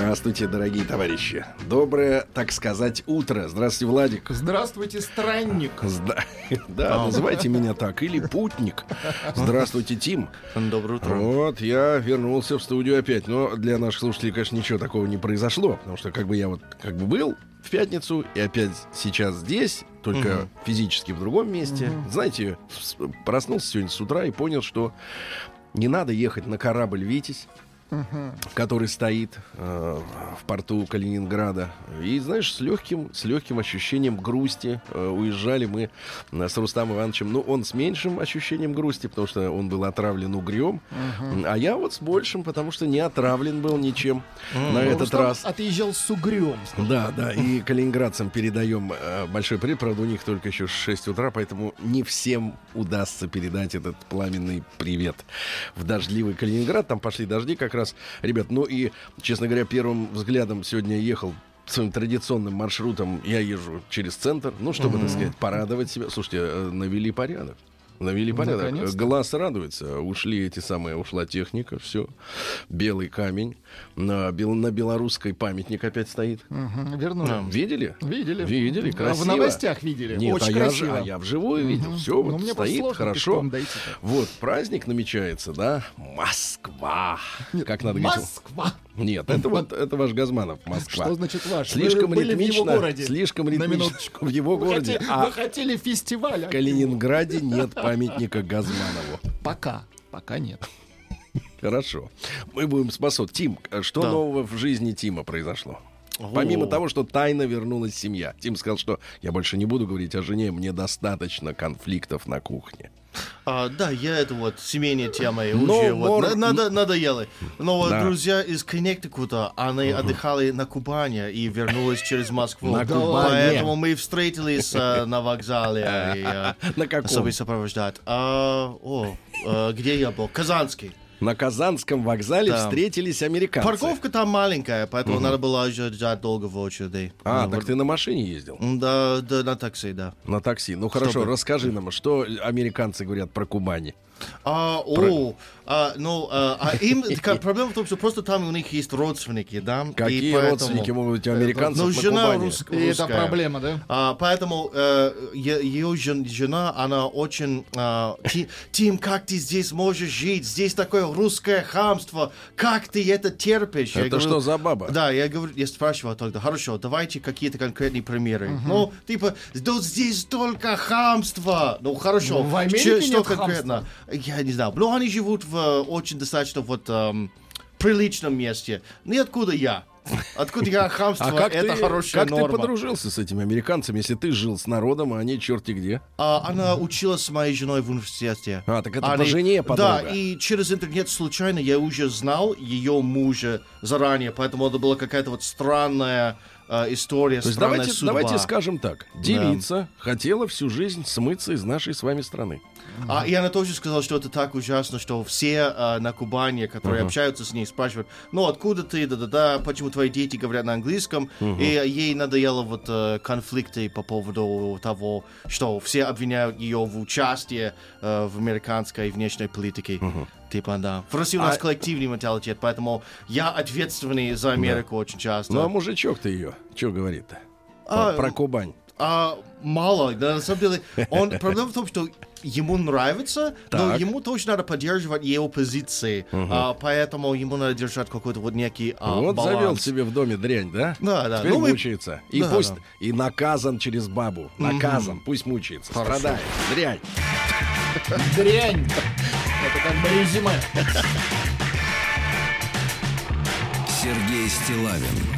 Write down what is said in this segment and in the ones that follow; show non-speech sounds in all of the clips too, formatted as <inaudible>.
Здравствуйте, дорогие товарищи. Доброе, так сказать, утро. Здравствуйте, Владик. Здравствуйте, странник. Зда- <laughs> Да, называйте меня так. Или путник. Здравствуйте, Тим. Доброе утро. Вот, я вернулся в студию опять. Но для наших слушателей, конечно, ничего такого не произошло. Потому что как бы я вот как бы был в пятницу и опять сейчас здесь, только физически в другом месте. Знаете, с- проснулся сегодня с утра и понял, что не надо ехать на корабль «Витязь», который стоит э, в порту Калининграда. И, знаешь, с легким, с легким ощущением грусти э, уезжали мы э, с Рустамом Ивановичем. Ну, он с меньшим ощущением грусти, потому что он был отравлен угрем. А я вот с большим, потому что не отравлен был ничем на этот Рустам раз. отъезжал с угрем. Да, да, и калининградцам передаем э, большой привет. Правда, у них только еще 6 утра, поэтому не всем удастся передать этот пламенный привет в дождливый Калининград. Там пошли дожди как раз. Ребят, ну и, честно говоря, первым взглядом сегодня ехал своим традиционным маршрутом я езжу через центр, ну, чтобы, так сказать, порадовать себя. Слушайте, э, навели порядок. Навели порядок. Наконец-то. Глаз радуется. Ушли эти самые, ушла техника, все. Белый камень. На, бел- на белорусской памятник опять стоит. Мгм, Вернули. Видели? Видели. Видели, А красиво. В новостях видели. Нет, Очень а, я, красиво. а я вживую видел. Мгм. Все, Ну, вот мне стоит, хорошо. дойти-то. Вот, праздник намечается, да? Москва. как надо говорить? Москва. Нет, это вот это ваш Газманов, Москва. Что значит ваш? Слишком Вы были в его ритмично, городе. слишком ритмично в его городе. хотели- А Вы хотели фестиваля. в Калининграде нет памятника Газманову. Пока. Пока нет. <laughs> Хорошо. Мы будем спасать. Тим, что Да. нового в жизни Тима произошло? Помимо того, что тайно вернулась семья. Тим сказал, что я больше не буду говорить о жене, мне достаточно конфликтов на кухне. А, да, я это вот семейная тема и уже вот мор- на- надо, надоело. Но вот Да. друзья из Коннектикута, они отдыхали на Кубани и вернулись через Москву. На Кубани. Поэтому мы встретились э, <laughs> на вокзале. и, э, На каком? Чтобы сопровождать. А, о, э, где я был? Казанский. На Казанском вокзале Да. встретились американцы. Парковка там маленькая, поэтому надо было ждать долго в очереди. А, Ну, так вот. ты на машине ездил? Да, да, на такси, да. На такси. Ну хорошо, Чтобы- расскажи нам, что американцы говорят про Кубани. А, о, а, ну, а, а им <laughs> такая проблема в том, что просто там у них есть родственники, да? и Какие поэтому- родственники могут быть у американцев Ну, на жена рус- И это русская. проблема, да? А, поэтому э, ее жен- жена, она очень... «Ти- Тим, как ты здесь можешь жить? Здесь такое русское хамство. Как ты это терпишь? Я Это говорю, что за баба? Да, я говорю, я спрашивал тогда, хорошо, давайте какие-то конкретные примеры. Ну, типа, да здесь только хамство. Ну, хорошо. Ну, в Америке что нет конкретно? Я не знаю. Ну, они живут в э, очень достаточно вот эм, приличном месте. Ну, и откуда я? Откуда я <laughs> хамство? А как, это ты, хорошая как ты норма. подружился с этими американцами, если ты жил с народом, а они черти где? А, она училась с моей женой в университете. А, так это по Они- жене подруга. Да, и через интернет случайно я уже знал ее мужа заранее, поэтому это была какая-то вот странная э, история, То есть странная давайте, судьба. давайте скажем так. Девица хотела всю жизнь смыться из нашей с вами страны. А, и она тоже сказала, что это так ужасно, что все э, на Кубани, которые общаются с ней, спрашивают, ну откуда ты, да-да-да, почему твои дети говорят на английском, и ей надоело вот э, конфликты по поводу того, что все обвиняют ее в участии э, в американской внешней политике. Типа, да. В России у нас А- коллективный менталитет, поэтому я ответственный за Америку очень часто. Ну а мужичок-то ее, что говорит-то? А, Про Кубань. А, мало, да, на самом деле. Он, <laughs> проблема в том, что ему нравится, но Так. ему точно надо поддерживать его позиции. А, поэтому ему надо держать какой-то вот некий а, вот баланс. завел себе в доме дрянь, да? Да, да. Теперь Ну, мы- мучается. И Да, пусть да. и наказан через бабу. Наказан, пусть мучается. Страдает. Дрянь. <laughs> Дрянь. Это как бы резюме. Сергей Стилавин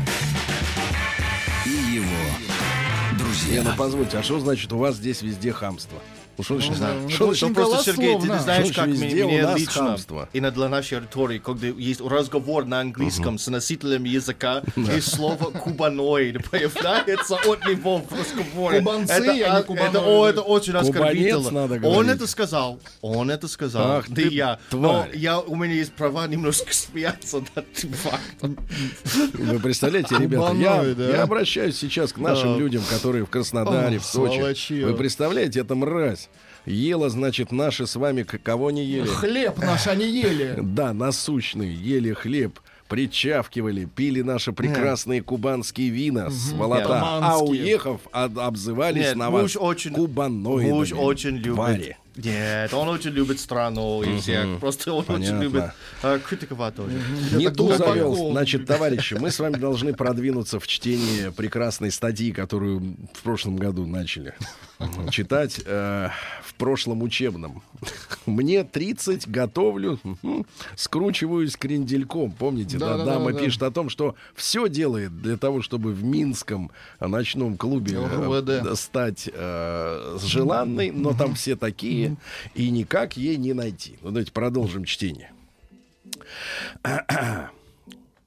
Не, ну позвольте, а что значит у вас здесь везде хамство? Уж он Ну, да, что Ну, просто, Сергей, ты не знаешь, как везде мне, у мне нас лично хамство. и на, для нашей аудитории, когда есть разговор на английском с носителями языка, <laughs> и слово кубаноид появляется от него в разговоре. Кубанцы, это, а не а, это, о, это очень оскорбительно. надо Он это сказал, он это сказал, Ах не ты я. Но тварь. я, у меня есть права немножко смеяться <laughs> над этим фактом. Вы представляете, ребята, я, да. я обращаюсь сейчас к нашим Да. людям, которые в Краснодаре, Ох, в Сочи. сволочи. Вы представляете, это мразь. Ела, значит, наши с вами кого не ели. Хлеб наш они ели. <laughs> Да, насущный, ели хлеб, причавкивали, пили наши прекрасные кубанские вина, сволота, а уехав, об- обзывались Нет, на вас очень- кубаноидами. Муж очень любит. твари. Нет, он очень любит страну и всех. Просто он Понятно. очень любит э, критиковать тоже. Не ту завел. Значит, товарищи, мы с вами должны продвинуться в чтении прекрасной статьи, которую в прошлом году начали читать э, в прошлом учебном. Мне 30, готовлю, скручиваюсь крендельком. Помните, да, Да, да, дама да, да. пишет о том, что все делает для того, чтобы в Минском ночном клубе э, стать э, желанной, но там все такие, и никак ей не найти. Ну, давайте продолжим чтение. <clears throat>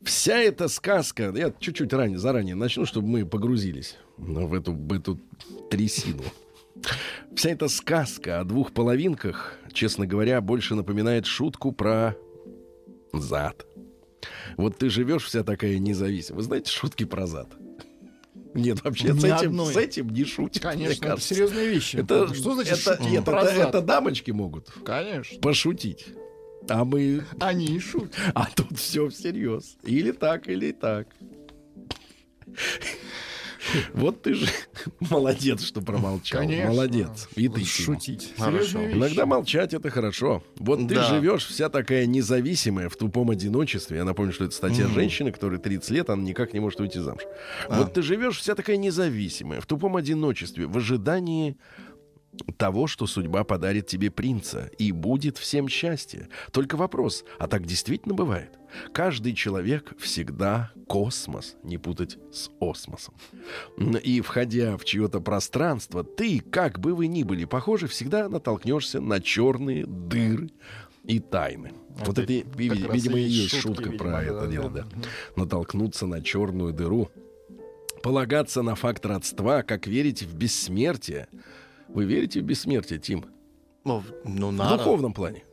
Вся эта сказка, я чуть-чуть ранее, заранее начну, чтобы мы погрузились в эту, в эту трясину. Вся эта сказка о двух половинках, честно говоря, больше напоминает шутку про зад. Вот ты живешь вся такая независимая. Вы знаете шутки про зад? Нет, вообще с этим, одной. с этим не шутят. Конечно, это серьезные вещи. Это, что значит это, шутки нет, это, это дамочки могут Конечно. пошутить. А мы Они и шутят. <laughs> а тут все всерьез. Или так, или так. <laughs> Вот ты же <laughs> молодец, что промолчал. Конечно. Молодец. И ты. Шутить. Хорошо. Иногда молчать это хорошо. Вот ты Да. живешь вся такая независимая в тупом одиночестве. Я напомню, что это статья женщины, которой 30 лет, она никак не может выйти замуж. Вот ты живешь вся такая независимая, в тупом одиночестве, в ожидании того, что судьба подарит тебе принца, и будет всем счастье. Только вопрос, а так действительно бывает? Каждый человек всегда космос, не путать с осмосом. И входя в чье-то пространство, ты, как бы вы ни были похожи, всегда натолкнешься на черные дыры и тайны. вот это, видимо, и есть шутка видимо, про да, это да, дело, да. да. Натолкнуться на черную дыру. Полагаться на факт родства, как верить в бессмертие. Вы верите в бессмертие, Тим? Ну, ну, В надо. духовном плане.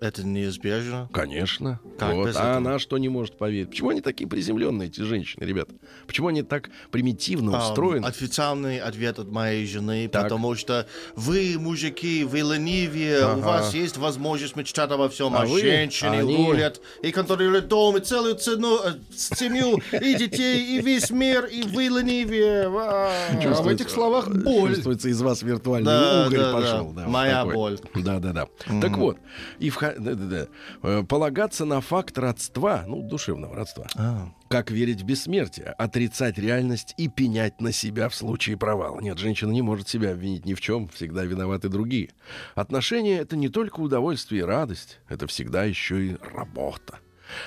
Это неизбежно. Конечно. Как Вот. А она что не может поверить? Почему они такие приземленные, эти женщины, ребята? Почему они так примитивно Ам, устроены? официальный ответ от моей жены, Так. потому что вы, мужики, вы ленивее, у Ага. вас есть возможность мечтать обо всем, А а, вы- женщине они- рулят и контролируют дом, и целую цену, э, семью, и детей, и весь мир, и вы ленивее. А. А в этих словах боль. Чувствуется, из вас виртуальный Да, да, пошел. да. вот Моя боль. Да, да, да. Так вот, и да, да, да. Э, полагаться на факт родства, ну, душевного родства. А. Как верить в бессмертие, отрицать реальность и пенять на себя в случае провала. Нет, женщина не может себя обвинить ни в чем, всегда виноваты другие. Отношения — это не только удовольствие и радость, это всегда еще и работа.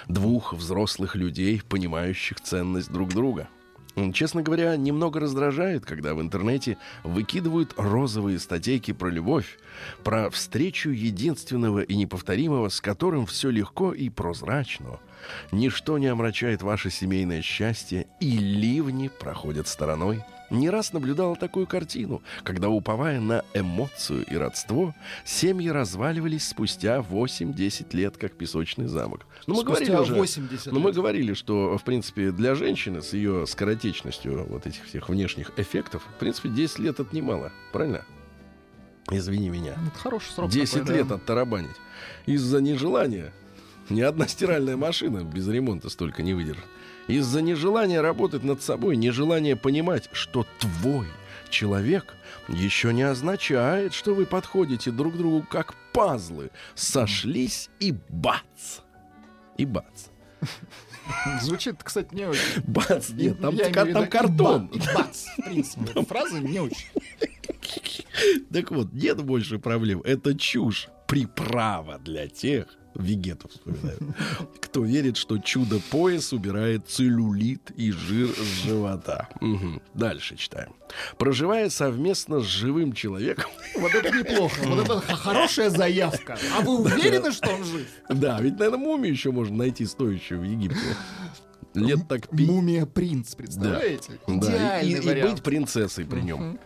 Двух взрослых людей, понимающих ценность друг друга. Честно говоря, немного раздражает, когда в интернете выкидывают розовые статейки про любовь, про встречу единственного и неповторимого, с которым все легко и прозрачно. Ничто не омрачает ваше семейное счастье, и ливни проходят стороной. Не раз наблюдала такую картину, когда, уповая на эмоцию и родство, семьи разваливались спустя 8-10 лет, как песочный замок. Ну, мы Спустя говорили уже, 80 ну, мы говорили, что, в принципе, для женщины с ее скоротечностью вот этих всех внешних эффектов, в принципе, 10 лет это немало. Правильно? Извини меня. Это хороший срок. 10 такой, да. лет оттарабанить. Из-за нежелания. Ни одна стиральная машина без ремонта столько не выдержит. Из-за нежелания работать над собой, нежелания понимать, что твой человек еще не означает, что вы подходите друг другу как пазлы. Сошлись и бац! И бац. Звучит, кстати, не очень. Бац, нет, там, Я там и картон. бац, в принципе. Фраза не очень. Так вот, нет больше проблем. Это чушь. Приправа для тех, Вегету вспоминаю. Кто верит, что чудо-пояс убирает целлюлит и жир с живота. Мгм. Дальше читаем. Проживая совместно с живым человеком, Вот это неплохо. Вот это хорошая заявка. А вы уверены, что он жив? да, ведь, наверное, мумию еще можно найти стоящую в Египте. Лет так пи- Мумия принц, представляете? Да, и, Идеальный и вариант. быть принцессой при нем.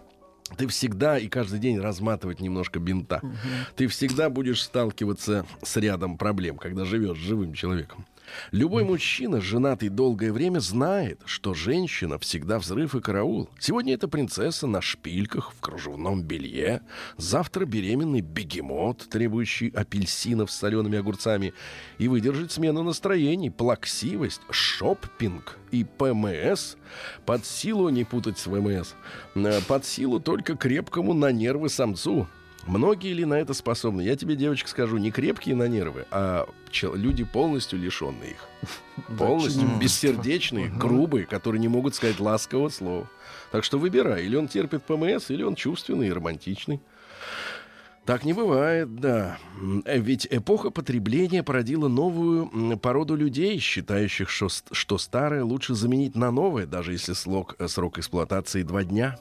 Ты всегда и каждый день разматывать немножко бинта. Ты всегда будешь сталкиваться с рядом проблем, когда живешь с живым человеком. Любой мужчина, женатый долгое время, знает, что женщина всегда взрыв и караул. Сегодня это принцесса на шпильках, в кружевном белье. Завтра беременный бегемот, требующий апельсинов с солеными огурцами. И выдержать смену настроений, плаксивость, шоппинг и ПМС под силу, не путать с ВМС, э, под силу только крепкому на нервы самцу. Многие ли на это способны? Я тебе, девочка, скажу, не крепкие на нервы, а люди полностью лишенные их. <laughs> Полностью бессердечные, грубые, которые не могут сказать ласкового слова. Так что выбирай, или он терпит ПМС, или он чувственный и романтичный. Так не бывает, да. Э, Ведь эпоха потребления породила новую породу людей, считающих, что, что старое лучше заменить на новое, даже если слог- э, срок эксплуатации два дня.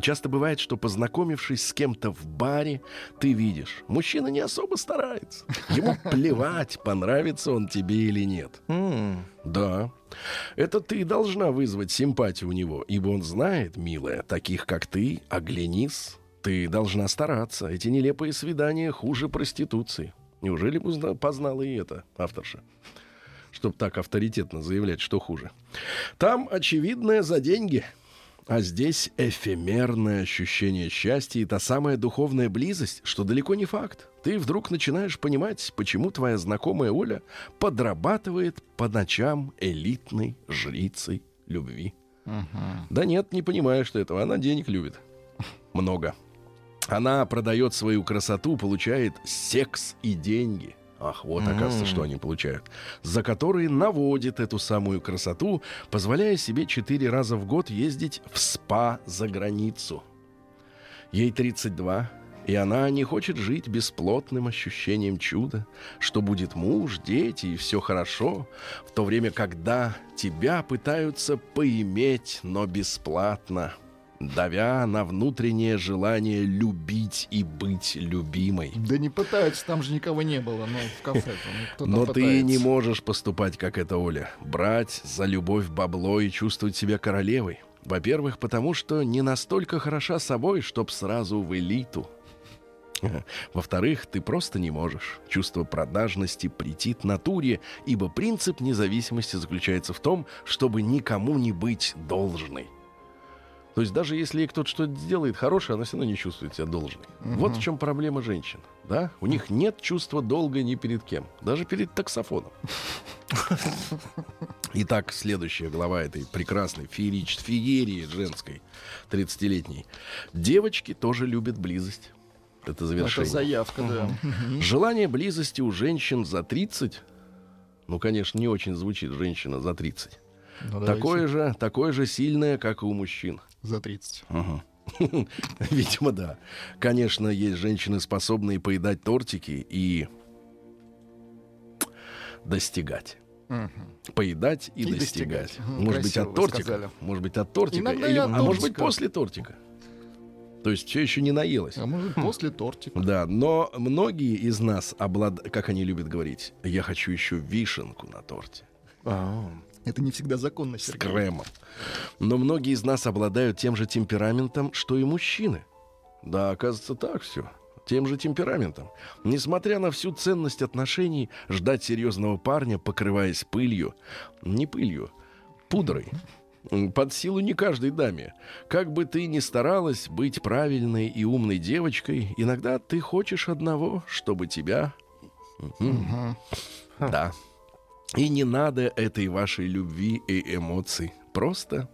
Часто бывает, что познакомившись с кем-то в баре, ты видишь, мужчина не особо старается. Ему <laughs> плевать, понравится он тебе или нет. Да. Это ты должна вызвать симпатию у него, ибо он знает, милая, таких как ты, оглянись. Ты должна стараться. Эти нелепые свидания хуже проституции. Неужели позна- познала и это авторша? Чтоб так авторитетно заявлять, что хуже. Там очевидное за деньги. А здесь эфемерное ощущение счастья и та самая духовная близость, что далеко не факт. Ты вдруг начинаешь понимать, почему твоя знакомая Оля подрабатывает по ночам элитной жрицей любви. Да нет, не понимаешь ты этого. Она денег любит. Много. Она продает свою красоту, получает секс и деньги. Ах, вот, оказывается, что они получают. За которые наводит эту самую красоту, позволяя себе четыре раза в год ездить в спа за границу. Ей 32, и она не хочет жить бесплотным ощущением чуда, что будет муж, дети и все хорошо, в то время, когда тебя пытаются поиметь, но бесплатно, давя на внутреннее желание любить и быть любимой. Да не пытаются, там же никого не было, но в кафе там кто-то Но ты пытается. не можешь поступать, как это Оля. Брать за любовь бабло и чувствовать себя королевой. Во-первых, потому что не настолько хороша собой, чтоб сразу в элиту. <laughs> Во-вторых, ты просто не можешь. Чувство продажности претит натуре, ибо принцип независимости заключается в том, чтобы никому не быть должной. То есть даже если ей кто-то что-то сделает хорошее, она все равно не чувствует себя должной. Вот в чем проблема женщин. Да? У них нет чувства долга ни перед кем. Даже перед таксофоном. <laughs> Итак, следующая глава этой прекрасной феерич, феерии женской, 30-летней. Девочки тоже любят близость. Это Это завершение. заявка, да. Желание близости у женщин за 30, ну, конечно, не очень звучит женщина за 30. Ну, давайте. Такое же, такое же сильное, как и у мужчин. За 30. Ага. <laughs> Видимо, да. Конечно, есть женщины, способные поедать тортики и достигать. Поедать и, И достигать. достигать. Мгм, Может быть, от тортика. сказали. Может быть, от тортика. Иногда или- от а может быть, тортика. после тортика. То есть все еще не наелась. А может, после тортика. Да, но многие из нас облад... как они любят говорить, я хочу еще вишенку на торте. Это не всегда законно, с Сергей. кремом. Но многие из нас обладают тем же темпераментом, что и мужчины. Да, оказывается, так все. Тем же темпераментом. Несмотря на всю ценность отношений, ждать серьезного парня, покрываясь пылью, не пылью, пудрой, под силу не каждой даме. Как бы ты ни старалась быть правильной и умной девочкой, иногда ты хочешь одного, чтобы тебя... Мгм. Да. И не надо этой вашей любви и эмоций. Просто...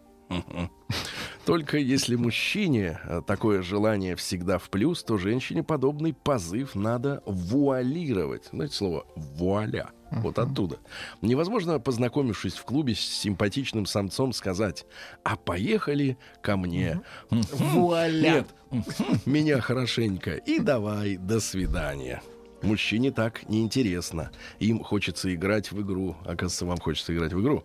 Только если мужчине э, такое желание всегда в плюс, то женщине подобный позыв надо вуалировать. Знаете слово «вуаля»? Вот оттуда. Невозможно, познакомившись в клубе с симпатичным самцом, сказать «А поехали ко мне». Вуаля. Нет, меня хорошенько. И давай, до свидания. Мужчине так неинтересно. Им хочется играть в игру. Оказывается, вам хочется играть в игру.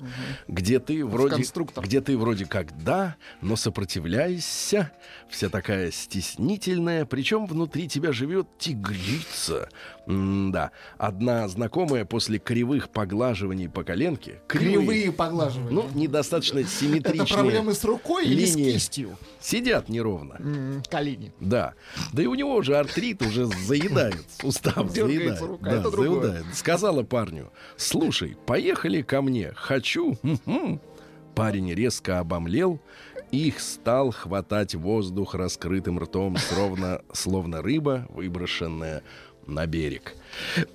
Где ты вроде, где ты вроде как да, но сопротивляешься, вся такая стеснительная, причем внутри тебя живет тигрица. Да. Одна знакомая после кривых поглаживаний по коленке. Кривые поглаживания. Ну, недостаточно симметричные. Это проблемы с рукой или с линии. кистью? Сидят неровно. М, Колени. Да. Да и у него уже артрит уже заедает. <laughs> Сустав заедает. рука, Да, это заедает. Сказала парню, слушай, поехали ко мне. Хочу. Мгм». Парень резко обомлел и стал хватать воздух раскрытым ртом, словно, словно рыба, выброшенная на берег.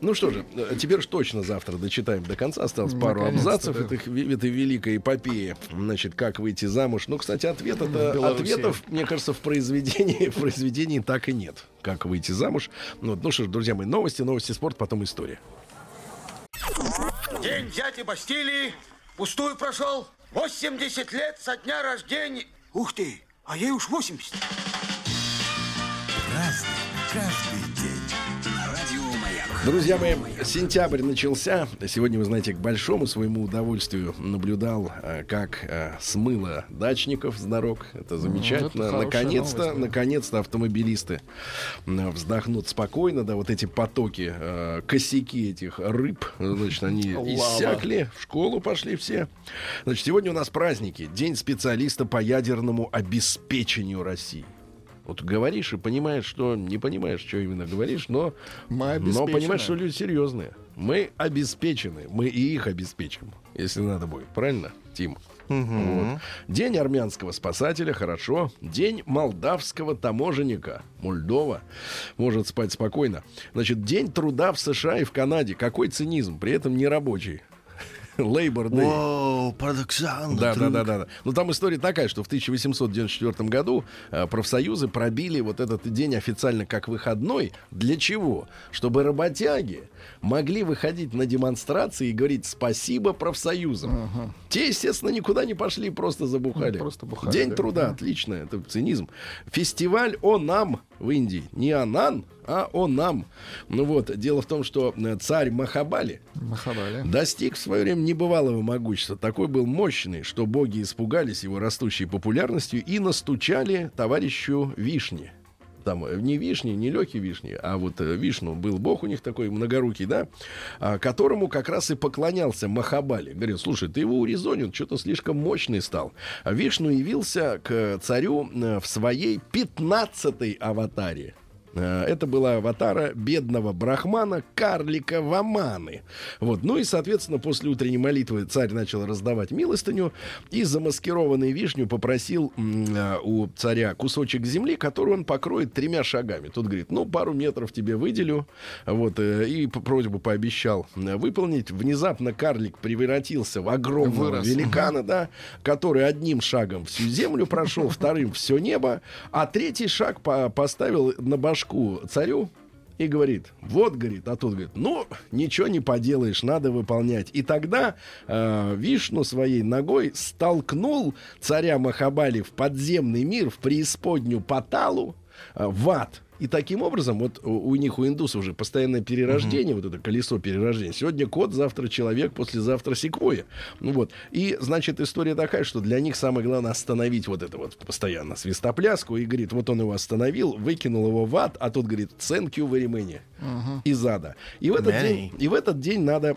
Ну что же, э, теперь уж точно завтра дочитаем до конца. Осталось пару Наконец-то, абзацев да. этой, этой великой эпопеи. Значит, как выйти замуж. Ну, кстати, В Беларуси. ответов, мне кажется, в произведении, в произведении так и нет. Как выйти замуж. Ну, ну что ж, друзья мои, новости, новости, спорт, потом история. День дяди Бастилии пустую прошел. 80 лет со дня рождения. Ух ты, а ей уж 80. Разный, каждый. Друзья мои, сентябрь начался. Сегодня, вы знаете, к большому своему удовольствию наблюдал, э, как э, смыло дачников с дорог. Это замечательно. это хорошая наконец-то, новость, да. наконец-то автомобилисты э, вздохнут спокойно. Да, вот эти потоки, косяки этих рыб, значит, они Лава. иссякли. В школу пошли все. Значит, сегодня у нас праздники. День специалиста по ядерному обеспечению России. Вот говоришь и понимаешь, что не понимаешь, что именно говоришь, но, но понимаешь, что люди серьезные. Мы обеспечены, мы и их обеспечим, если надо будет. Правильно, Тим? Вот. День армянского спасателя, хорошо. День молдавского таможенника, Мольдова, может спать спокойно. Значит, день труда в США и в Канаде. Какой цинизм, при этом не рабочий. Labor Day. Вау, парадоксально. Да, да, да, да, да. Ну там история такая, что в 1894 году э, профсоюзы пробили вот этот день официально как выходной. Для чего? Чтобы работяги могли выходить на демонстрации и говорить спасибо профсоюзам. Те, естественно, никуда не пошли, просто забухали. Ну, просто бухали, День да. труда, отлично, это цинизм. Фестиваль Онам в Индии. Не Анан, а Онам. Ну вот, дело в том, что э, царь Махабали Махабали. достиг в свое время небывалого могущества. Такой был мощный, что боги испугались его растущей популярностью и настучали товарищу Вишни. Там э, не вишни, не легкий вишни, а вот э, Вишну был бог у них такой многорукий, да, а, которому как раз и поклонялся Махабали. Говорит, слушай, ты его урезонил, что-то слишком мощный стал. Вишну явился к царю э, в своей пятнадцатой аватаре. Э, Это была аватара бедного брахмана карлика Ваманы. Вот. Ну и, соответственно, после утренней молитвы царь начал раздавать милостыню и замаскированный вишню попросил э, у царя кусочек земли, который он покроет тремя шагами. Тот говорит, ну, пару метров тебе выделю. Вот. э, И просьбу пообещал выполнить. Внезапно карлик превратился в огромного Вырос. великана, да, который одним шагом всю землю прошел, вторым все небо, а третий шаг по- поставил на башку царю и говорит, вот, говорит, а тот говорит, ну, ничего не поделаешь, надо выполнять. И тогда э, Вишну своей ногой столкнул царя Махабали в подземный мир, в преисподнюю Паталу, э, в ад. И таким образом, вот у, у них, у индусов уже постоянное перерождение, вот это колесо перерождения. Сегодня кот, завтра человек, послезавтра секвоя. Ну вот. И, значит, история такая, что для них самое главное остановить вот это вот постоянно свистопляску. И говорит, вот он его остановил, выкинул его в ад, а тот говорит, thank you very many. Из ада. И в, этот Many. день, и в этот день надо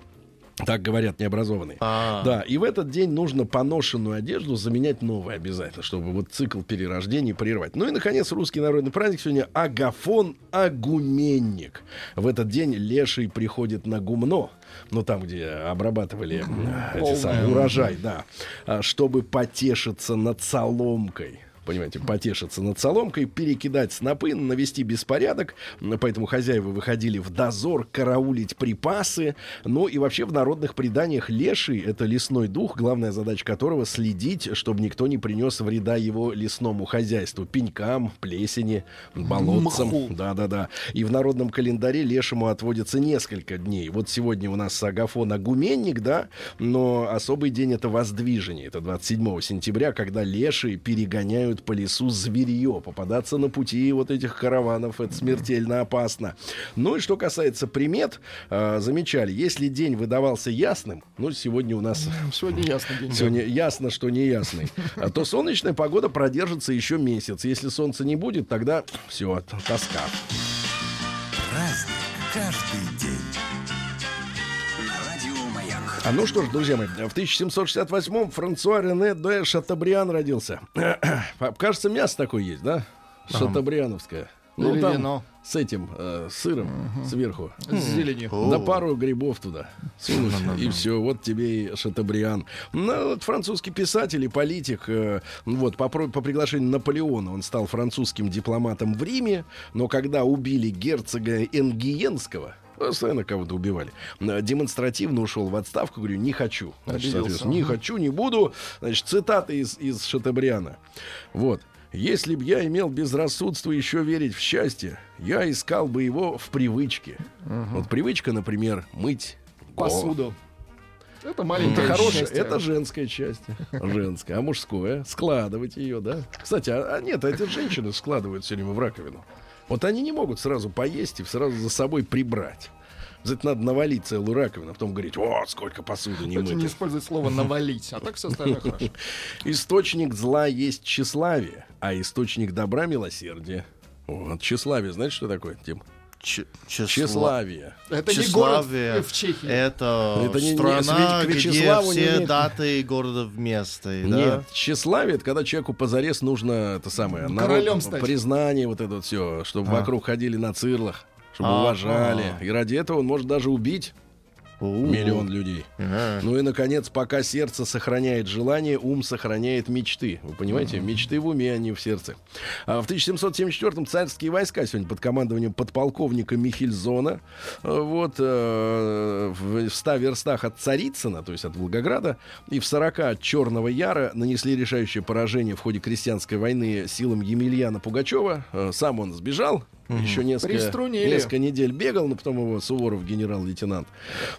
так говорят необразованные. А. Да, и в этот день нужно поношенную одежду заменять новой обязательно, чтобы вот цикл перерождения прервать. Ну и, наконец, русский народный праздник сегодня Агафон Агуменник. В этот день леший приходит на гумно, ну там, где обрабатывали э, эти самые, урожай, да, а, чтобы потешиться над соломкой. Понимаете, потешиться над соломкой, перекидать снопы, навести беспорядок. Поэтому хозяева выходили в дозор, караулить припасы. Ну и вообще в народных преданиях леший — это лесной дух, главная задача которого — следить, чтобы никто не принес вреда его лесному хозяйству. Пенькам, плесени, болотцам. Да-да-да. И в народном календаре лешему отводится несколько дней. Вот сегодня у нас Агафон Агуменник, да, но особый день — это Воздвижение. Это 27 сентября, когда леши перегоняют гоняют по лесу зверье. Попадаться на пути вот этих караванов это смертельно опасно. Ну и что касается примет, э, замечали, если день выдавался ясным, ну сегодня у нас Сегодня ясно день. Сегодня ясно, что не ясный. А то солнечная погода продержится еще месяц. Если солнца не будет, тогда все, тоска. Праздник каждый день. А ну что ж, друзья мои, в 1768-м Франсуа Рене де Шатабриан родился. <clears throat> Кажется, мясо такое есть, да? Шатабриановское. Ну, Или там вино. с этим э, сыром сверху. С зеленью. Да пару грибов туда сунуть, и все, вот тебе и Шатабриан. Ну, вот французский писатель и политик, э, вот, по, по приглашению Наполеона он стал французским дипломатом в Риме, но когда убили герцога Энгиенского, Постоянно кого-то убивали. э, Демонстративно ушел в отставку. Говорю, не хочу. Значит, соответственно, не хочу, не буду. Значит, цитата из, из Шатабриана. Вот. Если б я имел безрассудство еще верить в счастье, я искал бы его в привычке. Вот привычка, например, мыть Посуду. Это Это маленькое хорошее, счастье. это женская часть. Женская. А мужское? Складывать ее, да? Кстати, а, а нет, эти женщины складывают все время в раковину. Вот они не могут сразу поесть и сразу за собой прибрать. За это надо навалить целую раковину, а потом говорить, вот сколько посуды не Кстати, не использует слово навалить, а так все остальное <laughs> хорошо. Источник зла есть тщеславие, а источник добра — милосердие. Вот, тщеславие, знаете, что такое, Тим? Ч- числа- Тщеславие. Это не город в Чехии. Это, Это не- не- страна, к где не все имеет- даты города вместе. Нет, Да? тщеславие это когда человеку позарез нужно это самое Ну, народ- королем стать. признание вот это вот все, чтобы вокруг ходили на цирлах, чтобы А, уважали. а. И ради этого он может даже убить У. миллион людей. Ага. Ну и наконец, пока сердце сохраняет желание, ум сохраняет мечты. Вы понимаете, мечты в уме, а не в сердце. А в 1774-м царские войска сегодня под командованием подполковника Михельзона э, вот э, в в 100 верстах от Царицына, то есть от Волгограда, и в 40 от Черного Яра нанесли решающее поражение в ходе крестьянской войны силам Емельяна Пугачева. Э, Сам он сбежал. Еще несколько, Приструнили. несколько недель бегал, но потом его Суворов, генерал-лейтенант,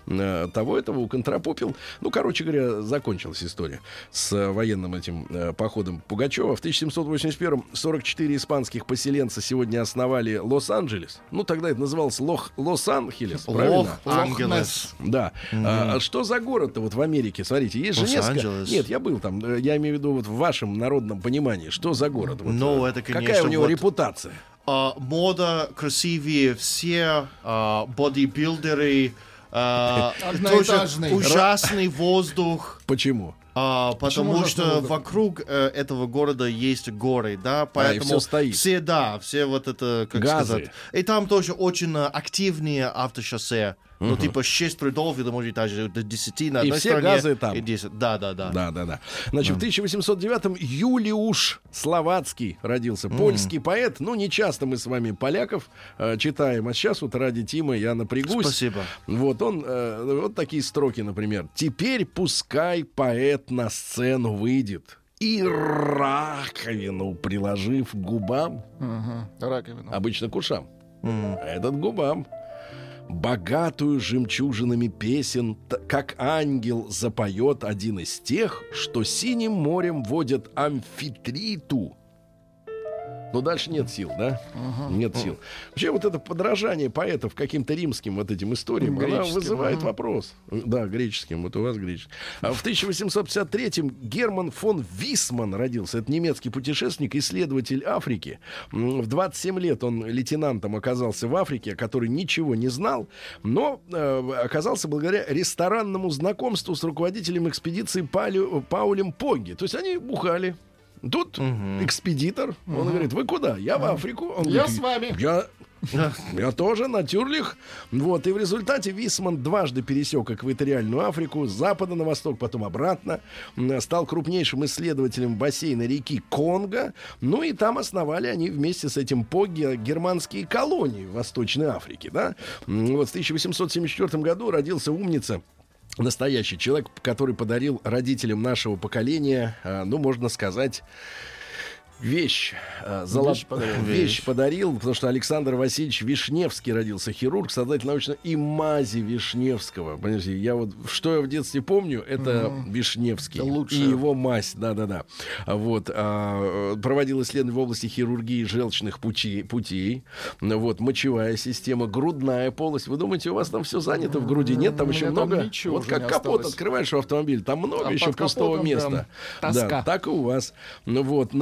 э, того этого уконтропупил. Ну, короче говоря, закончилась история с э, военным этим э, походом Пугачева. В 1781-м 44 испанских поселенца сегодня основали Лос-Анджелес. Ну, тогда это называлось Лох, Лос-Анхелес, правильно? Лох Ангелес. Да. А, а что за город-то вот в Америке? Смотрите, есть же несколько... Нет, я был там. Я имею в виду вот в вашем народном понимании. Что за город? Вот, Ну, это, Какая конечно, у него вот- репутация? А, мода, красивее все, а, бодибилдеры, а, Одноэтажный. тоже ужасный воздух. Почему? А, потому что воздух? вокруг э, этого города есть горы, да, поэтому всё стоит. все, да, все вот это, как Газы. сказать, и там тоже очень активные автошоссе, ну типа 6 рядов или может даже до 10 на И одной все стороне, газы там. и 10, да, да, да. Да, да, да. Значит, в 1809-м Юлиуш Словацкий родился. Польский поэт. Ну, не часто мы с вами поляков э, читаем. А сейчас вот ради Тима я напрягусь. Спасибо. Вот он, э, вот такие строки, например. «Теперь пускай поэт на сцену выйдет, и раковину приложив к губам, Мгм. Раковину. обычно к ушам, а этот к губам, богатую жемчужинами песен, как ангел запоет один из тех, что синим морем водят амфитриту. Но дальше нет сил, да? Нет сил. Вообще вот это подражание поэтов каким-то римским вот этим историям, она вызывает ага. вопрос. Да, греческим, вот у вас греческий. А в 1853-м Герман фон Висман родился. Это немецкий путешественник, исследователь Африки. В 27 лет он лейтенантом оказался в Африке, который ничего не знал, но э, оказался благодаря ресторанному знакомству с руководителем экспедиции Палю- Паулем Погги. То есть они бухали. Тут экспедитор, он говорит, вы куда? Я в Африку. Он Я говорит, с вами. Я, я тоже на тюрлих. Вот, и в результате Висман дважды пересек экваториальную Африку, с запада на восток, потом обратно. Стал крупнейшим исследователем бассейна реки Конго. Ну и там основали они вместе с этим Погги германские колонии в Восточной Африке. Да? Вот в 1874 году родился умница настоящий человек, который подарил родителям нашего поколения, а, ну, можно сказать, Вещь, э, золот- Вещь подарил. вещь подарил, потому что Александр Васильевич Вишневский родился, хирург, создатель научно и мази Вишневского. Понимаете, я вот что я в детстве помню, это Вишневский Это лучше. и его мазь, да-да-да. Вот а, э, проводил исследования в области хирургии желчных путей, путей, вот мочевая система, грудная полость. Вы думаете, у вас там все занято в груди? Нет, там еще там много. ничего вот как капот осталось. открываешь в автомобиль, там много А еще пустого капотом места. тоска. Да, так и у вас. Ну вот,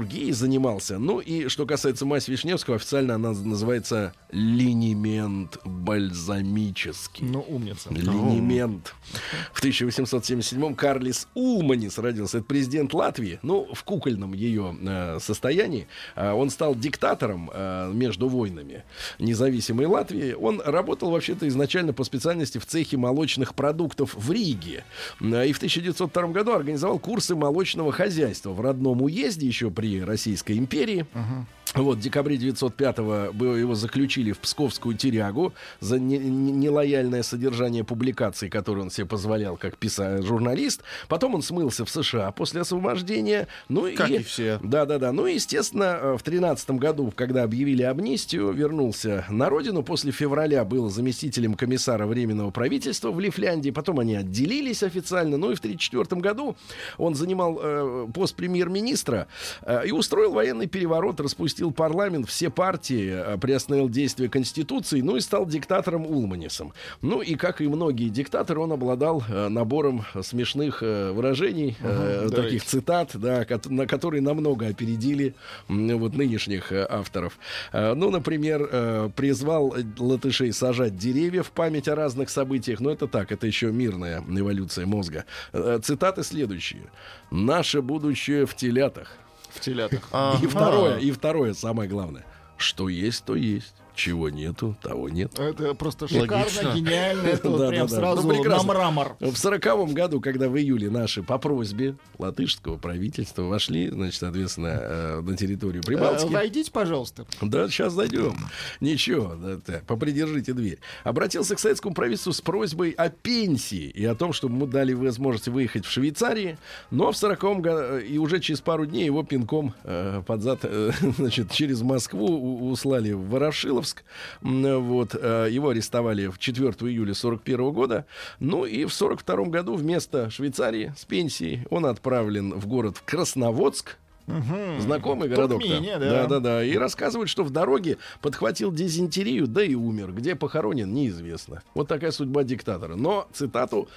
нейрохирургией занимался. Ну и что касается мазь Вишневского, официально она называется линемент бальзамический. Ну, умница. Линемент. В 1877-м Карлис Улманис родился. Это президент Латвии. Ну, в кукольном ее э, состоянии. А, он стал диктатором э, между войнами независимой Латвии. Он работал вообще-то изначально по специальности в цехе молочных продуктов в Риге. А, И в 1902 году организовал курсы молочного хозяйства в родном уезде еще при Российской империи. Вот, в декабре 905-го было- его заключили в Псковскую тюрягу за не- не- нелояльное содержание публикаций, которые он себе позволял как писа- журналист. Потом он смылся в США после освобождения. Ну Как и, и все. Да-да-да. Ну естественно, э, в 13 году, когда объявили амнистию, вернулся на родину. После февраля был заместителем комиссара Временного правительства в Лифляндии. Потом они отделились официально. Ну и в 1934 году он занимал э, пост премьер-министра э, и устроил военный переворот, распустил парламент, все партии, э, приостановил действие Конституции, ну и стал диктатором Улманисом. Ну и, как и многие диктаторы, он обладал э, набором смешных э, выражений, давайте. таких цитат, да, на которые намного опередили вот нынешних авторов. Ну, например, призвал латышей сажать деревья в память о разных событиях. Но это так, это еще мирная эволюция мозга. Цитаты следующие. «Наше будущее в телятах». В телятах. И второе, и второе, самое главное. Что есть, то есть. Чего нету, того нет. Это просто шикарно, Логично. гениально. Это вот Да, прям да, сразу Ну, на мрамор. В сороковом году, когда в июле наши по просьбе латышского правительства вошли, значит, соответственно, э, на территорию Э, Прибалтики. Войдите, пожалуйста. Да, сейчас зайдем. Ничего, да, попридержите дверь. Обратился к советскому правительству с просьбой о пенсии и о том, чтобы мы дали возможность выехать в Швейцарии. Но в 40 году и уже через пару дней его пинком э, под зад, э, <laughs> значит, через Москву услали в Ворошиловск. М, Вот, э, его арестовали в 4 июля 41 года. Ну и в 42 году вместо Швейцарии с пенсией он отправлен в город Красноводск. Знакомый городок Туркмения, да. да, да, да. И рассказывает, что в дороге подхватил дизентерию, да и умер. Где похоронен, неизвестно. Вот такая судьба диктатора. Но цитату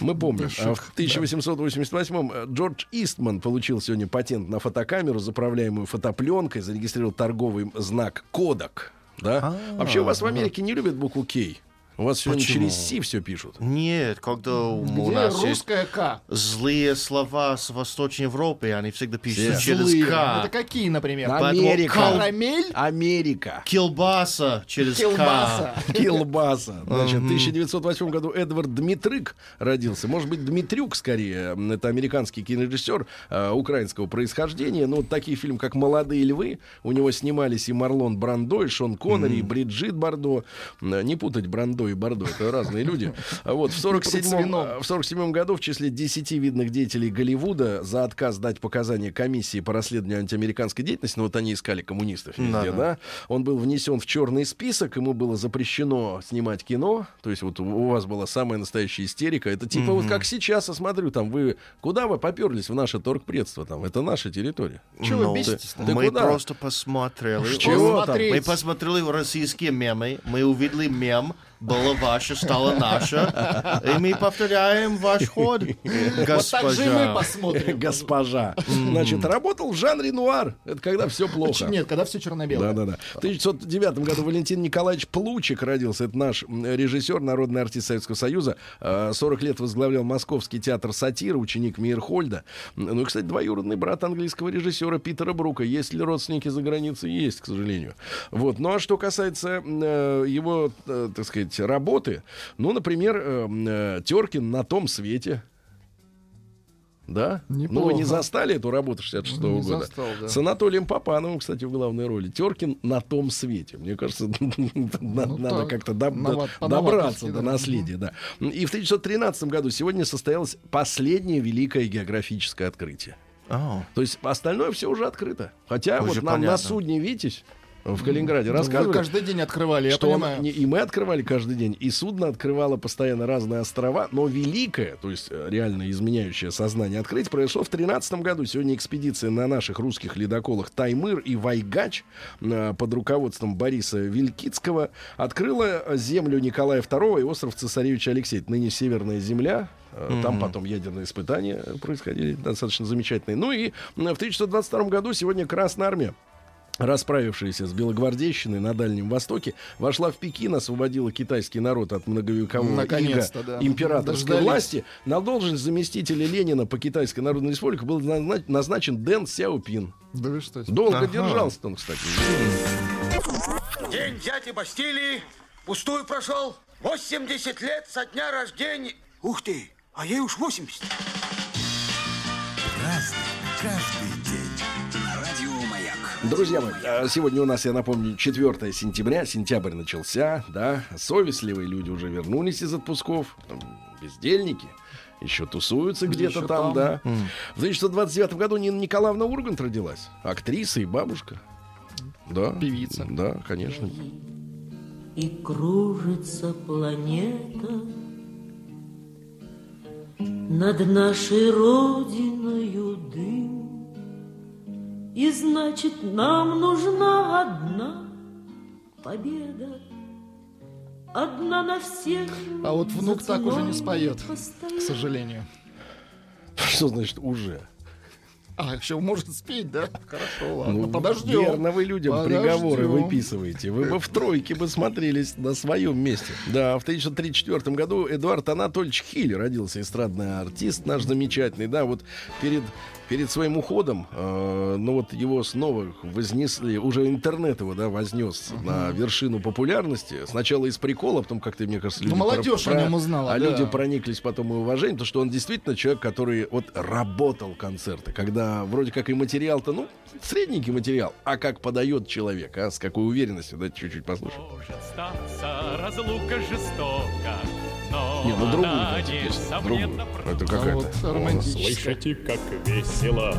мы помним. А в 1888-м э, Джордж Истман получил сегодня патент на фотокамеру, заправляемую фотопленкой, зарегистрировал торговый знак Кодак. Да? Вообще у вас в Америке не любят букву Кей. У вас сегодня Почему? через Си все пишут. Нет, когда у Где нас есть русская К? злые слова с Восточной Европы, они всегда пишут Все. через Злые. К. Это какие, например? Поэтому Америка. Карамель? Америка. Килбаса через Килбаса. <laughs> Килбаса. Значит, в 1908 году Эдвард Дмитрык родился. Может быть, Дмитрюк скорее. Это американский кинорежиссер э, украинского происхождения. Ну, вот такие фильмы, как «Молодые львы». У него снимались и Марлон Брандо, и Шон Коннери, и Бриджит Бардо. Не путать Брандо и Бардо. Это разные люди. А Вот, в 47 в 47 году в числе 10 видных деятелей Голливуда за отказ дать показания комиссии по расследованию антиамериканской деятельности, ну вот они искали коммунистов везде, Да-да. да, он был внесен в черный список, ему было запрещено снимать кино, то есть вот у- вас была самая настоящая истерика, это типа вот как сейчас, я смотрю, там вы, куда вы поперлись в наше торгпредство, там, это наша территория. Чего вы Ну, беситесь? Ты мы куда? просто посмотрели. Чего там? Мы посмотрели российские мемы, мы увидели мем, было ваше, стало наше, и мы повторяем ваш ход, Вот так же и мы госпожа. посмотрим. Госпожа. Значит, работал в жанре нуар, это когда все плохо. Нет, когда все черно-белое. Да, да, да. В 1909 году Валентин Николаевич Плучик родился. Это наш режиссер, народный артист Советского Союза. Э, 40 лет возглавлял Московский театр сатиры, ученик Мейерхольда. Ну и, кстати, двоюродный брат английского режиссера Питера Брука. Есть ли родственники за границей? Есть, к сожалению. Вот. Ну а что касается э, его, э, так сказать, работы, ну, например, э, м, э, Теркин на том свете. Да? Ну, вы Неплохо. не застали эту работу 66 Не года? застал, да. С Анатолием Попановым, кстати, в главной роли. Теркин на том свете. Мне кажется, <laughs> на- Ну, надо как-то доб- добраться до наследия. Да. И в 1913 году сегодня состоялось последнее великое географическое открытие. О. То есть остальное все уже открыто. Хотя Уже вот нам на понятно. судне «Витязь» в Калининграде Ну, Вы рассказывали, каждый день открывали, я что он- понимаю. не- и мы открывали каждый день, и судно открывало постоянно разные острова, но великое, то есть э, реально изменяющее сознание открытие произошло в 2013 году. Сегодня экспедиция на наших русских ледоколах «Таймыр» и «Вайгач» э, под руководством Бориса Вилькицкого открыла землю Николая II и остров Цесаревича Алексея. Ныне Северная земля. Э, Там потом ядерные испытания происходили достаточно замечательные. Ну и в 1922 году сегодня Красная Армия расправившаяся с белогвардейщиной на Дальнем Востоке, вошла в Пекин, освободила китайский народ от многовекового ига да. императорской Дождались. власти. На должность заместителя Ленина по Китайской Народной Республике был назна- назначен Дэн Сяопин. Да вы что? Долго Ага. держался он, кстати. День дяди Бастилии пустую прошел. 80 лет со дня рождения. Ух ты, а ей уж 80. Разный, каждый. Друзья мои, а, сегодня у нас, я напомню, 4 сентября, сентябрь начался, да, совестливые люди уже вернулись из отпусков, там, бездельники, еще тусуются где-то там, там. да. В 1929 году Нина Николаевна Ургант родилась, актриса и бабушка. Да. Певица. Да, конечно. И кружится планета Над нашей родиною дым И значит нам нужна одна победа Одна на всех А вот внук так уже не споет, постоит. К сожалению. Что значит уже? А, еще может спеть, да? Хорошо, ладно, Ну, подождем. Верно вы людям Подождем. приговоры выписываете. Вы бы в тройке бы смотрелись на своем месте. Да, в 1934 году Эдуард Анатольевич Хиль родился, эстрадный артист наш замечательный. Да, вот перед, перед своим уходом, э, ну вот его снова вознесли, уже интернет его, да, вознес на вершину популярности. Сначала из прикола, потом как-то, мне кажется, люди... Ну, молодежь о нем узнала, А да. люди прониклись потом и уважением, потому что он действительно человек, который вот работал концерты, когда вроде как и материал-то, ну, средненький материал, а как подает человек, а с какой уверенностью, да, чуть-чуть послушаем. Может статься разлука жестока, Не, ну другую дайте песню, другую. Это А какая-то. вот романтическая. Слышите, как весело.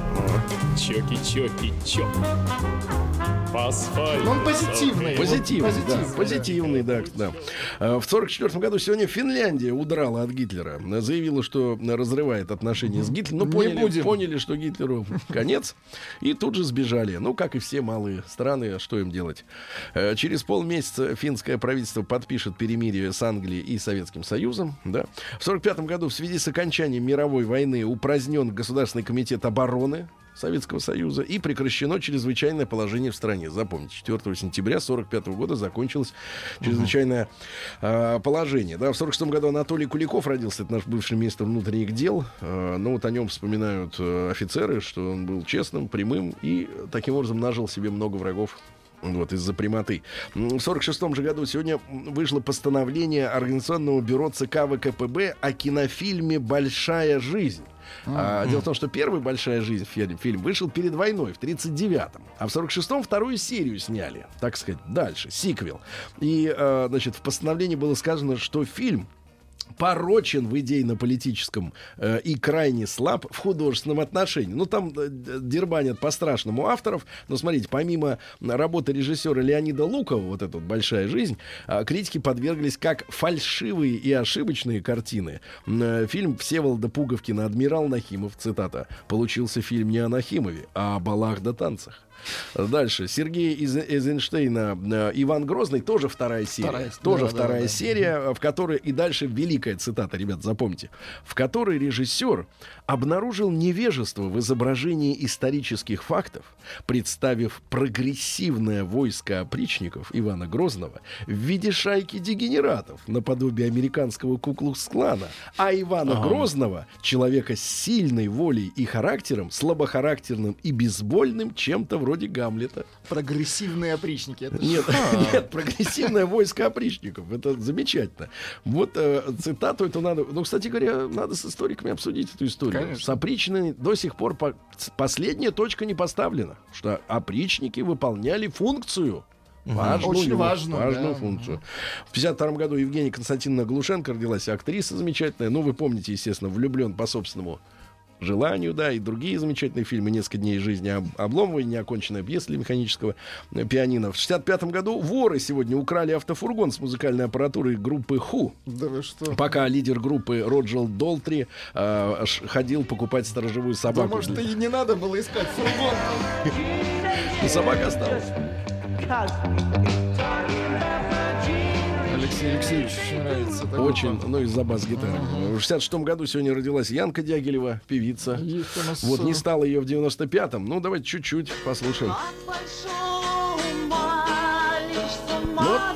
Чоки-чоки-чок. Ну, он позитивный. Позитивный, Вот да, позитивный, позитивный, да, да. А, В 1944 году сегодня Финляндия удрала от Гитлера, заявила, что разрывает отношения с Гитлером. Ну, Не поняли, будем. поняли, что Гитлеру конец, и тут же сбежали. Ну, как и все малые страны, что им делать? Э, Через полмесяца финское правительство подпишет перемирие с Англией и Советским Союзом. Да. В 1945 году в связи с окончанием мировой войны упразднен Государственный комитет обороны Советского Союза и прекращено чрезвычайное положение в стране. Запомните, 4 сентября 1945 года закончилось чрезвычайное э, положение. Да, в 1946 году Анатолий Куликов родился, это наш бывший министр внутренних дел. Э, ну вот о нем вспоминают э, офицеры, что он был честным, прямым и таким образом нажил себе много врагов. Вот, из-за прямоты. В 46 же году сегодня вышло постановление Организационного бюро ЦК ВКПБ о кинофильме «Большая жизнь». А, дело в том, что первый «Большая жизнь» фильм, фильм вышел перед войной в 39-м, а в 46-м вторую серию сняли, так сказать, дальше, сиквел. И, э, значит, в постановлении было сказано, что фильм порочен в идейно-политическом э, и крайне слаб в художественном отношении. Ну, там э, дербанят по-страшному авторов, но смотрите, помимо работы режиссера Леонида Лукова, вот эта вот «Большая жизнь», э, критики подверглись как фальшивые и ошибочные картины. Э, Фильм Всеволода Пуговкина «Адмирал Нахимов», цитата, «получился фильм не о Нахимове, а о балах да танцах». Дальше. Сергей из Эйзенштейна э, «Иван Грозный» тоже вторая серия. Вторая, тоже да, да, вторая да. серия, в которой и дальше великая цитата, ребят, запомните, в которой режиссер обнаружил невежество в изображении исторических фактов, представив прогрессивное войско опричников Ивана Грозного в виде шайки дегенератов наподобие американского куклукс-клана, а Ивана Грозного человека с сильной волей и характером, слабохарактерным и безвольным, чем-то вроде Гамлета. Прогрессивные опричники. Это Нет, <laughs> нет, прогрессивное войско опричников. Это замечательно. Вот э, цитату эту надо... Ну, кстати говоря, надо с историками обсудить эту историю. Конечно. С опричными до сих пор по- последняя точка не поставлена. Что опричники выполняли функцию. Важную, Очень важную, важную да. функцию. В 52 году Евгения Константиновна Глушенко родилась, актриса замечательная. Ну, вы помните, естественно, влюблен по собственному желанию, да, и другие замечательные фильмы «Несколько дней жизни Об- Обломова» и «Неоконченная пьеса для механического э, пианино». В 65 году воры сегодня украли автофургон с музыкальной аппаратурой группы «Ху». Да вы что? Пока лидер группы Роджер Долтри э, ходил покупать сторожевую Да собаку. может и не надо было искать фургон. И <laughs> собака осталась. Алексей Алексеевич очень нравится. Очень, группа. ну, из-за бас-гитары. В 66 году сегодня родилась Янка Дягилева, певица. Есть у нас, Вот не э, стало ее в 95-м. Ну, давайте чуть-чуть послушаем. Ну, вот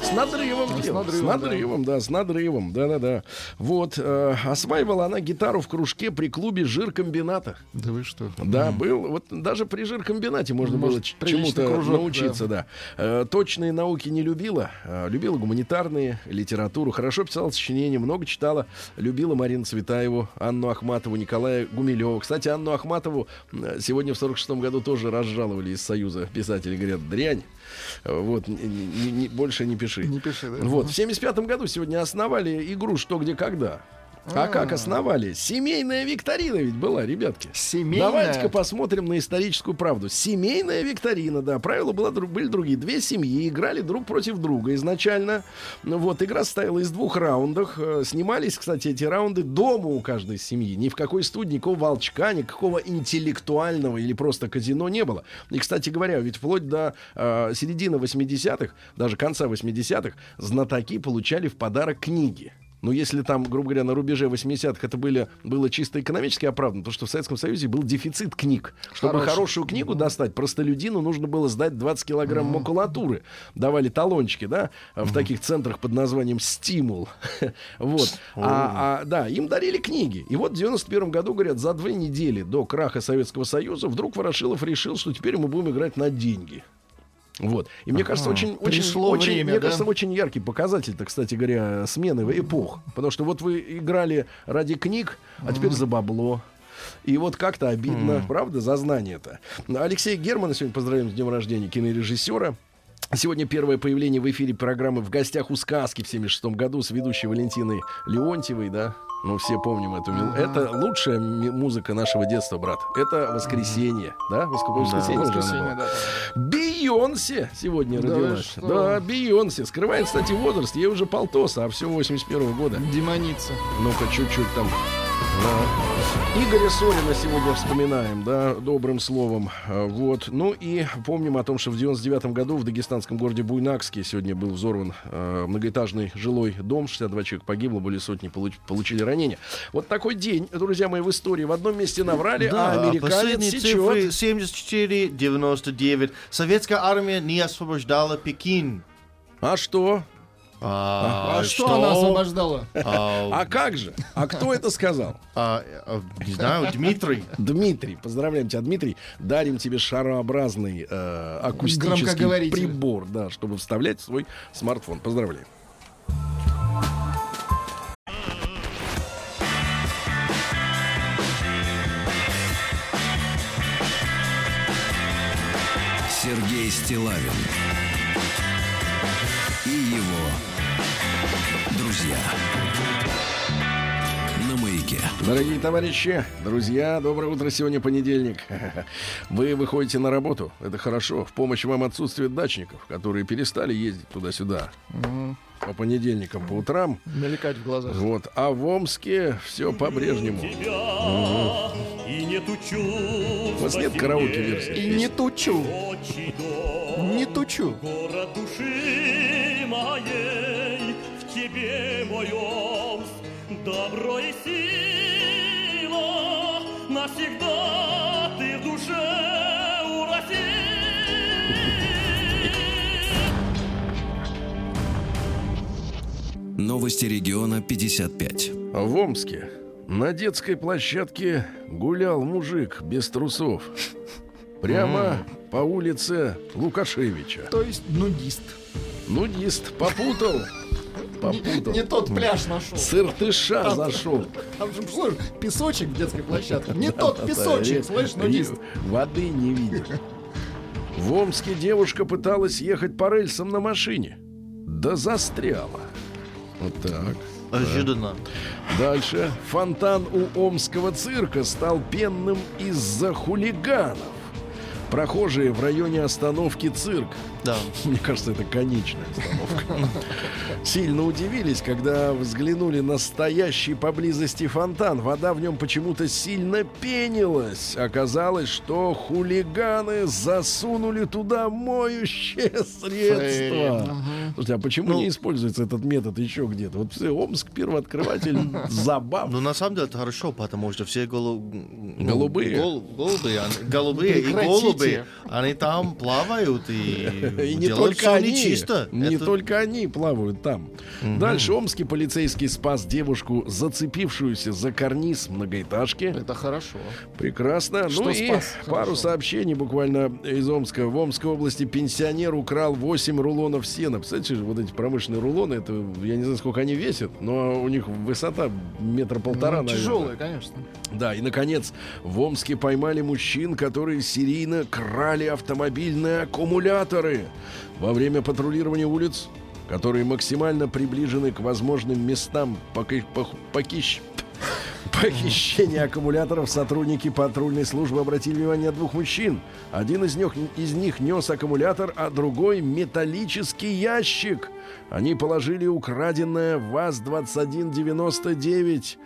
с надрывом А, с дело. С надрывом, надрывом, да, с надрывом. Да-да-да. Вот. э, осваивала она гитару в кружке при клубе жиркомбината. Да вы что? Да, был. Вот даже при жиркомбинате можно Может, было чему-то кружок, научиться, да. Э, точные науки не любила. э, любила гуманитарные, литературу. Хорошо писала сочинения, много читала. Любила Марину Цветаеву, Анну Ахматову, Николая Гумилева. Кстати, Анну Ахматову э, сегодня в 46 году тоже разжаловали из Союза писателей. Говорят, дрянь. Вот, н- н- н- больше не пиши. Не пиши, да? Вот, в 75 году сегодня основали игру «Что, где, когда». А как основали? Семейная викторина ведь была, ребятки. Семейная? Давайте-ка посмотрим на историческую правду. Семейная викторина, да. Правила была, были другие. Две семьи играли друг против друга изначально. Ну Вот, игра состояла из двух раундов. Э, Снимались, кстати, эти раунды дома у каждой семьи. Ни в какой студии, никакого волчка, никакого интеллектуального или просто казино не было. И, кстати говоря, ведь вплоть до э, середины 80-х, даже конца 80-х, знатоки получали в подарок книги. Ну, если там, грубо говоря, на рубеже 80-х это были, было чисто экономически оправдано, потому что в Советском Союзе был дефицит книг. Чтобы Хороший. хорошую книгу достать, простолюдину нужно было сдать 20 килограмм макулатуры. Давали талончики, да, в таких центрах под названием «Стимул». <laughs> Вот. А, а, да, им дарили книги. И вот в 91 году, говорят, за две недели до краха Советского Союза вдруг Ворошилов решил, что теперь мы будем играть на деньги. Вот. И мне кажется, очень, очень, очень, время, мне да? кажется, очень яркий показатель, так, кстати говоря, смены эпох. Потому что вот вы играли ради книг, а теперь за бабло. И вот как-то обидно, правда, за знание-то. Алексей Германа сегодня поздравляем с днем рождения кинорежиссера. Сегодня первое появление в эфире программы «В гостях у сказки» в 76 году с ведущей Валентиной Леонтьевой, да? Ну, все помним эту мел- Это лучшая музыка нашего детства, брат. Это воскресенье, да? Воск- воскресенье, она Воскресенье, была. да. Бейонсе сегодня Да родилась. что? Да, Бейонсе. Скрывает, кстати, возраст. Ей уже полтоса, а все 81 года. Демоница. Ну-ка, чуть-чуть там. Игоря Сорина сегодня вспоминаем, да, добрым словом. А, Вот. Ну и помним о том, что в 99 году в дагестанском городе Буйнакске сегодня был взорван э, многоэтажный жилой дом. 62 человека погибло, более сотни получ- получили ранения. Вот такой день, друзья мои, в истории. В одном месте наврали, Да, а американец последние сечет. цифры 74, 99. Советская армия не освобождала Пекин. А что? А, А что она освобождала? А, А как же? А кто это сказал? а, не знаю, Дмитрий. Дмитрий, поздравляем тебя, Дмитрий. Дарим тебе шарообразный э, акустический прибор, да, чтобы вставлять в свой смартфон. Поздравляем. Сергей Стилавин друзья на маяке. Дорогие товарищи, друзья, доброе утро. Сегодня понедельник. Вы выходите на работу. Это хорошо. В помощь вам отсутствие дачников, которые перестали ездить туда-сюда по понедельникам по утрам. Мелькать в глазах. Вот. А в Омске все по-прежнему. и нету чувств. У вас нет караоке-версии? И не тучу. Не тучу. город души моей, тебе Омск, добро и сила, навсегда ты в душе у России. Новости региона 55. В Омске на детской площадке гулял мужик без трусов. Прямо по улице Лукашевича. То есть нудист. Нудист попутал. Попутал. Не тот пляж нашел. С Иртыша зашел. Там же, слышь, песочек в детской площадке. Не тот Да, песочек, слышь, и нудист. Воды не видишь. В Омске девушка пыталась ехать по рельсам на машине. Да застряла. Вот так. Ожиданно. Дальше. Фонтан у Омского цирка стал пенным из-за хулиганов. Прохожие в районе остановки цирк. Да. <laughs> Мне кажется, это конечная остановка. <laughs> Сильно удивились, когда взглянули на стоящий поблизости фонтан. Вода в нем почему-то сильно пенилась. Оказалось, что хулиганы засунули туда моющее средство. Слушайте, а почему Ну- не используется этот метод еще где-то? Вот все, Омск первооткрыватель <laughs> забав. Ну, на самом деле, это хорошо, потому что все голу... ну, Голубые. гол- голубые, они- голубые и голуби, они там плавают и, <laughs> И не только они, нечисто. не Это- только они плавают там. Дальше омский полицейский спас девушку, зацепившуюся за карниз многоэтажки. Это хорошо. Прекрасно. Что ну и спас? пару Хорошо. сообщений буквально из Омска. В Омской области пенсионер украл 8 рулонов сена. Представляете, вот эти промышленные рулоны, это я не знаю, сколько они весят, но у них высота метра полтора, Ну. Тяжелые, конечно. Да, и, наконец, в Омске поймали мужчин, которые серийно крали автомобильные аккумуляторы во время патрулирования улиц, которые максимально приближены к возможным местам поки- пох- покищ- <laughs> похищения аккумуляторов. Сотрудники патрульной службы обратили внимание двух мужчин. Один из них, из них нес аккумулятор, а другой металлический ящик. Они положили украденное ВАЗ-2199.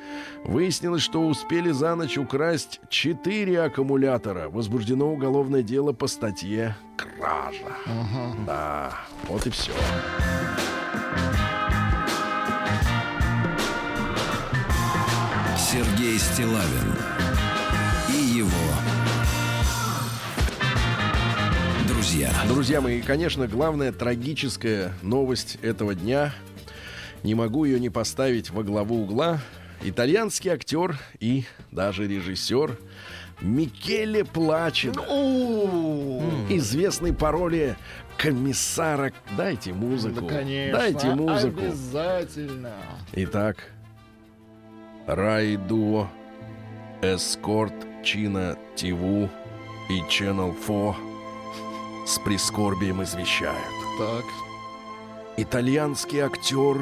Выяснилось, что успели за ночь украсть 4 аккумулятора. Возбуждено уголовное дело по статье «Кража». Да, вот и все. Сергей Стилавин и его друзья. Друзья мои, конечно, главная трагическая новость этого дня. Не могу ее не поставить во главу угла. Итальянский актер и даже режиссер Микеле Плачино. Известный по роли комиссара. Дайте музыку. Да, конечно. Дайте музыку. Обязательно. Итак, Райдуо, Эскорт, Чина, Тиву и Channel 4 с прискорбием извещают. Так. Итальянский актер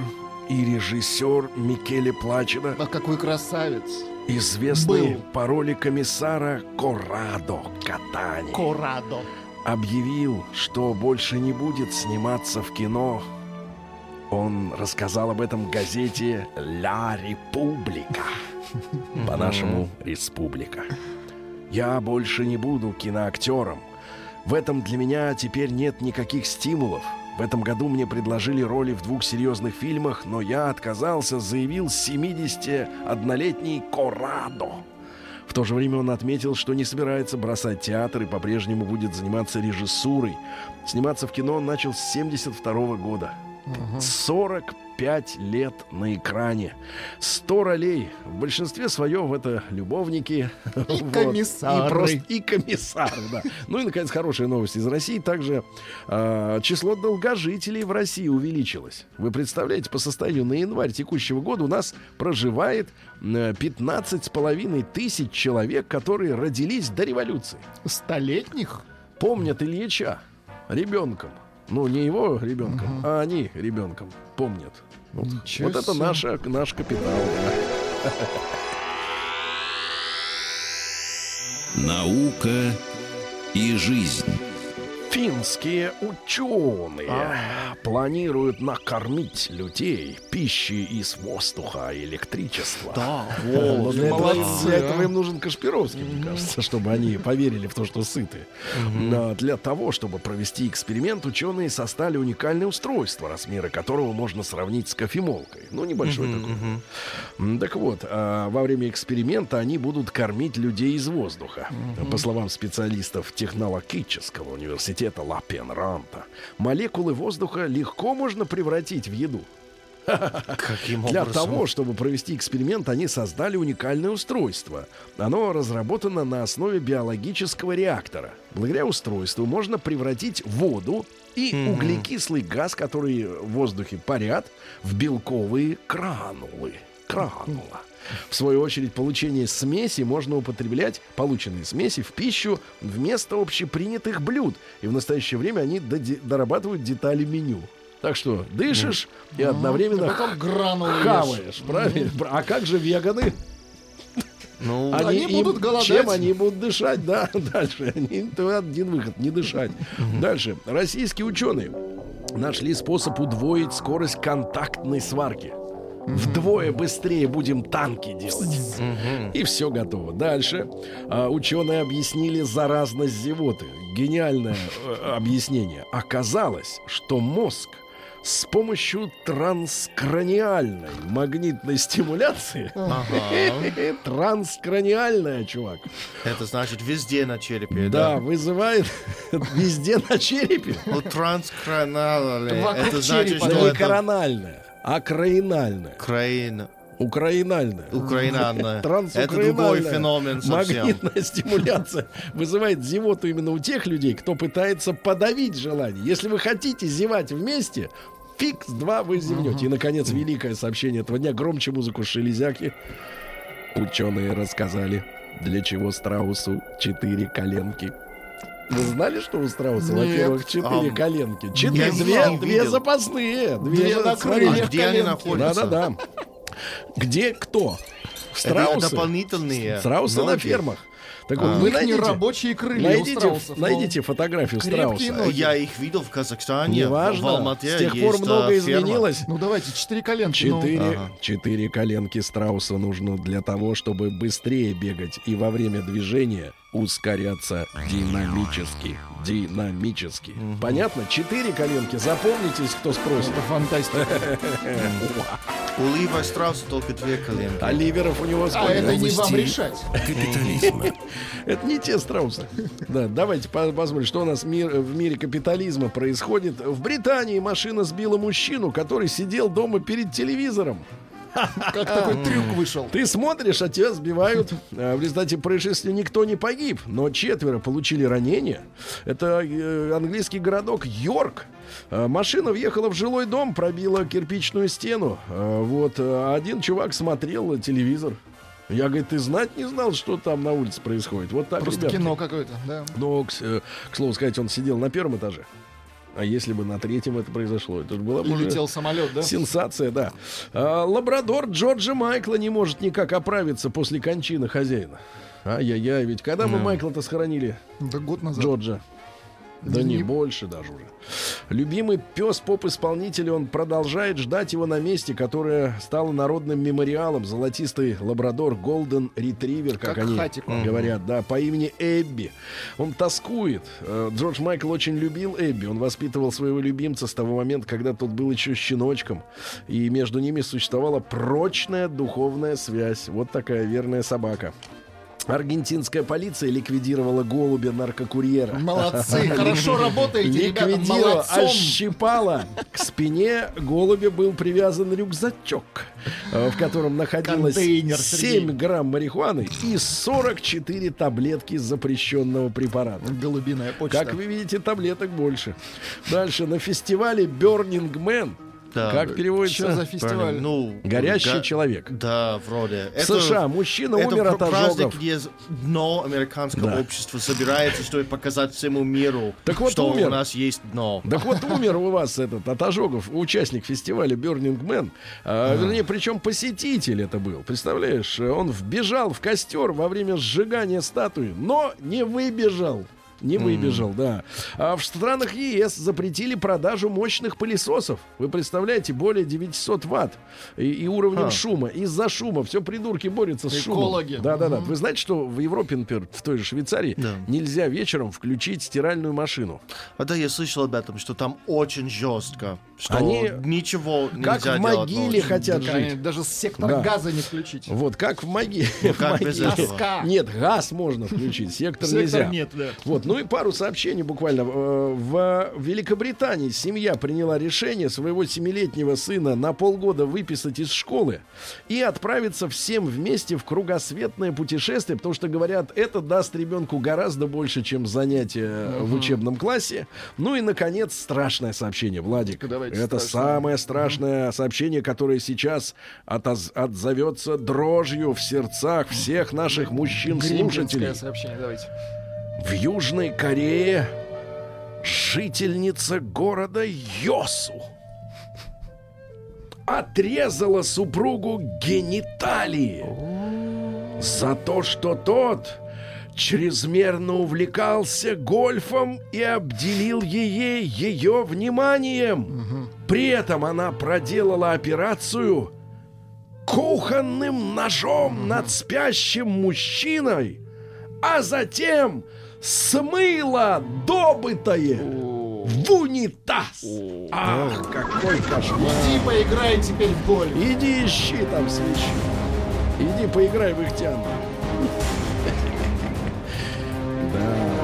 и режиссер Микеле Плачино, А какой красавец. известный Был. по роли комиссара Корадо Катани, Корадо. объявил, что больше не будет сниматься в кино. Он рассказал об этом газете «Ля Република». По-нашему «Республика». «Я больше не буду киноактером. В этом для меня теперь нет никаких стимулов. В этом году мне предложили роли в двух серьезных фильмах, но я отказался, заявил 71-летний Корадо. В то же время он отметил, что не собирается бросать театр и по-прежнему будет заниматься режиссурой. Сниматься в кино он начал с 72 года. 45 лет на экране. 100 ролей. В большинстве своем это любовники. <laughs> И Вот. комиссары. И, просто- и комиссары, да. Ну и, наконец, хорошая новость из России. Также а, число долгожителей в России увеличилось. Вы представляете, по состоянию на январь текущего года у нас проживает э, 15 с половиной тысяч человек, которые родились до революции. Столетних? Помнят Ильича ребенком. Ну, не его ребенком, а они ребенком помнят. Вот, Ничего вот это наша, наш капитал. да. Наука и жизнь. Финские ученые планируют накормить людей пищей из воздуха и электричества. Да, Но для, этого, молодцы, для а. этого им нужен Кашпировский, мне кажется, чтобы они поверили в то, что сыты. Но для того, чтобы провести эксперимент, ученые создали уникальное устройство, размеры которого можно сравнить с кофемолкой. Ну, небольшой такой. Так вот, а, во время эксперимента они будут кормить людей из воздуха. По словам специалистов технологического университета Ла Пенранта, молекулы воздуха легко можно превратить в еду. <laughs> Каким Для того, чтобы провести эксперимент, они создали уникальное устройство. Оно разработано на основе биологического реактора. Благодаря устройству можно превратить воду и углекислый газ, который в воздухе парят, в белковые кранулы. Кранула. В свою очередь, получение смеси можно употреблять, полученные смеси, в пищу вместо общепринятых блюд. И в настоящее время они дорабатывают детали меню. Так что дышишь и одновременно Потом гранулы ешь. хаваешь, правильно? А как же веганы? Ну, Они им- будут голодать. Чем они будут дышать, да, <laughs> дальше. Они, один выход, не дышать. Дальше. Российские ученые нашли способ удвоить скорость контактной сварки. Вдвое быстрее будем танки делать. И все готово. Дальше. А, ученые объяснили заразность зевоты. Гениальное э, объяснение. Оказалось, что мозг с помощью транскраниальной магнитной стимуляции <laughs> транскраниальная, чувак. это значит везде на черепе, Да, да? вызывает <laughs> везде на черепе. Ну, транскранальный, Вокруг это значит, что не это корональная, а краинальная. Украина. Украинальная. Украинальная. <laughs> Это другой феномен совсем. Магнитная стимуляция вызывает зевоту именно у тех людей, кто пытается подавить желание. Если вы хотите зевать вместе, фикс два вы зевнете. И, наконец, великое сообщение этого дня. Громче музыку шелезяки. Ученые рассказали, для чего страусу четыре коленки. Вы знали, что у страуса, во-первых, четыре Ам, коленки? Четыре, две, две запасные. Две, Две на крыльях А где они коленки. находятся? Да-да-да. Где кто? Это Страусы. дополнительные. Страусы на ноги. фермах. Так вот, А. Вы найдите, нерабочие крылья найдите, страусов. найдите фотографию страуса. ноги. Я их видел в Казахстане, в Неважно, Алмате. с тех есть, пор а, многое ферма. изменилось. Ну давайте, четыре коленки. ну. Четыре, Ага. четыре коленки страуса нужно для того, чтобы быстрее бегать и во время движения ускоряться динамически. Динамически. Понятно? Четыре коленки. Запомнитесь, кто спросит. Это фантастика. У Лива Страуса только две коленки. А ливеров у него А сколько? это не вам решать. Капитализма. <laughs> Это не те страусы. Да, давайте по- посмотрим, что у нас мир, в мире капитализма происходит. В Британии машина сбила мужчину, который сидел дома перед телевизором. <laughs> Как такой трюк вышел. Ты смотришь, а тебя сбивают. А В результате происшествия никто не погиб, но четверо получили ранения. Это э, английский городок Йорк. А, Машина въехала в жилой дом, пробила кирпичную стену. А, Вот а один чувак смотрел телевизор. Я, говорит, ты знать не знал, что там на улице происходит. Вот так, Просто ребятки. кино какое-то, да. Но, к, с- э, к слову сказать, он сидел на первом этаже. А если бы на третьем это произошло, это же была бы уже летел самолет, да? сенсация, да. А, лабрадор Джорджа Майкла не может никак оправиться после кончины хозяина. Ай-яй-яй, ведь когда мы Майкла-то сохранили, Да год назад. Джорджа? Да не Не- больше даже уже. Любимый пес поп-исполнителя, он продолжает ждать его на месте, которое стало народным мемориалом. Золотистый лабрадор Голден Ретривер, как, Как они хатик. говорят, да, по имени Эбби. Он тоскует. Э, Джордж Майкл очень любил Эбби. Он воспитывал своего любимца с того момента, когда тот был еще щеночком. И между ними существовала прочная духовная связь. Вот такая верная собака. Аргентинская полиция ликвидировала голубя-наркокурьера. Молодцы, хорошо работаете, ребята, Ликвидировала, молодцом. ощипала. К спине голубя был привязан рюкзачок, э, в котором находилось Контейнер, 7 Сергей. грамм марихуаны и 44 таблетки запрещенного препарата. Голубиная почта. Как вы видите, таблеток больше. Дальше на фестивале Burning Man. Да. Как переводится? Что за фестиваль? Ну, Горящий га- человек. Да, вроде. В США мужчина это умер от пр- праздник, ожогов. где дно американского Да. общества собирается, чтобы показать всему миру, Так вот что умер. у нас есть дно. Так вот умер у вас этот от ожогов участник фестиваля Burning Man. А, Вернее, причем посетитель это был. Представляешь, он вбежал в костер во время сжигания статуи, но не выбежал. Не выбежал, да. А в странах ЕС запретили продажу мощных пылесосов. Вы представляете, более 900 ватт и, и уровнем Ха. шума. Из-за шума все придурки борются с шумом. Экологи. Да, да, да. Мгм. Вы знаете, что в Европе, например, в той же Швейцарии Да. нельзя вечером включить стиральную машину. А да, я слышал об этом, что там очень жестко, что Они ничего Как нельзя в делать могиле хотят Так, жить. Даже сектор Да. газа не включить. Вот как в могиле. Ну, в как без могиле. Нет, газ можно включить, сектор, Сектор нельзя. нет, да. Вот, ну и пару сообщений буквально. Э, В Великобритании семья приняла решение своего семилетнего сына на полгода выписать из школы и отправиться всем вместе в кругосветное путешествие, потому что, говорят, это даст ребенку гораздо больше, чем занятия в учебном классе. Ну и, наконец, страшное сообщение, Владик. Давайте это страшное. самое страшное сообщение, которое сейчас отоз- отзовется дрожью в сердцах всех наших мужчин-слушателей. Сообщение, давайте. В Южной Корее жительница города Йосу отрезала супругу гениталии за то, что тот чрезмерно увлекался гольфом и обделил ей ее вниманием. При этом она проделала операцию кухонным ножом над спящим мужчиной, а затем смыла добытое в унитаз. Ах, какой кошмар! Иди поиграй теперь в гольф. Иди ищи там свечи. Иди поиграй в ихтян. Да.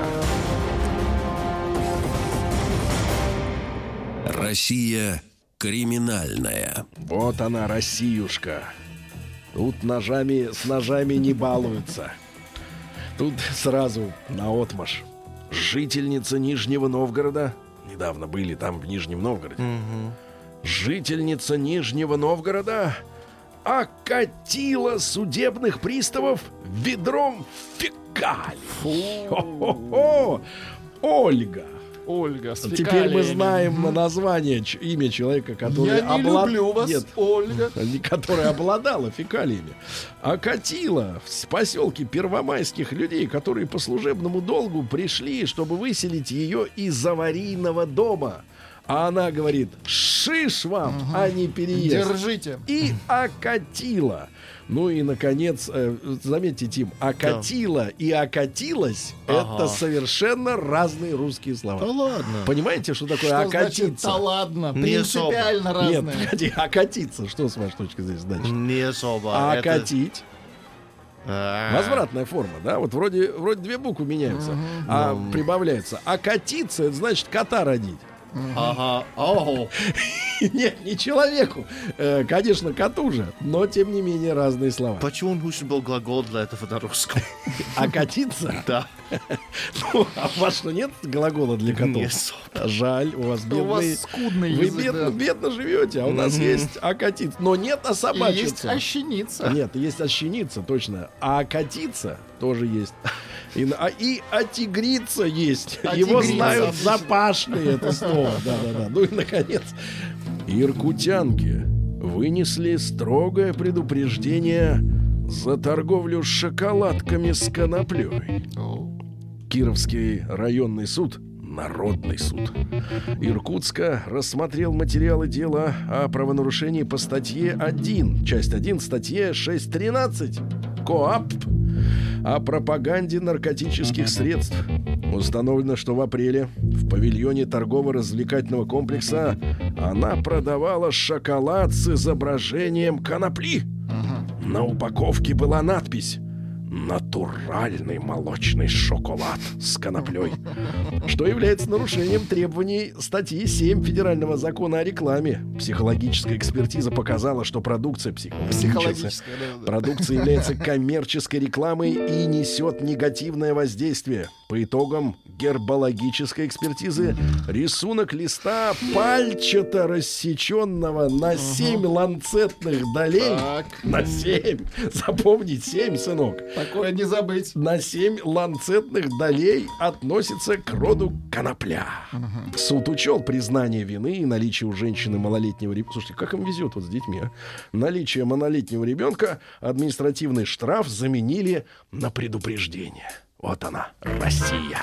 Россия криминальная. Вот она, Россиюшка. Тут ножами, с ножами не балуются. Тут сразу на отмаш. Жительница Нижнего Новгорода. Недавно были там, в Нижнем Новгороде. Жительница Нижнего Новгорода окатила судебных приставов ведром фекалий. Хо-хо-хо! Ольга. Ольга, с Теперь мы знаем название, ч- имя человека, который Я не облад- люблю вас, Нет, Ольга. <laughs> которая обладала фекалиями, окатила в поселке первомайских людей, которые по служебному долгу пришли, чтобы выселить ее из аварийного дома. А она говорит, шиш вам, а не переезд. Держите. И окатила. Ну и, наконец, э, заметьте, Тим, окатила и окатилась это Ага. совершенно разные русские слова. Да ладно. Понимаете, что такое Что значит, окатиться? да ладно, Не принципиально Нет, разные. погоди, окатиться. Что с вашей точки зрения значит? Не особо. Это- Окатить. А, Возвратная форма, да? Вот вроде, вроде две буквы меняются, а прибавляется. Окатиться, это значит кота родить. Ага. Ого. <laughs> Нет, не человеку. Э, Конечно, коту же, но тем не менее разные слова. Почему нужен был глагол для этого на русском? <laughs> Окатиться? Да. <laughs> Ну, а у вас что, нет глагола для котов? Жаль, у вас У вас бедные... скудный Вы бедно, живете, а у нас есть окатиться. Но нет есть особачиться. ощеница. Нет, есть ощениться, точно. А окатиться тоже есть. И, а, и отигриться есть. Его Отигриться, знают запашные это слово. <laughs> Да-да-да. Ну и, наконец, иркутянки вынесли строгое предупреждение за торговлю шоколадками с коноплей. Кировский районный суд Народный суд Иркутска рассмотрел материалы дела о правонарушении по статье 1, часть 1, статье 6.13 КоАП о пропаганде наркотических средств. Установлено, что в апреле в павильоне торгово-развлекательного комплекса она продавала шоколад с изображением конопли. На упаковке была надпись «Натуральный молочный шоколад с коноплей», что является нарушением требований статьи 7 Федерального закона о рекламе. Психологическая экспертиза показала, что продукция психологическая, Психологическая, да, да. продукция является коммерческой рекламой и несет негативное воздействие. По итогам гербологической экспертизы рисунок листа пальчато рассеченного на 7 ланцетных долей. Так. На 7. Запомнить 7, сынок. Такое не забыть. На 7 ланцетных долей относится к роду конопля. Суд учел признание вины и наличие у женщины малолетнего ребенка. Слушайте, как им везет вот с детьми, а? Наличие малолетнего ребенка административный штраф заменили на предупреждение. Вот она, Россия.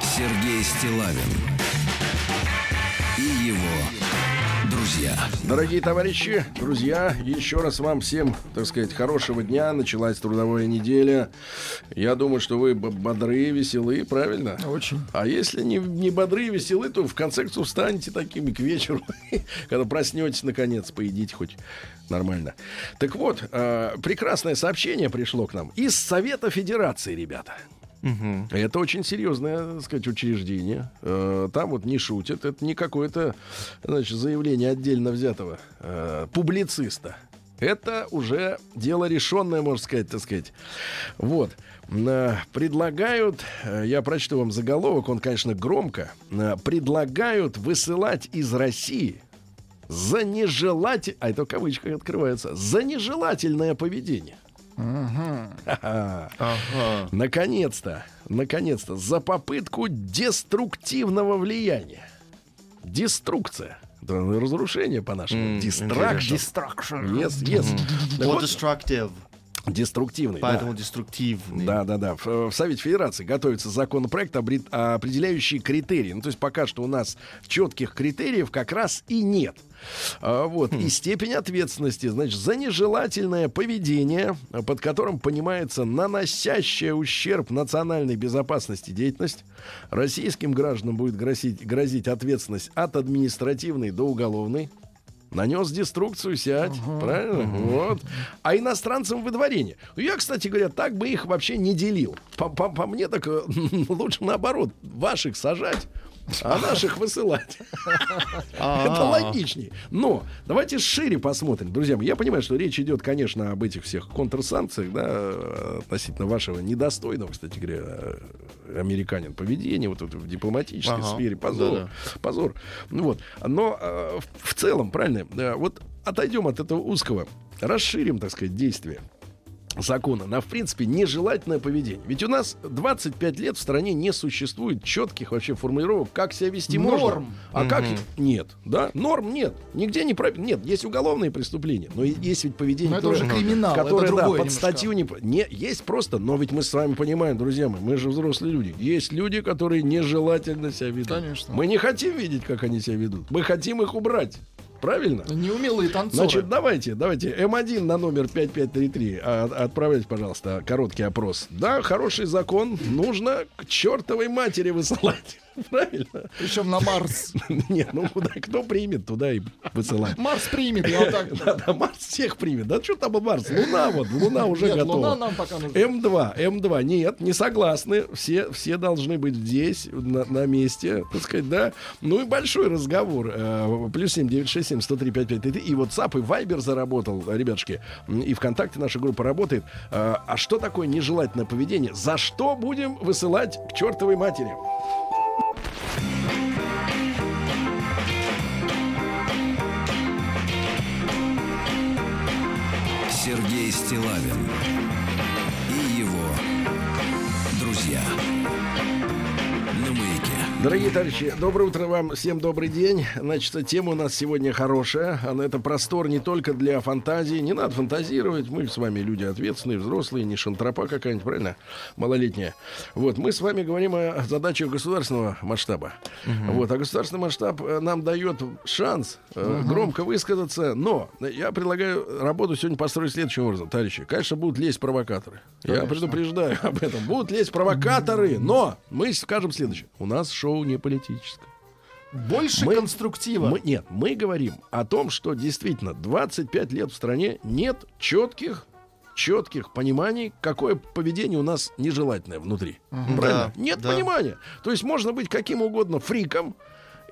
Сергей Стилавин друзья. Дорогие товарищи, друзья, еще раз вам всем, так сказать, хорошего дня. Началась трудовая неделя. Я думаю, что вы б- бодры, веселы, правильно? Очень. А если не, не бодры и веселы, то в конце концов станете такими к вечеру. <laughs> Когда проснетесь, наконец, поедите хоть нормально. Так вот, э, прекрасное сообщение пришло к нам из Совета Федерации, ребята. Это очень серьезное, так сказать, учреждение. Э, Там вот не шутят. Это не какое-то, значит, заявление отдельно взятого э, публициста. Это уже дело решенное, можно сказать, так сказать. Вот. Э, Предлагают, я прочту вам заголовок, он, конечно, громко. Предлагают высылать из России за нежелательное, а это в кавычках открывается, за нежелательное поведение. Ага. <laughs> Наконец-то, наконец-то, за попытку деструктивного влияния. Деструкция. Да, разрушение по-нашему. М, Дистракшн. Destruction. Yes, yes. Вот, destructive, деструктивный. да. поэтому деструктивный. Да, да, да. В, в Совете Федерации готовится законопроект, определяющий критерии. Ну, то есть пока что у нас четких критериев как раз и нет. А, вот. И степень ответственности, значит, за нежелательное поведение, под которым понимается наносящая ущерб национальной безопасности деятельность, российским гражданам будет грозить, грозить ответственность от административной до уголовной. Нанес деструкцию, сядь. Правильно? Вот. А иностранцам выдворение. Я, кстати говоря, так бы их вообще не делил. По, по- по мне так э, <laughs> лучше наоборот. Ваших сажать. А наших высылать. Это логичнее. Но давайте шире посмотрим, друзья мои. Я понимаю, что речь идет, конечно, об этих всех контрсанкциях, да, относительно вашего недостойного, кстати говоря, э, американин поведения, вот в дипломатической сфере. Позор. Позор. Вот. Но э, в- в целом, правильно, э, вот отойдем от этого узкого, расширим, так сказать, действие закона на, в принципе, нежелательное поведение. Ведь у нас 25 лет в стране не существует четких вообще формулировок, как себя вести можно. Норм. А как нет, да? Норм нет. Нигде не прописано. Нет, есть уголовные преступления, но есть ведь поведение, Но это которое- уже криминал, это которое, да, другое под немножко. статью не, не... Есть просто, но ведь мы с вами понимаем, друзья мои, мы же взрослые люди. Есть люди, которые нежелательно себя ведут. Конечно. Мы не хотим видеть, как они себя ведут. Мы хотим их убрать. Правильно? Неумелые танцоры. Значит, давайте, давайте. М1 на номер 5533. А, отправляйте, пожалуйста, короткий опрос. Да, хороший закон. Нужно к чертовой матери высылать. <laughs> Правильно? Причем на Марс. <laughs> Нет, ну куда, кто примет, туда и высылать. Марс примет, я вот так. <laughs> Да, да, Марс всех примет. Да что там Марс? Луна вот, Луна уже Нет, готова. Луна нам пока нужна. М2, М2, нет, не согласны. Все, все должны быть здесь, на, на месте, так сказать, да. Ну и большой разговор. Э, плюс 7, 9, 6, 7, 103, 5, 5, 3, 3. И WhatsApp и Viber заработал, ребятушки. И ВКонтакте наша группа работает. Э, а что такое нежелательное поведение? За что будем высылать к чертовой матери? Сергей Дорогие товарищи, доброе утро вам, всем добрый день. Значит, тема у нас сегодня хорошая. Она это простор не только для фантазии. Не надо фантазировать. Мы с вами люди ответственные, взрослые, не шантропа какая-нибудь, правильно? Малолетняя. Вот, мы с вами говорим о задачах государственного масштаба. Вот, а государственный масштаб э, нам дает шанс э, громко высказаться. Но я предлагаю работу сегодня построить следующим образом, товарищи. Конечно, будут лезть провокаторы. Я предупреждаю об этом. Будут лезть провокаторы, но мы скажем следующее. У нас шоу не политическое. Больше Мы- конструктива. Мы, нет, мы говорим о том, что действительно 25 лет в стране нет четких четких пониманий, какое поведение у нас нежелательное внутри. Правильно? Да, Нет да. понимания. То есть можно быть каким угодно фриком,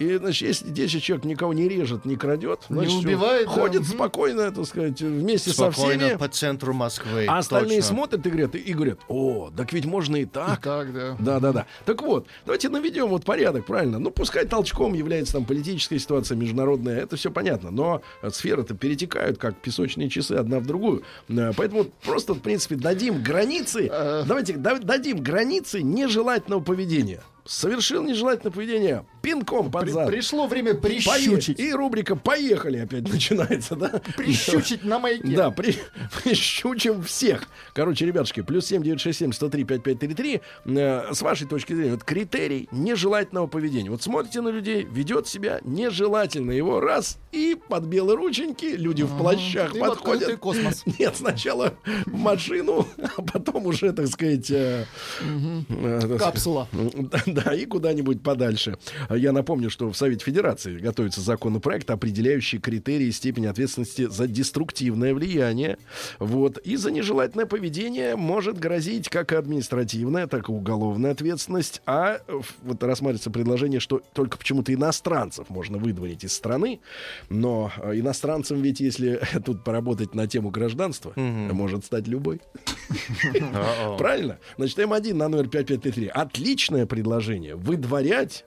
и, значит, если 10 человек никого не режет, не крадет, значит, всё, убивает, да, ходит мгм. спокойно, так сказать, вместе со Спокойно всеми. по центру Москвы. А остальные точно. смотрят и говорят, и говорят, о, так ведь можно и И так. так, да. Да, да, да. Так вот, давайте наведем вот порядок, правильно? Ну, пускай толчком является там политическая ситуация международная, это все понятно, но сферы-то перетекают, как песочные часы, одна в другую. Э, Поэтому просто, в принципе, дадим границы, Э. давайте да- дадим границы нежелательного поведения. Совершил нежелательное поведение пинком под При- зад. пришло время Пое- прищучить. И рубрика «Поехали» опять <laughs> начинается, да? Прищучить на маяке. Да, при, <laughs> прищучим всех. Короче, ребятушки, плюс 7 967 103 5533. Э, с вашей точки зрения, вот критерий нежелательного поведения. Вот смотрите на людей, ведет себя нежелательно. Его раз и под белые рученьки люди в плащах И подходят. космос. <laughs> Нет, сначала в машину, а потом уже, так сказать... э, э, так сказать, Капсула. да, да, и куда-нибудь подальше. Я напомню, что в Совете Федерации готовится законопроект, определяющий критерии и степень ответственности за деструктивное влияние. Вот. И за нежелательное поведение может грозить как административная, так и уголовная ответственность. А вот рассматривается предложение, что только почему-то иностранцев можно выдворить из страны. Но э, иностранцам ведь, если <laughs> тут поработать на тему гражданства, может стать любой. <laughs> Правильно? Значит, М1 на номер 5533. Отличное предложение. Выдворять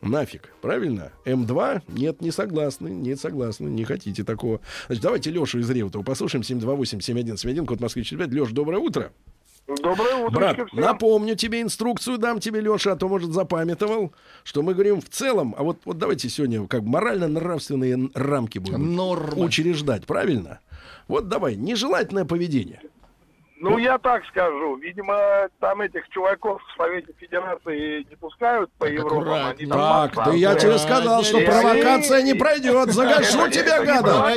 Нафиг, правильно? М2? Нет, не согласны, не согласны, не хотите такого. Значит, давайте Лешу из Реутова послушаем. 728-7171, код Москвы 45. Леш, доброе утро. Доброе утро. Брат, напомню тебе инструкцию, дам тебе, Леша, а то, может, запамятовал, что мы говорим в целом, а вот, вот давайте сегодня как морально-нравственные рамки будем Нормы. учреждать, правильно? Вот давай, нежелательное поведение. Ну, я так скажу. Видимо, там этих чуваков в Совете Федерации не пускают по Европам. Они там Так, да я тебе сказал, что провокация не пройдет. Загашу тебя, гада.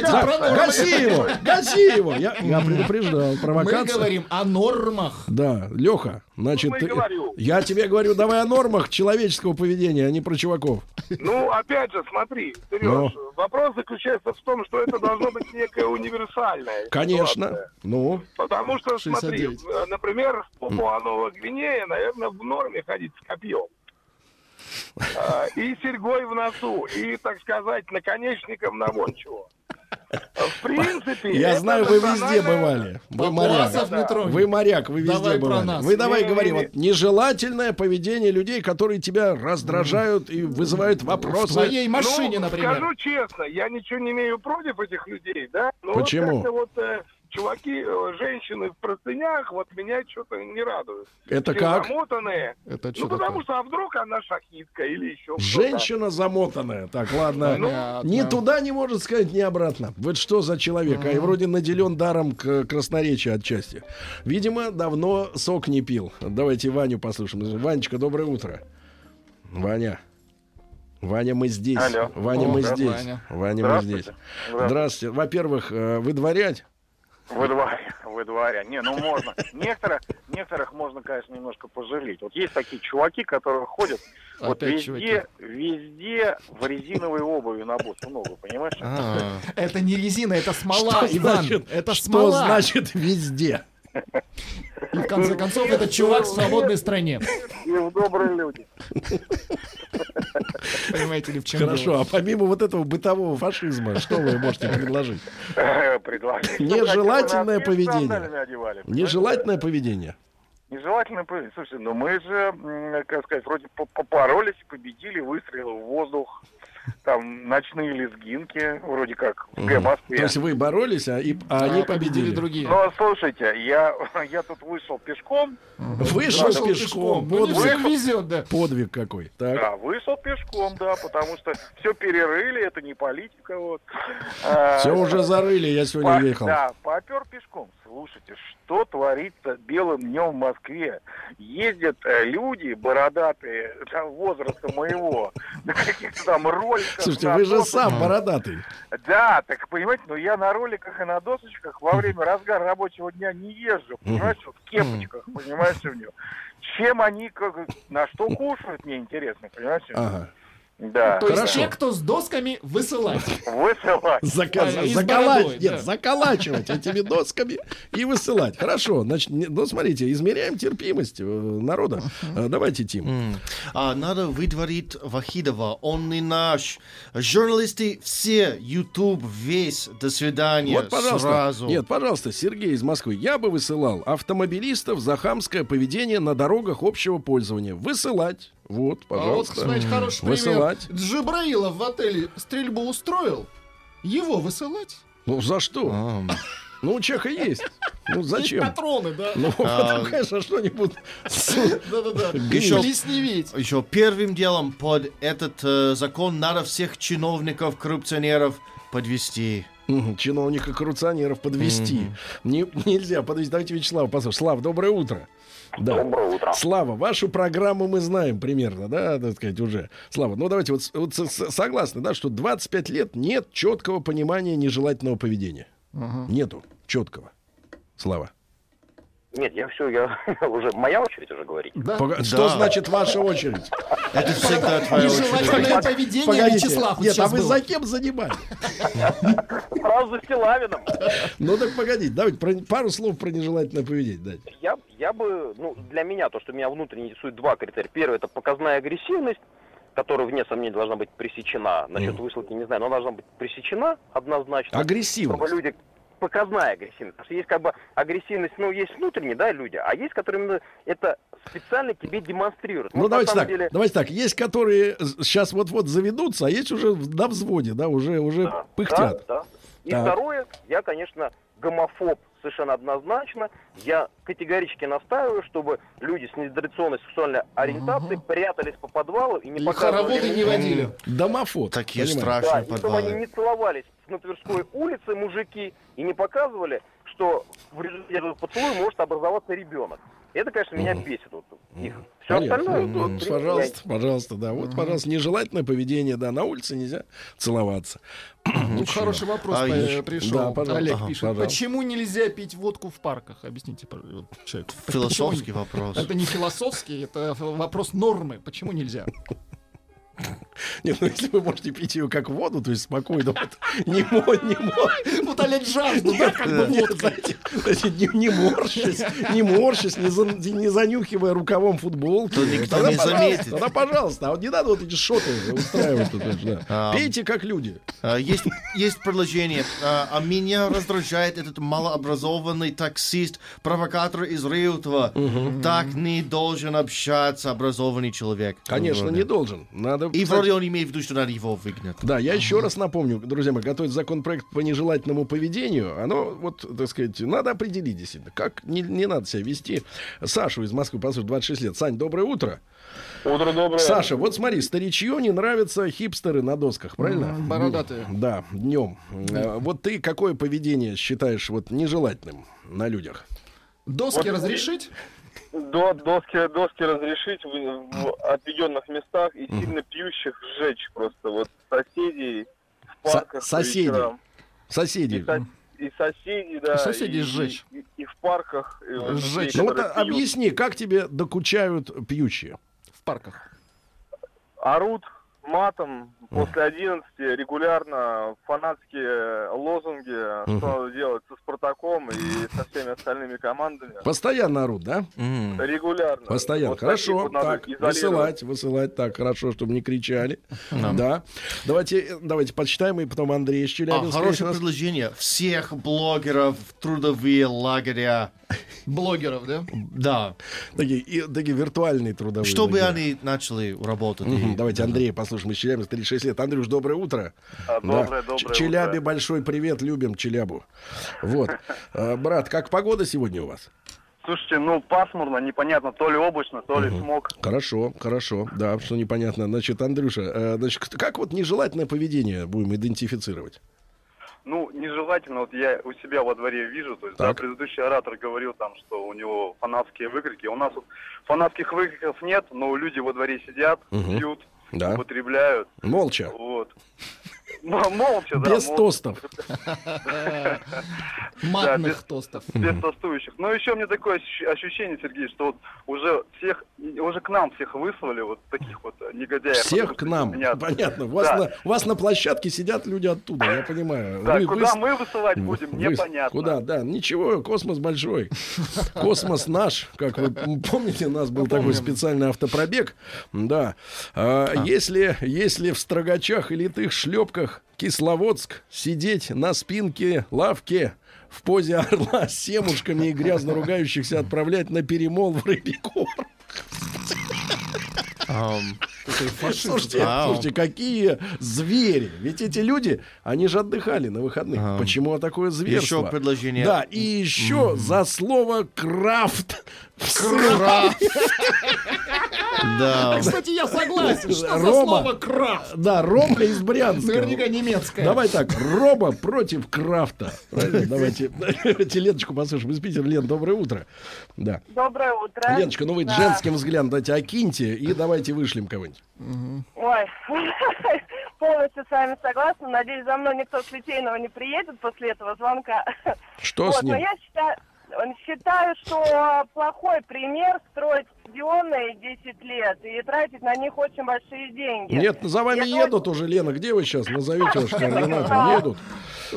Гаси его, гаси его. Я, предупреждал. Мы говорим о нормах. Да, Леха, значит, ты- говорю. я тебе говорю, давай о нормах человеческого поведения, а не про чуваков. Ну, опять же, смотри, Сереж, Ну. вопрос заключается в том, что это должно быть некая универсальная Конечно. ситуация. Ну, Потому что, смотри, 69. э, например, в Папуа Новая Гвинея, наверное, в норме ходить с копьем. А, И серьгой в носу, и, так сказать, наконечником на вон чего. В принципе... я знаю, вы везде бывали. Вы моряк. Не тронь. Вы моряк, вы везде Давай про бывали. нас. Вы давай Не-не-не. говори, вот нежелательное поведение людей, которые тебя раздражают и вызывают В вопросы. твоей машине, ну, например. Скажу честно, я ничего не имею против этих людей, да? Но Почему? Вот э, чуваки, э, женщины в простынях, вот меня что-то не радуют. Это Все как? замотанные. Это Ну, что потому такое? что, а вдруг она шахистка или еще кто-то. Женщина замотанная. Так, ладно. Понятно. Ни туда не может сказать, ни обратно. Вот что за человек? А и вроде наделен даром к красноречия отчасти. Видимо, давно сок не пил. Давайте Ваню послушаем. Ванечка, доброе утро. Ваня. Ваня, мы здесь. Алло. Ваня, О, мы здесь. Ваня. Ваня, мы здесь. Здравствуйте. Здравствуйте. Во-первых, э, выдворять. Во дворе, во дворе. Не, ну можно. Некоторых, некоторых можно, конечно, немножко пожалеть. Вот есть такие чуваки, которые ходят вот Опять везде, везде в резиновой обуви на босу ногу, понимаешь? А, Это не резина, это смола, Что Иван. значит- это Что смола. значит везде? И в конце концов, это чувак в свободной стране. И в добрые люди. Понимаете ли, в чем Хорошо, дело? а помимо вот этого бытового фашизма, что вы можете предложить? Предложить. Нежелательное поведение. Нежелательное поведение. Нежелательное поведение. Слушайте, ну мы же, как сказать, вроде по- попоролись, победили, выстрелы в воздух. Там ночные лезгинки, вроде как в Москве. То есть вы боролись, а, и, а они А победили победили. другие. Но слушайте, я, <laughs> я тут вышел пешком, Вышел Вышел пешком. Ну, не Подвиг, всем везет, да. подвиг какой. Так. да, вышел пешком, да, потому что все перерыли, это не политика, вот. А, Все уже зарыли, я сегодня по- ехал. Да, попер пешком. Слушайте, что творится белым днем в Москве? Ездят э, люди бородатые, там, возраста моего, <laughs> на каких-то там роликах. Слушайте, вы же сам бородатый. Да, так понимаете, но я на роликах и на досочках во время разгара рабочего дня не езжу, понимаешь, в кепочках, понимаешь, у него. Чем они, как, на что кушают, мне интересно, понимаешь? Ага. Да. То есть Хорошо. те, кто с досками, высылать. Высылать. Заказ- А, заколачивать, бородой, нет, да. заколачивать этими досками и высылать. Хорошо, значит, ну смотрите, измеряем терпимость э, народа. Э, Давайте, Тим. А, надо выдворить Вахидова. Он не наш. Журналисты все, YouTube весь. До свидания. Вот, пожалуйста. Сразу. Нет, пожалуйста, Сергей из Москвы. Я бы высылал автомобилистов за хамское поведение на дорогах общего пользования. Высылать. Вот, А вот, пожалуйста. кстати, хороший пример. Высылать. Джибраилов в отеле стрельбу устроил. Его высылать? Ну, за что? А, Ну, у Чеха есть. Ну, Есть зачем? патроны, да? Ну, А, вот, конечно, что-нибудь. Да-да-да. Еще-. Еще первым делом под этот э, закон надо всех чиновников, коррупционеров подвести. Мгм, Чиновника коррупционеров подвести. Не- нельзя подвести. Давайте Вячеслав послушаем. Слав, доброе утро. Да. Доброе утро. Слава, вашу программу мы знаем примерно, да, так сказать, уже. Слава, ну давайте вот, вот согласны, да, что 25 лет нет четкого понимания нежелательного поведения. Нету четкого. Слава. Нет, я все, я <laughs> уже моя очередь уже говорить. Да. Пога- Что Да. значит ваша очередь? Это всегда твоя очередь. Нежелательное поведение Погодите. Вячеслав Нет, а вы было. за кем занимали? Сразу за Стилавиным. Ну так погодите, давайте пару слов про нежелательное поведение дайте. Я, я бы, ну, для меня, то, что меня внутренне интересует два критерия. Первый, это показная агрессивность, которая, вне сомнений, должна быть пресечена. Насчет Мгм. высылки не знаю, но она должна быть пресечена однозначно. Чтобы Агрессивность. люди показная агрессивность. Потому что есть как бы агрессивность, ну, есть внутренние, да, люди, а есть, которые именно это специально тебе демонстрируют. Ну, Вот давайте так, деле- давайте так. Есть, которые сейчас вот-вот заведутся, а есть уже на взводе, да, уже, уже пыхтят. Да, да. И Так. второе, я, конечно, гомофоб совершенно однозначно. Я категорически настаиваю, чтобы люди с нетрадиционной сексуальной ориентацией прятались по подвалу и не И показывали... хороводы не водили. Домофот. Такие понимаешь? Да, страшные и чтобы они подвалы. не целовались на Тверской улице мужики и не показывали, что в результате этого поцелуя может образоваться ребенок. Это, конечно, меня бесит. Вот, их. Все Понятно. остальное... Ну, принципе, пожалуйста, пожалуйста, да. Вот, пожалуйста, нежелательное поведение, да, на улице нельзя целоваться. Тут хороший вопрос А, еще- пришел. Да, пожалуйста. Олег Ага, пишет. пожалуйста. Почему нельзя пить водку в парках? Объясните человеку. Философский Почему- вопрос. Это не философский, это вопрос нормы. Почему нельзя? <laughs> Нет, ну если вы можете пить ее как воду, то есть спокойно, вот, не, мо, не, мо, <laughs> Утолять жажду, да, как бы водкой. знаете, не, не морщись, не морщись, не, за- не занюхивая рукавом футболки. То никто Тогда, не заметит. Тогда, пожалуйста, а вот не надо вот эти шоты устраивать. тут, да. А. Пейте как люди. А, Есть, есть предложение. А а меня раздражает этот малообразованный таксист, провокатор из Реутова. Так не должен общаться образованный человек. Конечно, не должен. Надо, И кстати, вроде он имеет в виду, что надо его выгнать. Да, я еще раз напомню, друзья мои, готовить законопроект по нежелательному поведению, оно, вот, так сказать, надо определить действительно, как не, не надо себя вести. Сашу из Москвы, послушай, 26 лет. Сань, доброе утро. Утро доброе. Саша, вот смотри, старичью не нравятся хипстеры на досках, правильно? Бородатые. Да, днем. Э, Вот ты какое поведение считаешь вот нежелательным на людях? Доски разрешить? До, доски, доски разрешить в, в отведенных местах и сильно пьющих сжечь просто. Вот соседей в Со- парках по соседей. вечерам. И, Соседи. со- и соседей, да. И соседей и, сжечь. И, и в парках. и вот Сжечь. Ну вот пьют. объясни, как тебе докучают пьющие? В парках. Орут матом после 11 регулярно фанатские лозунги, что надо делать со Спартаком и со всеми остальными командами. Постоянно орут, да? Регулярно. Постоянно. Вот хорошо. вот так, высылать, высылать. Так, хорошо, чтобы не кричали. Да. Давайте, э, давайте почитаем, и потом Андрей из А, хорошее нас- предложение. Всех блогеров в трудовые лагеря. Блогеров, да? Да. Такие, и- такие виртуальные трудовые. Чтобы лагеря. они начали работать. Мгм, И- Давайте Андрея послушаем из Челябинска, 36 лет. Андрюш, доброе утро. А, доброе, Да. доброе Челябе утро. большой привет, любим Челябу. Вот. <laughs> А, Брат, как погода сегодня у вас? Слушайте, ну пасмурно, непонятно, то ли облачно, то ли смог. Хорошо, хорошо, да, что непонятно. Значит, Андрюша, э, значит, как вот нежелательное поведение будем идентифицировать? Ну, нежелательно, вот я у себя во дворе вижу, то есть, да, Так. предыдущий оратор говорил там, что у него фанатские выкрики. У нас вот фанатских выкриков нет, но люди во дворе сидят, Мгм. пьют, Да. употребляют. Молча. Вот. М- Молча, да. Без тостов. <laughs> Матных тостов. Без тостующих. Но еще мне такое ощущ- ощущение, Сергей, что вот уже всех, уже к нам всех выслали, вот таких вот негодяев. Всех к нам. Понятно. Понятно. У вас, Да. на, у вас на площадке сидят люди оттуда, я понимаю. Да, Вы- куда вы- мы высылать будем, Вы- непонятно. Куда, да, ничего, космос большой. Космос наш, как вы помните, у нас был такой специальный автопробег. Да. А, Если, если в строгачах и литых шлепках Кисловодск сидеть на спинке лавки в позе орла с семушками и грязно ругающихся отправлять на перемол в рыбий корм. Слушайте, слушайте, какие звери. Ведь эти люди, они же отдыхали на выходных. Ага. Почему такое зверство? Еще предложение. Да, и еще за слово крафт. Крафт. Да. Кстати, я согласен, что за Рома. слово крафт. Да, Рома из Брянска. Наверняка немецкое. Давай так, Рома против крафта. Давайте <laughs> давайте Леночку послушаем из Питера. Лен, доброе утро. Да. Доброе утро. Леночка, ну вы Да. женским взглядом дайте окиньте и давайте вышлем кого-нибудь. Ой, <laughs> полностью с вами согласна. Надеюсь, за мной никто с Литейного не приедет после этого звонка. Что вот, с ним? Но я считаю, считаю, что плохой пример строить стадионы 10 лет и тратить на них очень большие деньги. Нет, за вами Я едут уже, Лена. Где вы сейчас? Назовите ваши <laughs> координаты. Едут.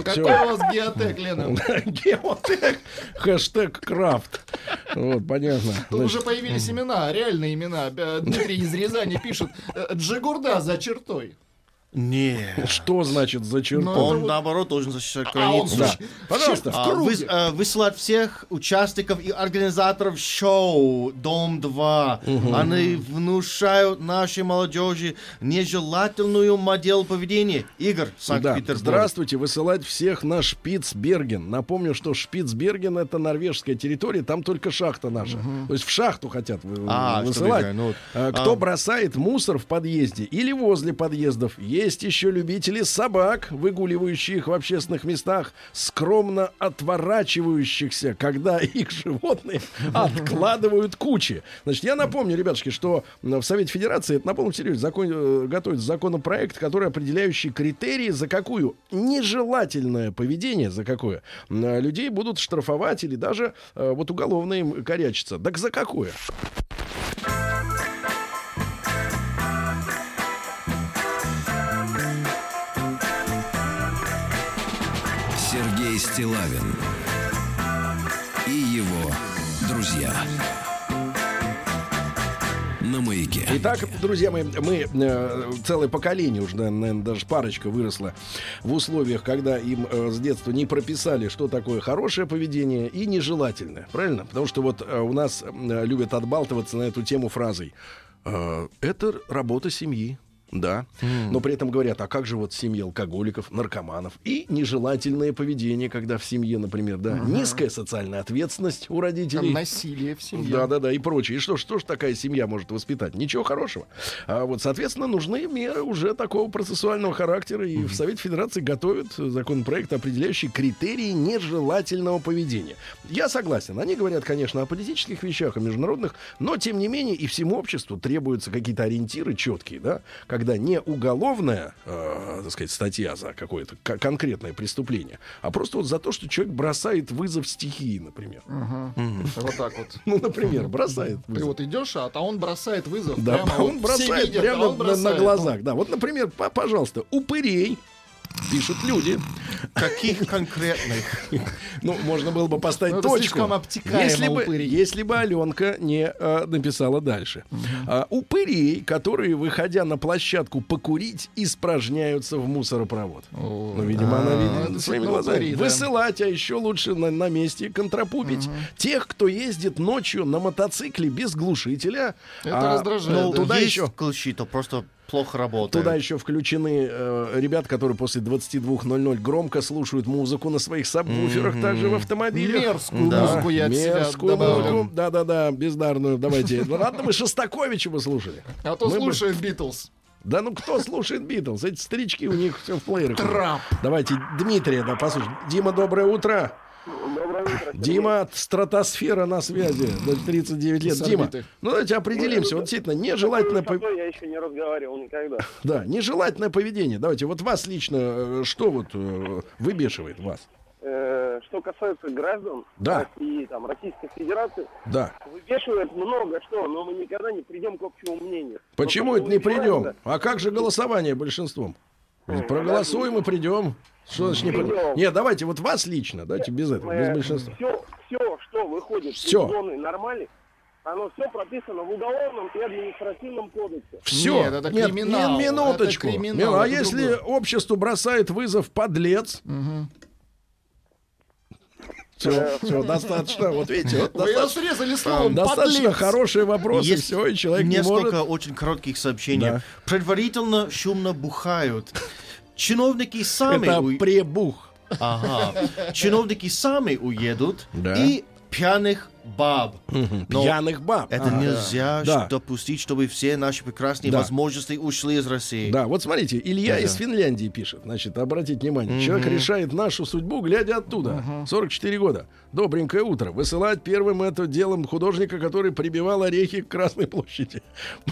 Какой у вас геотек, Лена? <laughs> Геотек. Хэштег крафт. Вот, понятно. Тут Значит, уже появились имена, реальные имена. Дмитрий из Рязани пишет. Джигурда за чертой. Не. Что значит зачеркнуть? Он, наоборот, должен защищать границу. Да. Пожалуйста. А, вы- э, высылать всех участников и организаторов шоу «Дом-2». Они внушают нашей молодежи нежелательную модель поведения. Игорь, Да. Санкт-Петербург. Здравствуйте, высылать всех на Шпицберген. Напомню, что Шпицберген это норвежская территория, там только шахта наша. То есть в шахту хотят А, высылать. что ты, ну, А, Кто а. бросает мусор в подъезде или возле подъездов? Есть еще любители собак, выгуливающих в общественных местах, скромно отворачивающихся, когда <laughs> их животные откладывают кучи. Значит, я напомню, ребятушки, что в Совете Федерации это на полном серьезе закон, э, готовится законопроект, который определяющий критерии, за какую нежелательное поведение, за какое людей будут штрафовать или даже э, вот уголовно им корячиться. Так за какое? Стилавин и его друзья. На маяке. Итак, друзья мои, мы э, целое поколение уже, наверное, даже парочка выросла в условиях, когда им э, с детства не прописали, что такое хорошее поведение и нежелательное. Правильно? Потому что вот э, у нас э, любят отбалтываться на эту тему фразой. э, это работа семьи. Да. Но при этом говорят, а как же вот семьи алкоголиков, наркоманов и нежелательное поведение, когда в семье, например, да, низкая социальная ответственность у родителей. Насилие в семье. Да, да, да, и прочее. И что, что ж такая семья может воспитать? Ничего хорошего. А вот, соответственно, нужны меры уже такого процессуального характера. И в Совете Федерации готовят законопроект, определяющий критерии нежелательного поведения. Я согласен. Они говорят, конечно, о политических вещах, о международных, но, тем не менее, и всему обществу требуются какие-то ориентиры четкие, да, когда не уголовная, э, так сказать, статья за какое-то к- конкретное преступление, а просто вот за то, что человек бросает вызов стихии, например. Вот так вот. Ну, например, бросает Ты вызов. вот идешь, а то он бросает вызов. Да, прямо он вот бросает видят, прямо а он на- на, бросает. глазах. Да, вот, например, по- пожалуйста, упырей пишут люди. Каких конкретных? Ну, можно было бы поставить Ну, точку. если бы, если бы Аленка не э, написала дальше. А, упырей, которые, выходя на площадку покурить, испражняются в мусоропровод. Ну, видимо, она видит своими действительно глазами. Высылать, а еще лучше на, на месте контрапупить тех, кто ездит ночью на мотоцикле без глушителя. Это А, раздражает, ну, да. туда Есть еще глушитель, просто плохо работает. Туда еще включены э, ребят, которые после 22.00 громко слушают музыку на своих сабвуферах, также в автомобилях. Мерзкую Да, музыку я от себя мерзкую музыку. Да-да-да, бездарную. Давайте. Ну, Ладно, мы Шостаковича бы слушали. А то Мы слушает Битлз. Да ну кто слушает Битлз? Эти старички, у них все в плеерах. Трап. Давайте Дмитрия, да, послушаем. Дима, доброе утро. Доброе утро. Дима, стратосфера на связи. Даже 39 лет. Дима, ну давайте определимся. Вот действительно, нежелательно... С тобой я еще не разговаривал никогда. <laughs> Да, нежелательное поведение. Давайте, вот вас лично, э, что вот э, выбешивает вас? Э, Что касается граждан Да. России, там, Российской Федерации, Да. выбешивает много что, но мы никогда не придем к общему мнению. Почему Но это не придем? А как же голосование большинством? Проголосуем и придем. Что значит не? Придем. Нет, давайте вот вас лично, давайте без этого, без э, большинства. Все, все, что выходит Всё. из зоны нормали, оно все прописано в уголовном и административном кодексе. Все. Нет, это криминал, не- минуточку. это криминал, Мил- а это если другое. обществу бросает вызов подлец? Все, все, достаточно. Вот видите, вот Вы достаточно, срезали словом достаточно «подлец». хорошие вопросы, Есть все, и человек не Несколько может. очень коротких сообщений. Да. Предварительно шумно бухают. Чиновники сами... Это уй- пребух. Ага. Чиновники сами уедут Да. и пьяных баб. Но Пьяных баб. Это нельзя Да. допустить, чтобы все наши прекрасные Да. возможности ушли из России. Да, вот смотрите, Илья Да. из Финляндии пишет. Значит, обратите внимание, человек решает нашу судьбу, глядя оттуда. 44 года. Добренькое утро. Высылать первым это делом художника, который прибивал орехи к Красной площади.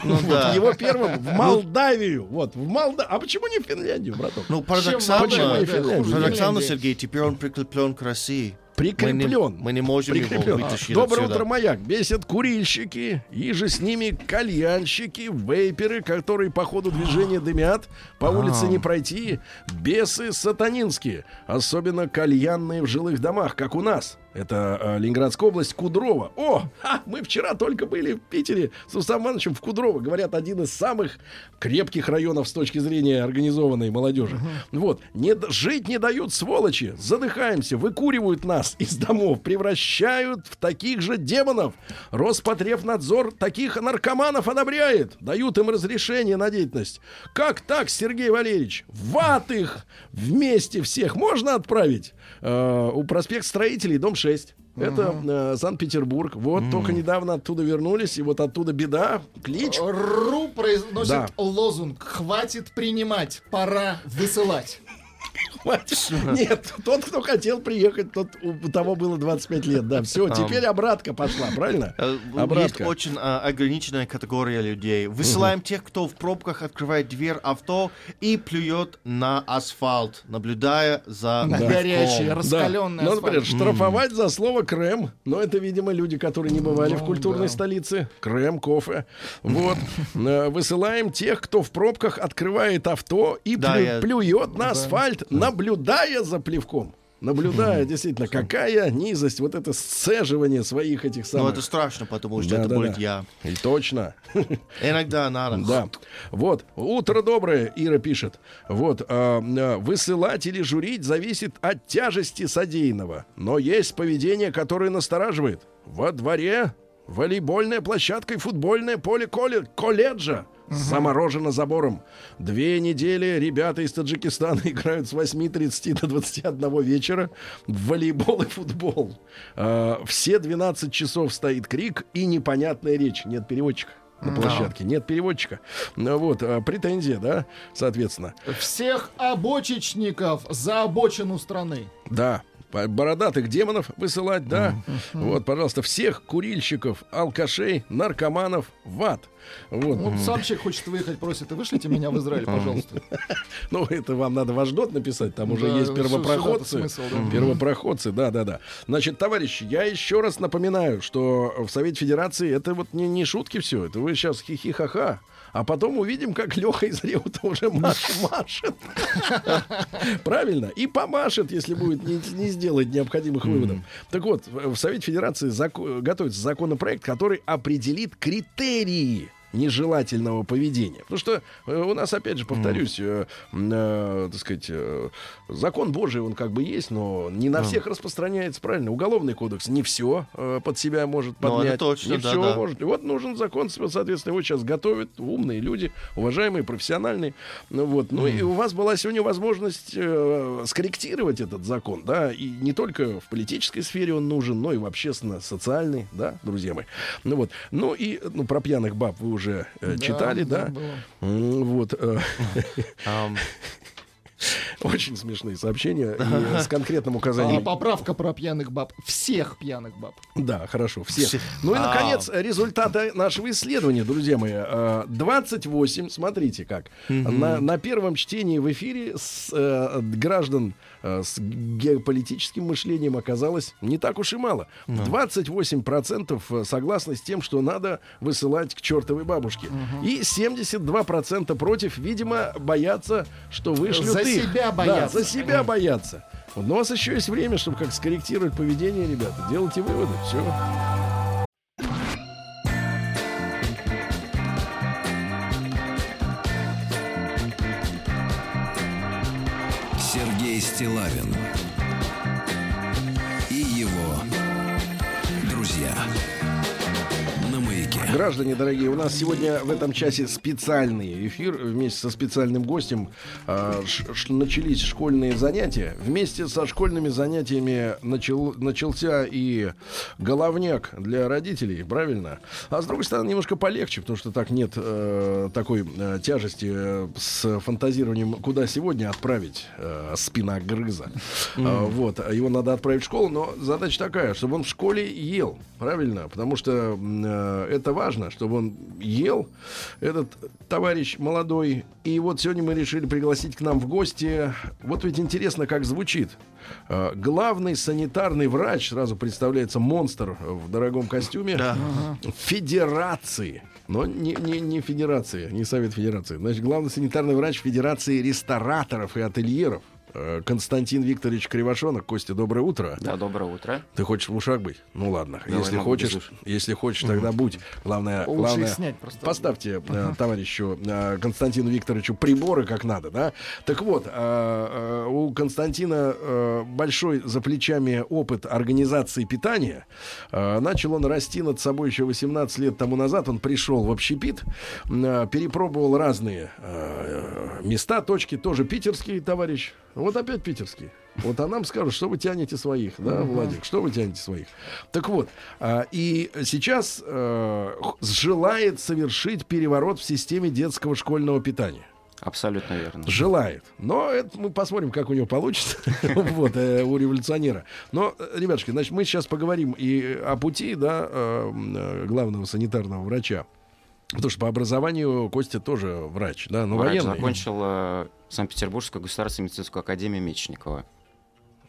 Ну Вот да. Его первым в Молдавию. Вот, в Молдавию. А почему не в Финляндию, браток? Ну, парадоксально, да, Финляндия? хуже парадоксально. Сергей, теперь он прикреплен к России. Прикреплен. Мы не можем его Прикреплен. вытащить Доброе отсюда. утро, маяк. Бесят курильщики, и же с ними кальянщики, вейперы, которые по ходу движения дымят. По улице А. не пройти. Бесы сатанинские. Особенно кальянные в жилых домах, как у нас. Это э, Ленинградская область, Кудрово. О, ха, мы вчера только были в Питере с Рустам Ивановичем в Кудрово. Говорят, один из самых крепких районов с точки зрения организованной молодежи. Вот. Не, жить не дают сволочи. Задыхаемся, выкуривают нас из домов, превращают в таких же демонов. Роспотребнадзор таких наркоманов одобряет. Дают им разрешение на деятельность. Как так, Сергей Валерьевич? В ад их вместе всех можно отправить? Э, у проспект строителей, дом 6. Это э, Санкт-Петербург. Вот только недавно оттуда вернулись, и вот оттуда беда, клич. РУ произносит Да. лозунг «Хватит принимать, пора высылать». Хватит. Нет, тот, кто хотел приехать, тот у того было 25 лет. Да, все, теперь обратка пошла, правильно? Э, Есть Обратка. очень а, ограниченная категория людей. Высылаем тех, кто в пробках открывает дверь авто и плюет на асфальт, наблюдая за На легком. горячий, Да. раскаленный Ну, например, асфальт. штрафовать за слово крем. Но это, видимо, люди, которые не бывали в культурной столице. Крем, кофе. Вот. <laughs> Э, Высылаем тех, кто в пробках открывает авто и Да, плю- я- плюет на асфальт, наблюдая за плевком. Наблюдая, действительно, какая низость, вот это сцеживание своих этих самых... это страшно, потому что Да, это да, будет да. я. И точно. Иногда надо. Да. Вот. Утро доброе, Ира пишет. Вот. а, а, высылать или журить зависит от тяжести содеянного. Но есть поведение, которое настораживает. Во дворе волейбольная площадка и футбольное поле коле- колледжа заморожено забором. Две недели ребята из Таджикистана <laughs> играют с 8.30 до 21 вечера в волейбол и футбол. А, все 12 часов стоит крик и непонятная речь. Нет переводчика на площадке. Нет переводчика. Ну Вот, а, претензия, да, соответственно. Всех обочечников за обочину страны. Да, бородатых демонов высылать, да. Вот, пожалуйста, всех курильщиков, алкашей, наркоманов в ад. Вот. Вот сам человек хочет выехать, просит, и вышлите меня в Израиль, пожалуйста. <laughs> Ну, это вам надо ваш дот написать, там уже есть первопроходцы. Первопроходцы, да, да, да. Значит, товарищи, я еще раз напоминаю, что в Совете Федерации это вот не шутки все. Это вы сейчас хихи-ха-ха. А потом увидим, как Леха из Реута уже маш- машет. <laughs> Правильно? И помашет, если будет не, не сделать необходимых выводов. Так вот, в Совете Федерации готовится законопроект, который определит критерии нежелательного поведения. Потому что э, у нас, опять же, повторюсь, э, э, так сказать, э, закон Божий, он как бы есть, но не на всех распространяется, правильно? Уголовный кодекс не все под себя может Ну, поднять. точно, не да, все да. может. И вот нужен закон, соответственно, его сейчас готовят умные люди, уважаемые, профессиональные. Ну, вот. ну и у вас была сегодня возможность э, скорректировать этот закон, да, и не только в политической сфере он нужен, но и в общественно-социальной, да, друзья мои. Ну вот. Ну и ну, про пьяных баб вы уже э, Да, читали, да, да? было. Вот. э, <laughs> Ам, Очень смешные сообщения <laughs> и с конкретным А указанием. поправка про пьяных баб. Всех пьяных баб. Да, хорошо, все. Все. Ну и, А. наконец, результаты нашего исследования, друзья мои. Э, 28, смотрите как. На, на первом чтении в эфире с, э, граждан э, с геополитическим мышлением оказалось не так уж и мало. 28% согласны с тем, что надо высылать к чертовой бабушке. И 72% против, видимо, боятся, что вышлют За их. себя Да, боятся. за себя боятся. Но у вас еще есть время, чтобы как скорректировать поведение, ребята. Делайте выводы. Все. Сергей Граждане дорогие, у нас сегодня в этом часе специальный эфир вместе со специальным гостем. А, начались школьные занятия. Вместе со школьными занятиями начал, начался и головняк для родителей, правильно? А с другой стороны, немножко полегче, потому что так нет э, такой э, тяжести э, с фантазированием, куда сегодня отправить э, спиногрыза. А, вот, его надо отправить в школу, но задача такая, чтобы он в школе ел, правильно? Потому что э, это важно, чтобы он ел, этот товарищ молодой. И вот сегодня мы решили пригласить к нам в гости. Вот ведь интересно, как звучит. Э, Главный санитарный врач, сразу представляется монстр в дорогом костюме, Федерации. Но не, не, не Федерации, не Совет Федерации. Значит, главный санитарный врач Федерации рестораторов и ательеров. Э, Константин Викторович Кривошонок. Костя, доброе утро. Да, доброе утро. Ты хочешь в ушах быть? Ну ладно. Давай, если хочешь, если хочешь, тогда будь. Главное, Лучше главное снять просто. поставьте э, товарищу э, Константину Викторовичу приборы как надо, да? Так вот, э, у Константина большой за плечами опыт организации питания. Начал он расти над собой еще 18 лет тому назад. Он пришел в общепит, перепробовал разные места, точки, тоже питерский товарищ. Вот опять питерский. Вот а нам скажут, что вы тянете своих, да, Мгм. Владик, что вы тянете своих. Так вот, а, и сейчас х- желает совершить переворот в системе детского школьного питания. Абсолютно верно. Желает. Но это мы посмотрим, как у него получится. <laughs> Вот, э, у революционера. Но, э, ребятушки, значит, мы сейчас поговорим и о пути, да, э, главного санитарного врача. Потому что по образованию Костя тоже врач, да, ну, Врач военный. закончил э, Санкт-Петербургскую государственную медицинскую академию Мечникова.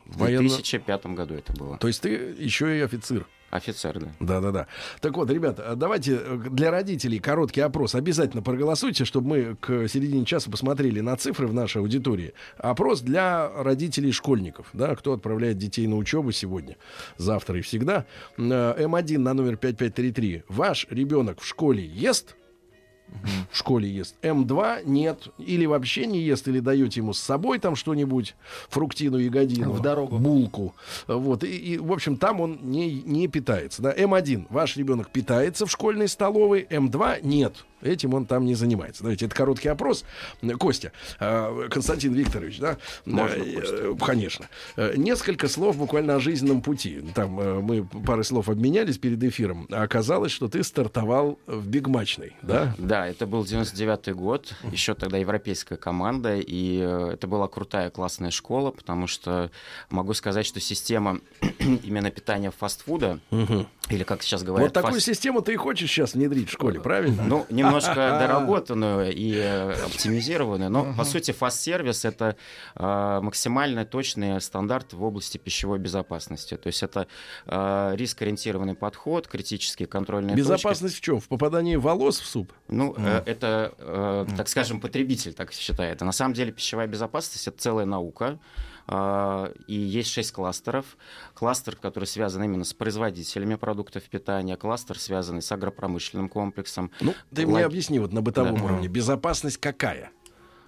В Военно- 2005 году это было. То есть ты еще и офицер. Офицер, да. Да-да-да. Так вот, ребят, а давайте э, для родителей короткий опрос. Обязательно проголосуйте, чтобы мы к середине часа посмотрели на цифры в нашей аудитории. Опрос для родителей школьников, да, кто отправляет детей на учебу сегодня, завтра и всегда. Э, М1 на номер 5533. Ваш ребенок в школе ест? В школе ест. М2 нет. Или вообще не ест, или даете ему с собой там что-нибудь, фруктину, ягодину. В дорогу. Булку. Вот. И, и, в общем, там он не, не питается. Да? М1. Ваш ребенок питается в школьной столовой. М2 нет. Этим он там не занимается. Давайте, это короткий опрос. Костя, э, Константин Викторович, да? Можно, Э, Костя. э, Конечно. Э, Несколько слов буквально о жизненном пути. Там мы пары слов обменялись перед эфиром. А оказалось, что ты стартовал в бигмачной, да? Да, это был 99-й год, еще тогда европейская команда, и это была крутая, классная школа, потому что могу сказать, что система <clears throat> именно питания фастфуда, Мгм. или как сейчас говорят... Вот такую фаст- систему ты и хочешь сейчас внедрить в школе, правильно? Ну, немножко доработанную и э, оптимизированную, но, по сути, фаст-сервис — это э, максимально точный стандарт в области пищевой безопасности. То есть это э, риск-ориентированный подход, критические контрольные. Безопасность в чем? В попадании волос в суп? Ну, это, так скажем, потребитель так считает. А на самом деле пищевая безопасность — это целая наука. А, И есть шесть кластеров. Кластер, который связан именно с производителями продуктов питания, кластер, связанный с агропромышленным комплексом. Ну, ты Лог- мне объясни вот на бытовом Да. уровне. Безопасность какая?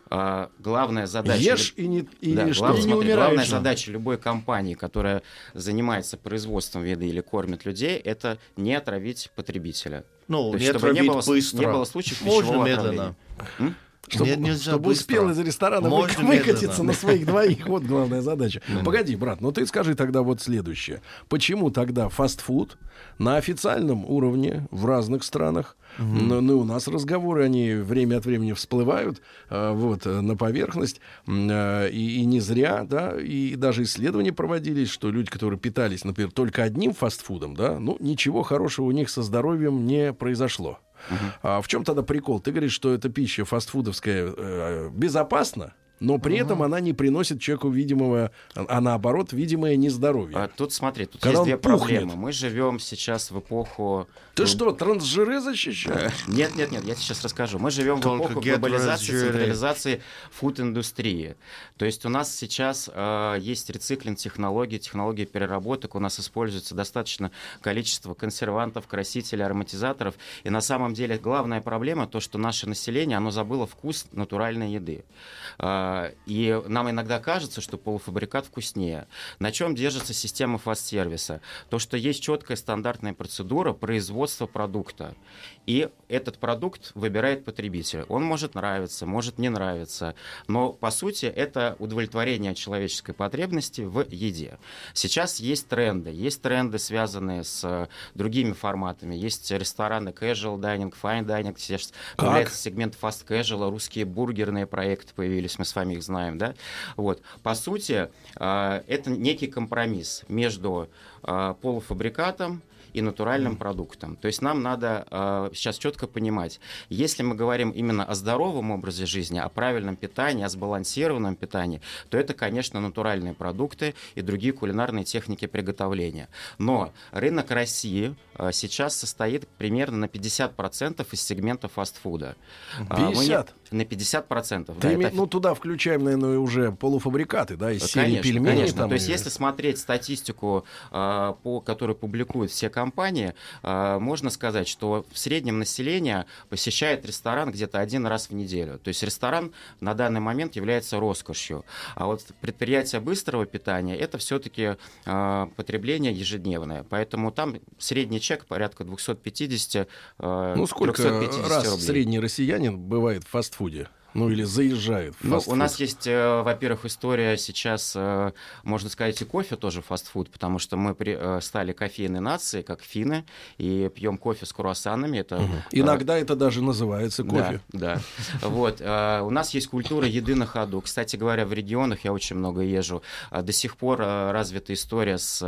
А, Главная задача... Ешь и не, или Да, что? глав- И не смотри, умираешь. главная задача любой компании, которая занимается производством еды или кормит людей, это не отравить потребителя. Ну, То не есть, чтобы отравить было, с- быстро. не было случаев Можно медленно. отравления. М? Чтобы, Не- нельзя чтобы быстро. успел из ресторана вы- Можно выкатиться медленно. на своих двоих. Вот главная <laughs> задача. Погоди, брат, ну ты скажи тогда вот следующее. Почему тогда фастфуд на официальном уровне в разных странах, ну, ну, у нас разговоры, они время от времени всплывают э, вот, на поверхность, э, и, и не зря, да, и даже исследования проводились, что люди, которые питались, например, только одним фастфудом, да, ну, ничего хорошего у них со здоровьем не произошло. А в чем тогда прикол? Ты говоришь, что эта пища фастфудовская э, безопасна, но при этом она не приносит человеку видимого, а наоборот, видимое нездоровье. А Тут смотри, тут Когда есть две пухнет. проблемы. Мы живем сейчас в эпоху... Ты что, трансжиры защищаешь? Нет, нет, нет, я сейчас расскажу. Мы живем в эпоху глобализации, централизации фуд-индустрии. То есть у нас сейчас э, есть рециклинг технологий, технологии переработок, у нас используется достаточно количество консервантов, красителей, ароматизаторов. И на самом деле главная проблема то, что наше население, оно забыло вкус натуральной еды. А, И нам иногда кажется, что полуфабрикат вкуснее. На чем держится система фаст-сервиса? То, что есть четкая стандартная процедура производства продукта. И этот продукт выбирает потребитель. Он может нравиться, может не нравиться. Но, по сути, это удовлетворение человеческой потребности в еде. Сейчас есть тренды. Есть тренды, связанные с э, другими форматами. Есть рестораны casual dining, fine dining. Сейчас появляется сегмент fast casual, русские бургерные проекты появились, мы с вами их знаем, да? Вот. По сути, э, это некий компромисс между э, полуфабрикатом и натуральным продуктам. То есть нам надо э, сейчас четко понимать, если мы говорим именно о здоровом образе жизни, о правильном питании, о сбалансированном питании, то это, конечно, натуральные продукты и другие кулинарные техники приготовления. Но рынок России э, сейчас состоит примерно на 50% из сегмента фастфуда. А, мы не- 50? На 50%. Ты да, име- это Ну, туда включаем, наверное, уже полуфабрикаты, да, из серии Конечно, пельменей. конечно. там То есть, если смотреть статистику, а, по, которую публикуют все компании, а, можно сказать, что в среднем население посещает ресторан где-то один раз в неделю. То есть ресторан на данный момент является роскошью. А вот предприятие быстрого питания это все-таки потребление ежедневное. Поэтому там средний чек порядка 250 а, Ну, сколько 350 раз рублей. средний россиянин бывает в фастфуде? Ну, или заезжает Ну, у нас есть, э, во-первых, история сейчас, э, можно сказать, и кофе тоже фастфуд, потому что мы при- э, стали кофейной нацией, как финны, и пьем кофе с круассанами. Это, э, Иногда это даже называется кофе. Да, да. Вот. У нас есть культура еды на ходу. Кстати говоря, в регионах я очень много езжу. а До сих пор развита история с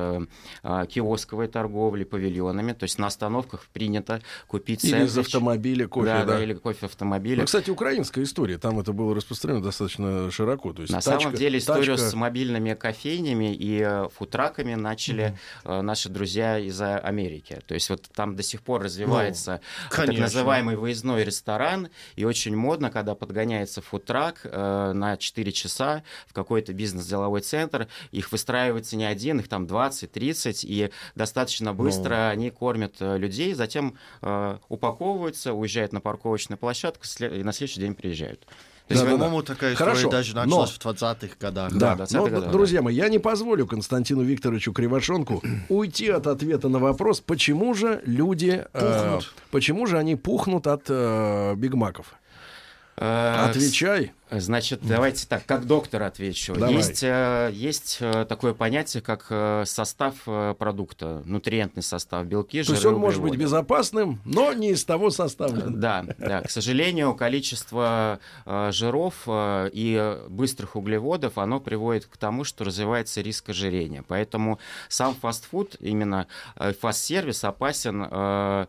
э, киосковой торговлей, павильонами. То есть на остановках принято купить Или из автомобиля кофе, Да, да. или кофе в автомобиле. Ну, кстати, украинская история, там это было распространено достаточно широко. То есть На тачка- самом деле историю тачка- с мобильными кофейнями и э, футраками начали э, наши друзья из э, Америки. То есть вот там до сих пор развивается Ну, так называемый выездной ресторан, и очень модно, когда подгоняется футрак э, на 4 часа в какой-то бизнес-деловой центр, их выстраивается не один, их там 20-30, и достаточно быстро Ну. они кормят людей, затем э, упаковываются, уезжают на парковочную площадку и на следующий день приезжают. То есть, По-моему, такая история Хорошо, даже но- началась в 20-х годах. Да, Да, но, 20-х годах, друзья мои, я не позволю Константину Викторовичу Кривошонку <clears throat> уйти от ответа на вопрос, почему же люди, э, Пухнут. почему же они пухнут от э, бигмаков? э, Отвечай. Значит, давайте так, как доктор отвечу. Давай. Есть, э, есть э, такое понятие, как э, состав продукта, нутриентный состав, белки, То жиры, есть он может быть безопасным, но не из того составлен. Да, да. К сожалению, количество жиров и быстрых углеводов, оно приводит к тому, что развивается риск ожирения. Поэтому сам фастфуд, именно фаст-сервис опасен,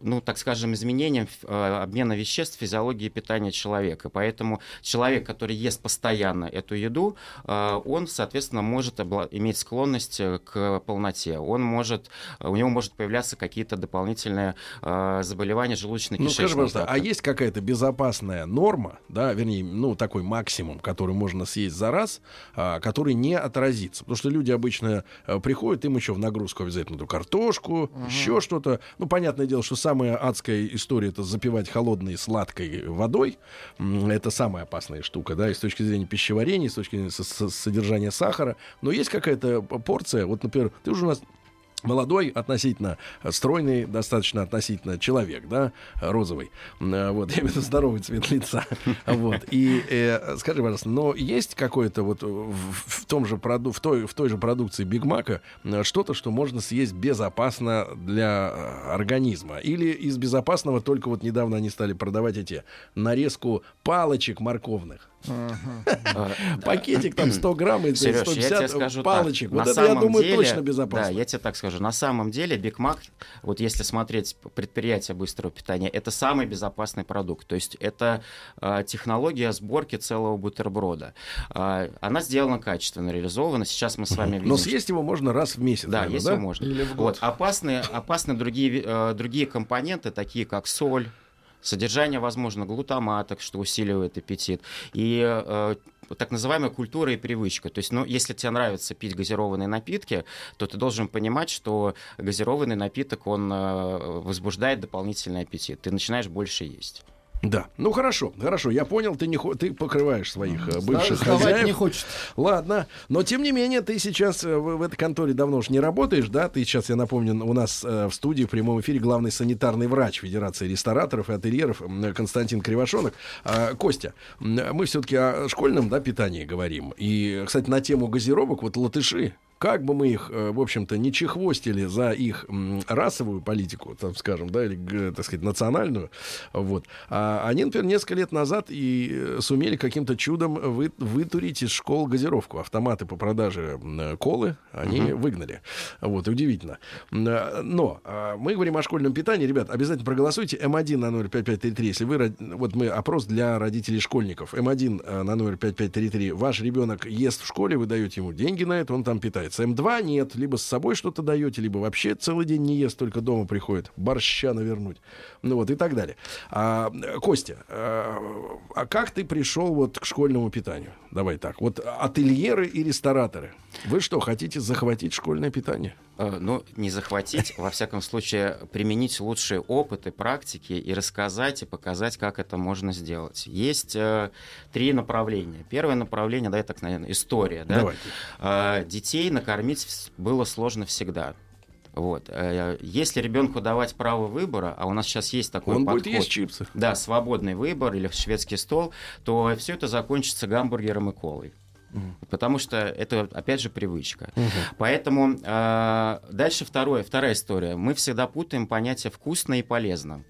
ну, так скажем, изменением обмена веществ физиологии питания человека. Поэтому человек, который ест постоянно эту еду, э, он, соответственно, может иметь склонность э, к полноте. Он может, у него может появляться какие-то дополнительные э, заболевания желудочно-кишечного Ну, скажи, пожалуйста, а есть какая-то безопасная норма, да, вернее, ну, такой максимум, который можно съесть за раз, а, который не отразится? Потому что люди обычно приходят, им еще в нагрузку обязательно эту картошку, еще что-то. Ну, понятное дело, что самая адская история это запивать холодной сладкой водой. Это самая опасная штука, да, и с точки зрения пищеварения, и с точки зрения со- со- содержания сахара. Но есть какая-то порция, вот, например, ты уже у нас молодой, относительно стройный, достаточно относительно человек, да, розовый. Э, Вот, <laughs> я имею в виду здоровый цвет лица. <laughs> Вот. И э, скажи, пожалуйста, но есть какое-то вот в, в том же проду- в той, в той же продукции Биг Мака что-то, что можно съесть безопасно для э, организма? Или из безопасного только вот недавно они стали продавать эти нарезку палочек морковных? <laughs> Пакетик там 100 грамм и Серёж, я тебе 150 скажу палочек. Вот на это, я самом думаю, деле- точно безопасно. Да, я тебе так скажу. На самом деле Биг Мак, вот если смотреть предприятие быстрого питания, это самый безопасный продукт. То есть это э, технология сборки целого бутерброда. Э, она сделана качественно, реализована. Сейчас мы с вами видим. Но съесть его можно раз в месяц. Да, его можно. Опасны, э, другие компоненты, такие как соль, содержание, возможно, глутамата, что усиливает аппетит, и э, так называемая культура и привычка. То есть, ну, если тебе нравится пить газированные напитки, то ты должен понимать, что газированный напиток, он э, возбуждает дополнительный аппетит. Ты начинаешь больше есть. Да. Ну хорошо, хорошо, я понял, ты, не хо- ты покрываешь своих э, бывших Сдавать хозяев. не хочет. Ладно, но тем не менее, ты сейчас э, в, в этой конторе давно уж не работаешь, да? Ты сейчас, я напомню, у нас э, в студии в прямом эфире главный санитарный врач Федерации рестораторов и ательеров Константин Кривошонок. А, Костя, мы все-таки о школьном да, питании говорим. И, кстати, на тему газировок, вот латыши, как бы мы их, э, в общем-то, не чехвостили за их расовую политику, там, скажем, да, или, так сказать, национальную, вот, а они, например, несколько лет назад и э, сумели каким-то чудом вы, вытурить из школ газировку. Автоматы по продаже колы они Мгм. выгнали. Вот, удивительно. Э, Но а, мы говорим о школьном питании. Ребят, обязательно проголосуйте. М1 на номер 5533. Если вы... Вот мы опрос для родителей школьников. М1 э, на номер 5533. Ваш ребенок ест в школе, вы даете ему деньги на это, он там питается. М2 нет. Либо с собой что-то даете, либо вообще целый день не ест, только дома приходит. Борща навернуть. Ну вот и так далее. А, э, Костя, а, а как ты пришел вот к школьному питанию? Давай так. Вот ательеры и рестораторы. Вы что, хотите захватить школьное питание? Э, Ну, не захватить, во всяком случае, применить лучшие опыты, практики и рассказать, и показать, как это можно сделать. Есть э, три направления. Первое направление, да, это, так, наверное, история. Да? Э, детей накормить было сложно всегда. Вот. Э, Если ребенку давать право выбора, а у нас сейчас есть такой Он будет подход, есть чипсы. Да, свободный выбор или шведский стол, то все это закончится гамбургером и колой. Потому что это, опять же, привычка. Поэтому э, дальше второе, вторая история. Мы всегда путаем понятие вкусно и полезно.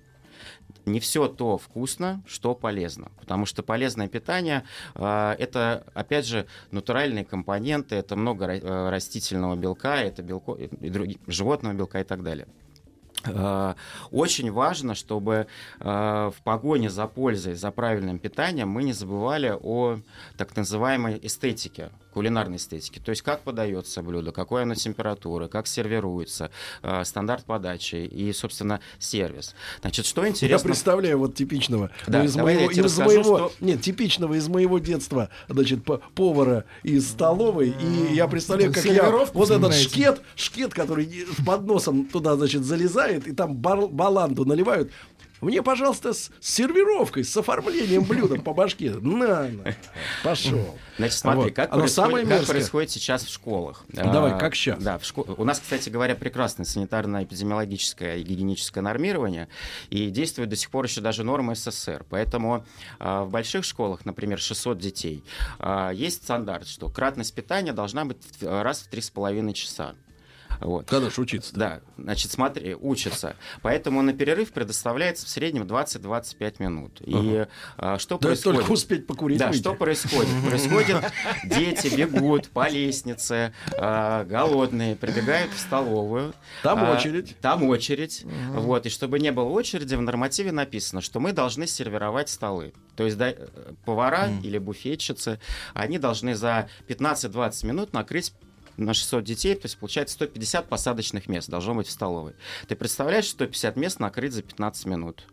Не все то вкусно, что полезно. Потому что полезное питание э, это, опять же, натуральные компоненты, это много э, растительного белка, это белко, и други- животного белка и так далее. Э, Очень важно, чтобы э, в погоне за пользой, за правильным питанием мы не забывали о так называемой эстетике, кулинарной эстетике. То есть как подается блюдо, какой оно температуры, как сервируется, э, стандарт подачи и, собственно, сервис. Значит, что Я интересно... представляю вот типичного, Да, ну, из я моего, из расскажу, моего- что- нет, типичного из моего детства, значит, по- повара из столовой, и я представляю, как я вот этот шкет, шкет, который с подносом туда, значит, залезает, и там баланду наливают. Мне, пожалуйста, с сервировкой, с оформлением блюда по башке. На, на. Пошел. Значит, смотри, Вот. как, происходит, самое как мерзкое. происходит сейчас в школах. Давай, А, как щас? Да, в шко- у нас, кстати говоря, прекрасное санитарно-эпидемиологическое и гигиеническое нормирование, и действует до сих пор еще даже нормы СССР. Поэтому а, в больших школах, например, 600 детей, а, есть стандарт, что кратность питания должна быть в- раз в 3,5 часа. Вот. Когда ж учиться? Да, значит, смотри, учатся. Поэтому на перерыв предоставляется в среднем 20-25 минут. И Ага. а, что То есть происходит? только успеть покурить, Да, выйти. что происходит? Происходит, дети бегут по лестнице, а, голодные, прибегают в столовую. Там А, очередь. Там очередь. Вот, и чтобы не было очереди, в нормативе написано, что мы должны сервировать столы. То есть да, э, повара или буфетчицы, они должны за 15-20 минут накрыть на 600 детей, то есть получается 150 посадочных мест должно быть в столовой. Ты представляешь, 150 мест накрыть за 15 минут.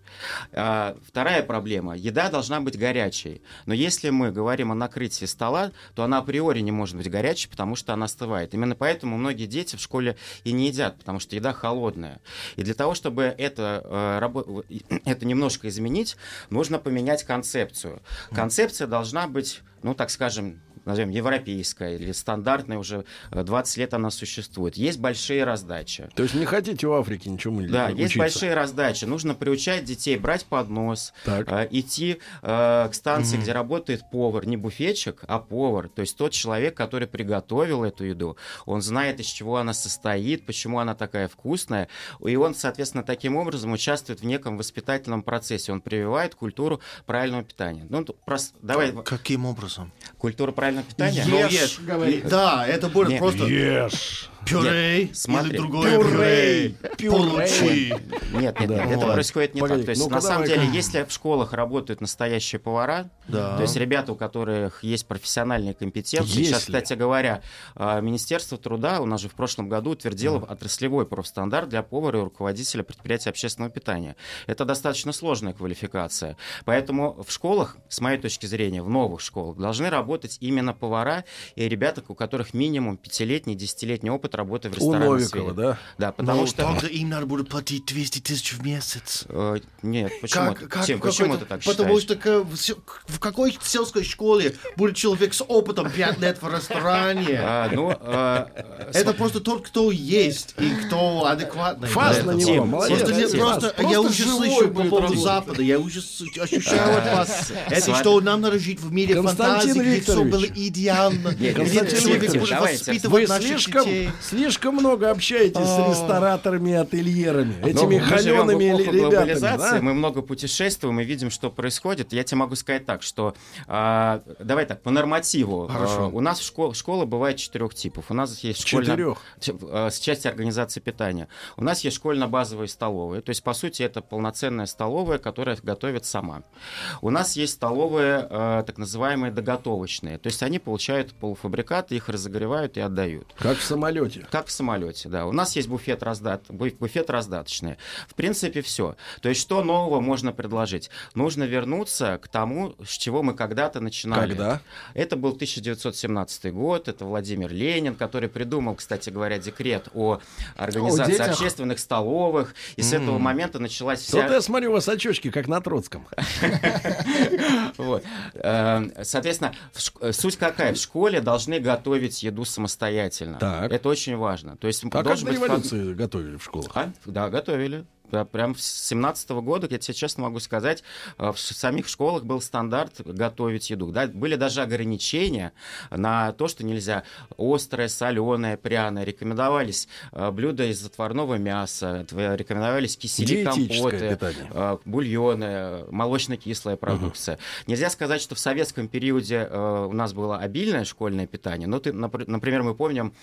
А, вторая проблема. Еда должна быть горячей. Но если мы говорим о накрытии стола, то она априори не может быть горячей, потому что она остывает. Именно поэтому многие дети в школе и не едят, потому что еда холодная. И для того, чтобы это, э, <clears throat> это немножко изменить, нужно поменять концепцию. Концепция должна быть, ну, так скажем, назовем, европейская или стандартная, уже э, 20 лет она существует. Есть большие раздачи. То есть не хотите в Африке ничему не Да, есть учиться? большие раздачи. Нужно приучать детей брать поднос, Так. э, идти э, к станции, Мгм. где работает повар, не буфетчик, а повар. То есть тот человек, который приготовил эту еду. Он знает, из чего она состоит, почему она такая вкусная. И он, соответственно, таким образом участвует в неком воспитательном процессе. Он прививает культуру правильного питания. Ну, тут прос- давай. Каким образом? Культура правильного питания? Ешь, говорит. Да, это будет Нет. просто- Ешь. Пюре Нет, смотри. или другое пюре. Получи. Нет, нет, Да. нет, это происходит не Погоди, так. То есть, ну-ка, на самом деле, если в школах работают настоящие повара, Да. то есть ребята, у которых есть профессиональные компетенции, Если. сейчас, кстати говоря, а, Министерство труда у нас же в прошлом году утвердило отраслевой профстандарт для повара и руководителя предприятия общественного питания. Это достаточно сложная квалификация. Поэтому в школах, с моей точки зрения, в новых школах, должны работать именно повара и ребята, у которых минимум пятилетний, десятилетний опыт работы в У ресторанной Новикова, сфере. да? Да, потому Ну, что... только им надо будет платить 200 тысяч в месяц. Э, Нет, почему? Как, ты- как, Тим, какой-то- почему ты так Потому считаешь? что к- в, какой сельской школе будет человек с опытом 5 лет в ресторане? А, ну, э, Это просто тот, кто есть и кто адекватный. Фас на него, молодец. Просто, Тим. просто, Просто я уже слышу по поводу работать. Запада, я уже ощущаю от вас. <laughs> Это Смотри. что нам надо жить в мире фантазии, где все было идеально. Нет, где Константин человек Викторович, будет давайте. воспитывать Вы наших слишком, детей. Слишком много общаетесь с А. рестораторами и ательерами. Ну, Этими холеными ребятами. мы много путешествуем и видим, что происходит. Я тебе могу сказать так, что а, давай так, по нормативу. А, у нас школа, бывает четырех типов. У нас есть школьная... С части организации питания. У нас есть школьно-базовые столовые. То есть, по сути, это полноценная столовая, которая готовит сама. У нас есть столовые, так называемые доготовочные. То есть, они получают полуфабрикаты, их разогревают и отдают. Как в самолете. Как в самолете, да. У нас есть буфет, раздат, буф- буфет раздаточный. В принципе, все. То есть, что нового можно предложить? Нужно вернуться к тому, с чего мы когда-то начинали. Когда? Это был 1917 год, это Владимир Ленин, который придумал, кстати говоря, декрет о организации детях. общественных столовых. И с этого момента началась Вот вся... я смотрю, у вас очечки, как на Троцком. <laughs> Вот. Э, Соответственно, суть какая? В школе должны готовить еду самостоятельно. Это очень важно. То есть А как на быть фак- революции готовили в школах? А? Да, готовили. Да, прям с 17 года, я тебе честно могу сказать, э, в самих школах был стандарт готовить еду. Да? Были даже ограничения на то, что нельзя острое, соленое, пряное. Рекомендовались э, блюда из отварного мяса, рекомендовались кисели, компоты, питание. э, бульоны, молочно-кислая продукция. Нельзя сказать, что в советском периоде у нас было обильное школьное питание. Но ты, напр- например, мы помним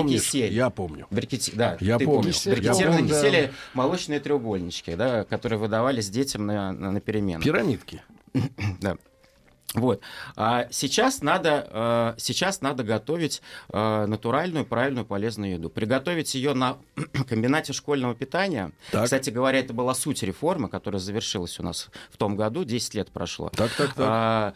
Помнишь, кисель. Я помню. Брикети- Да, Я ты помню. помнишь. Я Брикетированные помню, да. кисели, молочные треугольнички, да, которые выдавались детям на, на, на перемену. Пирамидки. <coughs> Да. Вот. А сейчас надо, э, сейчас надо готовить э, натуральную, правильную, полезную еду. Приготовить ее на <coughs> комбинате школьного питания. Так. Кстати говоря, это была суть реформы, которая завершилась у нас в том году, 10 лет прошло. Так, так, так.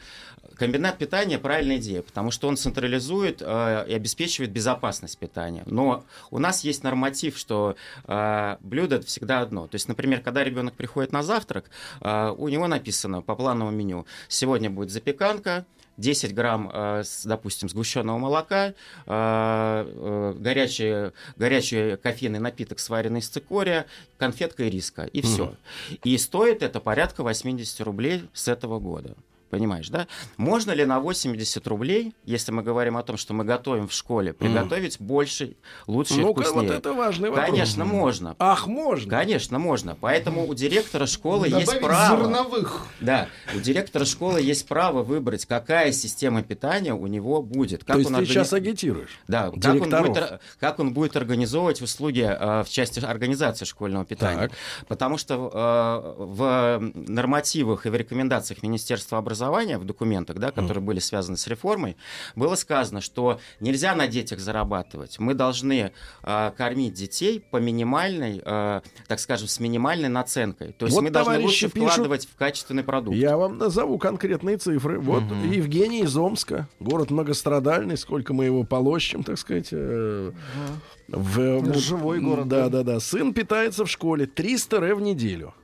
Комбинат питания правильная идея, потому что он централизует э, и обеспечивает безопасность питания. Но у нас есть норматив, что э, блюдо всегда одно. То есть, например, когда ребенок приходит на завтрак, э, у него написано по плановому меню: сегодня будет запеканка. 10 грамм, э, допустим, сгущенного молока, э, э, горячий, горячий кофейный напиток, сваренный из цикория, конфетка и риска, и все. И стоит это порядка 80 рублей с этого года. Понимаешь, да? Можно ли на 80 рублей, если мы говорим о том, что мы готовим в школе, приготовить больше, лучше и Ну-ка, вкуснее? вот это важный вопрос. Конечно, можно. Ах, можно. Конечно, можно. Поэтому у директора школы есть Добавить право. зерновых. Да, у директора школы есть право выбрать, какая система питания у него будет. Как То есть он ты органи- сейчас агитируешь? Да, как он, будет, как он будет организовывать услуги э, в части организации школьного питания. Так. Потому что э, в нормативах и в рекомендациях Министерства образования, в документах, да, которые были связаны с реформой, было сказано, что нельзя на детях зарабатывать. Мы должны э, кормить детей по минимальной, э, так скажем, с минимальной наценкой. То есть Вот мы должны лучше пишут- вкладывать в качественный продукт. Я вам назову конкретные цифры. Вот Евгений из Омска, город многострадальный, сколько мы его полощем, так сказать. э, в, Живой город, Да, да. да, да. Сын питается в школе 300 ре в неделю.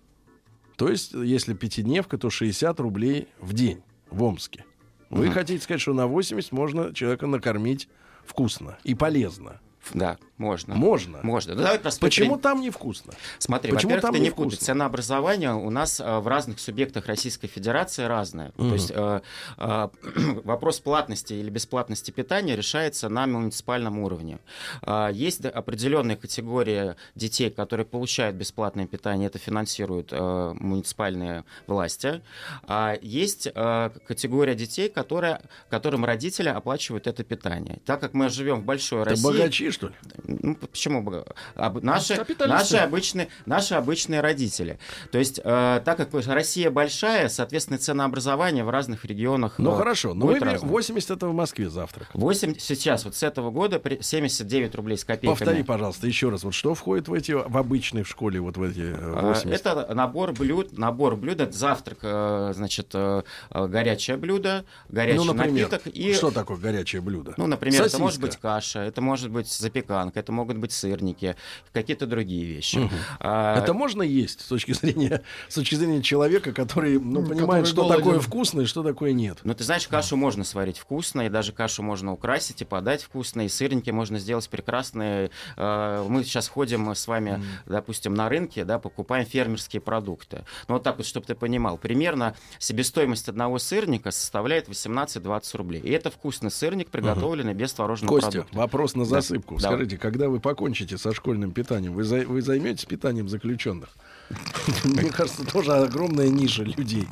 То есть, если пятидневка, то 60 рублей в день в Омске. Вы Мгм. хотите сказать, что на 80 можно человека накормить вкусно и полезно? Да, можно. Можно. Можно. Ну, давай простой Почему пример. там невкусно? Смотри, Почему во-первых, там ты не невкусно? путай. Ценообразование у нас э, в разных субъектах Российской Федерации разное. Мгм. То есть э, э, <clears throat> вопрос платности или бесплатности питания решается на муниципальном уровне. Э, Есть определенные категории детей, которые получают бесплатное питание, это финансируют э, муниципальные власти. А есть э, категория детей, которые, которым родители оплачивают это питание. Так как мы живем в большой Это России... богачи, что ли? Ну, почему? Об- наши, Капиталисты. наши, обычные, наши обычные родители. То есть, э, так как Россия большая, соответственно, ценообразование в разных регионах Ну э, хорошо, но берем разное. 80 это в Москве завтрак. 8 сейчас, вот с этого года, при- 79 рублей с копейками. Повтори, пожалуйста, еще раз. Вот что входит в эти в обычной в школе вот в эти э, А, 80? Это набор блюд, набор блюд, это завтрак, э, значит, э, горячее блюдо, горячий ну, например, напиток и что такое горячее блюдо? Ну, например, это Сосиска. может быть каша, это может быть запеканка, это могут быть сырники, какие-то другие вещи. Мгм. А, Это можно есть с точки зрения с точки зрения человека, который ну, понимает, который что голоден. такое вкусно и что такое нет. Ну, ты знаешь, кашу можно сварить вкусно, и даже кашу можно украсить и подать вкусно, и сырники можно сделать прекрасные. Э, Мы сейчас ходим с вами, допустим, на рынке, да, покупаем фермерские продукты. Ну, вот так вот, чтобы ты понимал, примерно себестоимость одного сырника составляет 18-20 рублей. И это вкусный сырник, приготовленный без творожного Костя, продукта. вопрос на Да. засыпку. Давай. Скажите, когда вы покончите со школьным питанием, вы, за- вы займетесь питанием заключенных? <laughs> Мне кажется, тоже огромная ниша людей,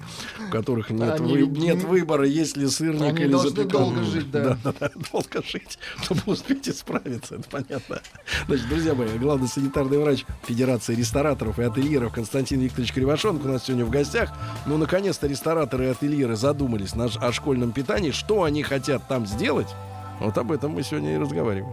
у которых нет, Они вы- нет не- выбора, есть ли сырник Они или должны долго жить, да. да, да, <laughs> долго жить, чтобы успеть исправиться, это понятно. Значит, друзья мои, главный санитарный врач Федерации рестораторов и ательеров Константин Викторович Кривошонок у нас сегодня в гостях. Ну, наконец-то рестораторы и ательеры задумались на, о школьном питании, что они хотят там сделать. Вот об этом мы сегодня и разговариваем.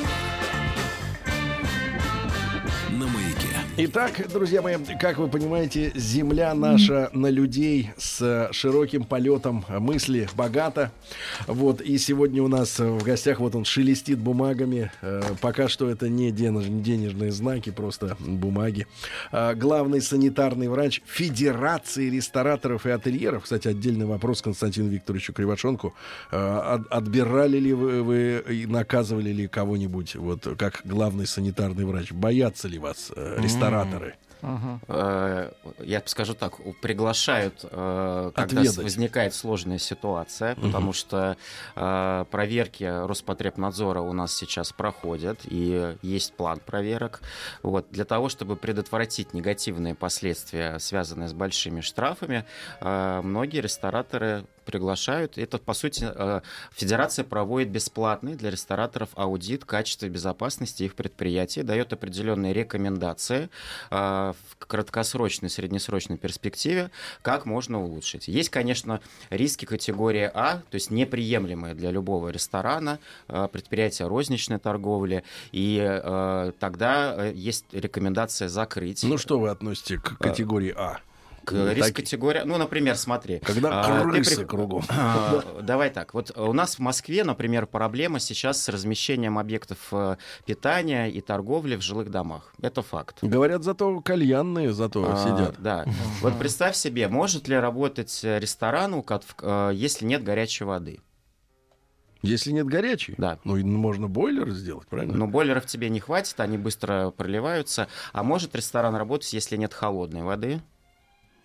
Итак, друзья мои, как вы понимаете, земля наша на людей с широким полетом мысли богата. Вот, и сегодня у нас в гостях вот он шелестит бумагами. Э, Пока что это не денеж- не денежные знаки, просто бумаги. А, Главный санитарный врач Федерации рестораторов и ательеров. Кстати, отдельный вопрос Константину Викторовичу Кривошонку. Э, от- Отбирали ли вы, вы и наказывали ли кого-нибудь, вот как главный санитарный врач? Боятся ли вас э, рестораторы? Э, Я скажу так, приглашают, э, когда Отведать. возникает сложная ситуация, потому что э, проверки Роспотребнадзора у нас сейчас проходят, и есть план проверок. Вот. Для того, чтобы предотвратить негативные последствия, связанные с большими штрафами, многие рестораторы приглашают. Это, по сути, э, Федерация проводит бесплатный для рестораторов аудит качества и безопасности их предприятий, дает определенные рекомендации э, в краткосрочной, среднесрочной перспективе, как можно улучшить. Есть, конечно, риски категории А, то есть неприемлемые для любого ресторана, э, предприятия розничной торговли, и тогда есть рекомендация закрыть. Ну что вы относите к категории А? Ну, риск так- категория, ну, например, смотри. Когда а, крысы при- кругом. а, Давай так. Вот у нас в Москве, например, проблема сейчас с размещением объектов э, питания и торговли в жилых домах. Это факт. Говорят, зато кальянные зато А, сидят. Да. Вот представь себе, может ли работать э, ресторан, э, если нет горячей воды? Если нет горячей, Да. ну и можно бойлер сделать, правильно? Но бойлеров тебе не хватит, они быстро проливаются. А может ресторан работать, если нет холодной воды?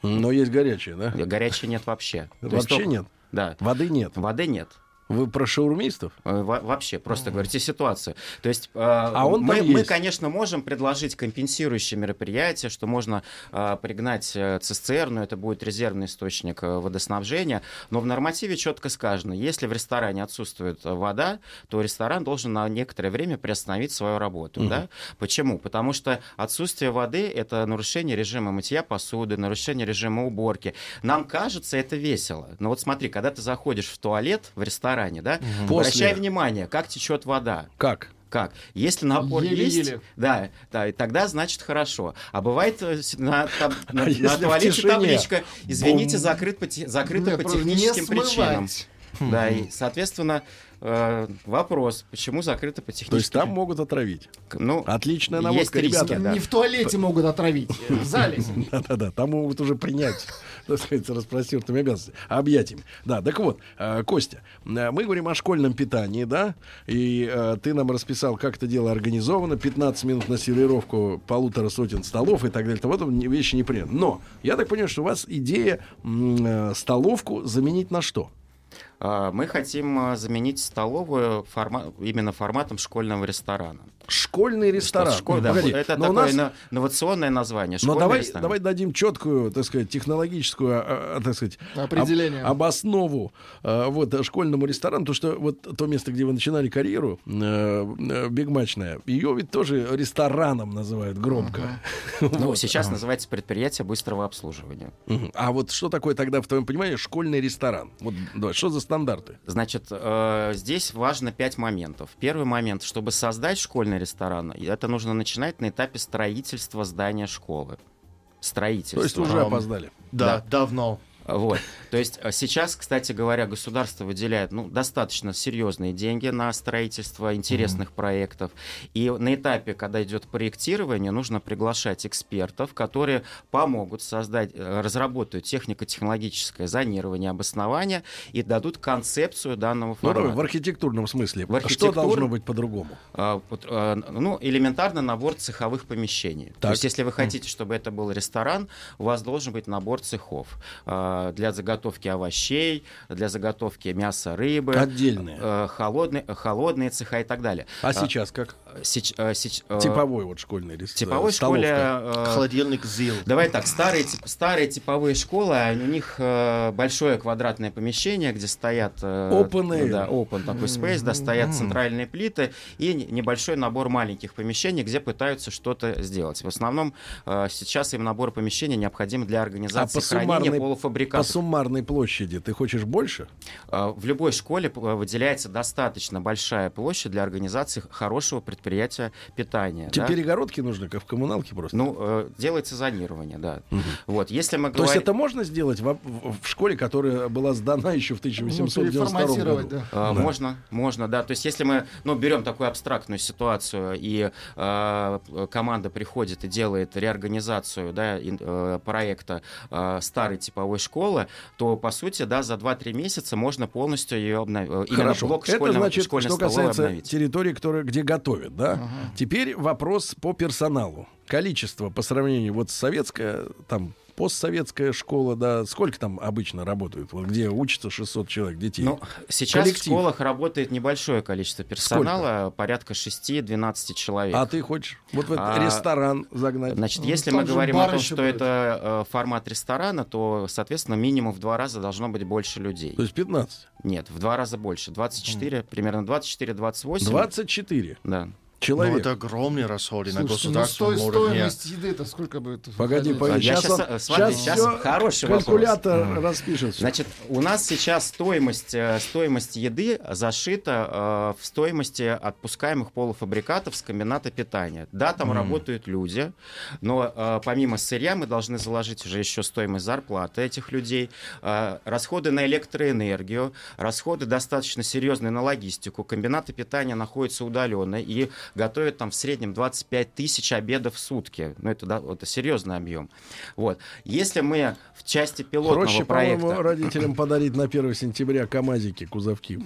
Но есть горячая, да? Горячей нет вообще. Есть Вообще только- нет. Да. Воды нет. Воды нет. Вы про шаурмистов? Э, во- Вообще, просто говорите ситуацию. То есть э, А он мы, мы, конечно, можем предложить компенсирующие мероприятия, что можно э, пригнать э, цистерну, это будет резервный источник э, водоснабжения, но в нормативе четко сказано, если в ресторане отсутствует вода, то ресторан должен на некоторое время приостановить свою работу. Мгм. Да? Почему? Потому что отсутствие воды — это нарушение режима мытья посуды, нарушение режима уборки. Нам кажется это весело. Но вот смотри, когда ты заходишь в туалет в ресторане, да, После. обращай внимание, как течет вода. Как? Как? Если напор Еле-еле. есть, да, да, и тогда значит хорошо. А бывает э, на, там- на- <laughs> А на туалете табличка, извините, закрыт по, закрыто Нет, по техническим смывать. Да, и, соответственно, э, вопрос, почему закрыто по техническим То есть там могут отравить. Ну, Отличная есть наводка, риски, ребята. да. Не в туалете могут отравить, э, в зале. <laughs> Да-да-да, там могут уже принять, <laughs> так сказать, с распростертыми обязанностями, объятиями. Да, так вот, э, Костя, э, мы говорим о школьном питании, да, и ты нам расписал, как это дело организовано, 15 минут на сервировку полутора сотен столов и так далее, вот не- вещи неприятные. Но я так понимаю, что у вас идея столовку заменить на что? А, Мы хотим а, заменить столовую форма- именно форматом школьного ресторана. Школьный ресторан. Школь- да, Погоди, это такое нас- инновационное название. Но давай, ресторан. давай дадим четкую, так сказать, технологическую, а, так сказать, Определение. об- обоснову вот школьному ресторану, то что вот то место, где вы начинали карьеру, э, э, бигмачная, ее ведь тоже рестораном называют громко. <laughs> Ну, Вот. сейчас называется предприятие быстрого обслуживания. А вот что такое тогда, в твоем понимании, школьный ресторан? Вот давай, что за стандарты? Значит, э, здесь важно пять моментов. Первый момент, чтобы создать школьный ресторан, это нужно начинать на этапе строительства здания школы. Строительство. То есть уже опоздали. Да, давно. Вот. То есть э, сейчас, кстати говоря, государство выделяет ну, достаточно серьезные деньги на строительство интересных проектов. И на этапе, когда идет проектирование, нужно приглашать экспертов, которые помогут создать, э, разработают технико-технологическое зонирование, обоснование и дадут концепцию данного Ну, формата. давай, в архитектурном смысле. В Что архитектур- должно быть по-другому? А, вот, а, ну, элементарно набор цеховых помещений. То Так. есть, если вы хотите, чтобы это был ресторан, у вас должен быть набор цехов а, для заготовки овощей, для заготовки мяса, рыбы. Отдельные. э, холодные, холодные цеха и так далее. А сейчас как? сеч- э, сеч- э, Типовой вот школьный ресторан. Типовой школе... э, Холодильник ЗИЛ. Давай так, старые, тип- старые типовые школы, они- у них э, большое квадратное помещение, где стоят... э, Open air. Да, open такой space, да, стоят центральные плиты и не- небольшой набор маленьких помещений, где пытаются что-то сделать. В основном э, сейчас им набор помещений необходим для А организации по хранения суммарной, по полуфабрикатов. Суммарной площади ты хочешь больше? Э, В любой школе выделяется достаточно большая площадь для организации хорошего предприятия питания. Тебе да. перегородки нужны, как в коммуналке просто? Ну, э, делается зонирование, да. Вот, если мы То есть это можно сделать в, в- школе, которая была сдана еще в 1892 переформатировать, году? да. Э, Можно, можно, да. То есть, если мы, ну, берем такую абстрактную ситуацию, и э, команда приходит и делает реорганизацию, да, ин- э, проекта э, старой типовой школы, то, по сути, да, за 2-3 месяца можно полностью ее обновить. Именно Хорошо. блок Это значит, школьной что касается обновить. территории, которая, где готовят, да? Теперь вопрос по персоналу. Количество по сравнению вот с советская, там, постсоветская школа, да, сколько там обычно работают, вот где учатся 600 человек детей? Ну, сейчас Коллектив. в школах работает небольшое количество персонала, порядка 6-12 человек. А ты хочешь вот в этот А, ресторан загнать? Значит, Ну, если там мы говорим о том, что будет. это э, формат ресторана, то, соответственно, минимум в два раза должно быть больше людей. То есть 15? Нет, в два раза больше. 24, примерно 24-28. 24 Да. Человек. Ну, это огромные расходы на ну государственном сто- уровне. стоимость еды это сколько? Погоди, выходить? погоди. Я Сейчас, щас, он- э, смотри, всё хороший калькулятор вопрос. распишет. всё. Значит, у нас сейчас стоимость, э, стоимость еды зашита э, в стоимости отпускаемых полуфабрикатов с комбината питания. Да, там работают люди, но э, помимо сырья мы должны заложить уже еще стоимость зарплаты этих людей, э, расходы на электроэнергию, расходы достаточно серьезные на логистику. Комбинаты питания находятся удаленно и готовят там в среднем 25 тысяч обедов в сутки. Ну, это, да, это серьезный объем. Вот. Если мы в части пилотного Проще, проекта... родителям подарить на 1 сентября КАМАЗики, кузовки.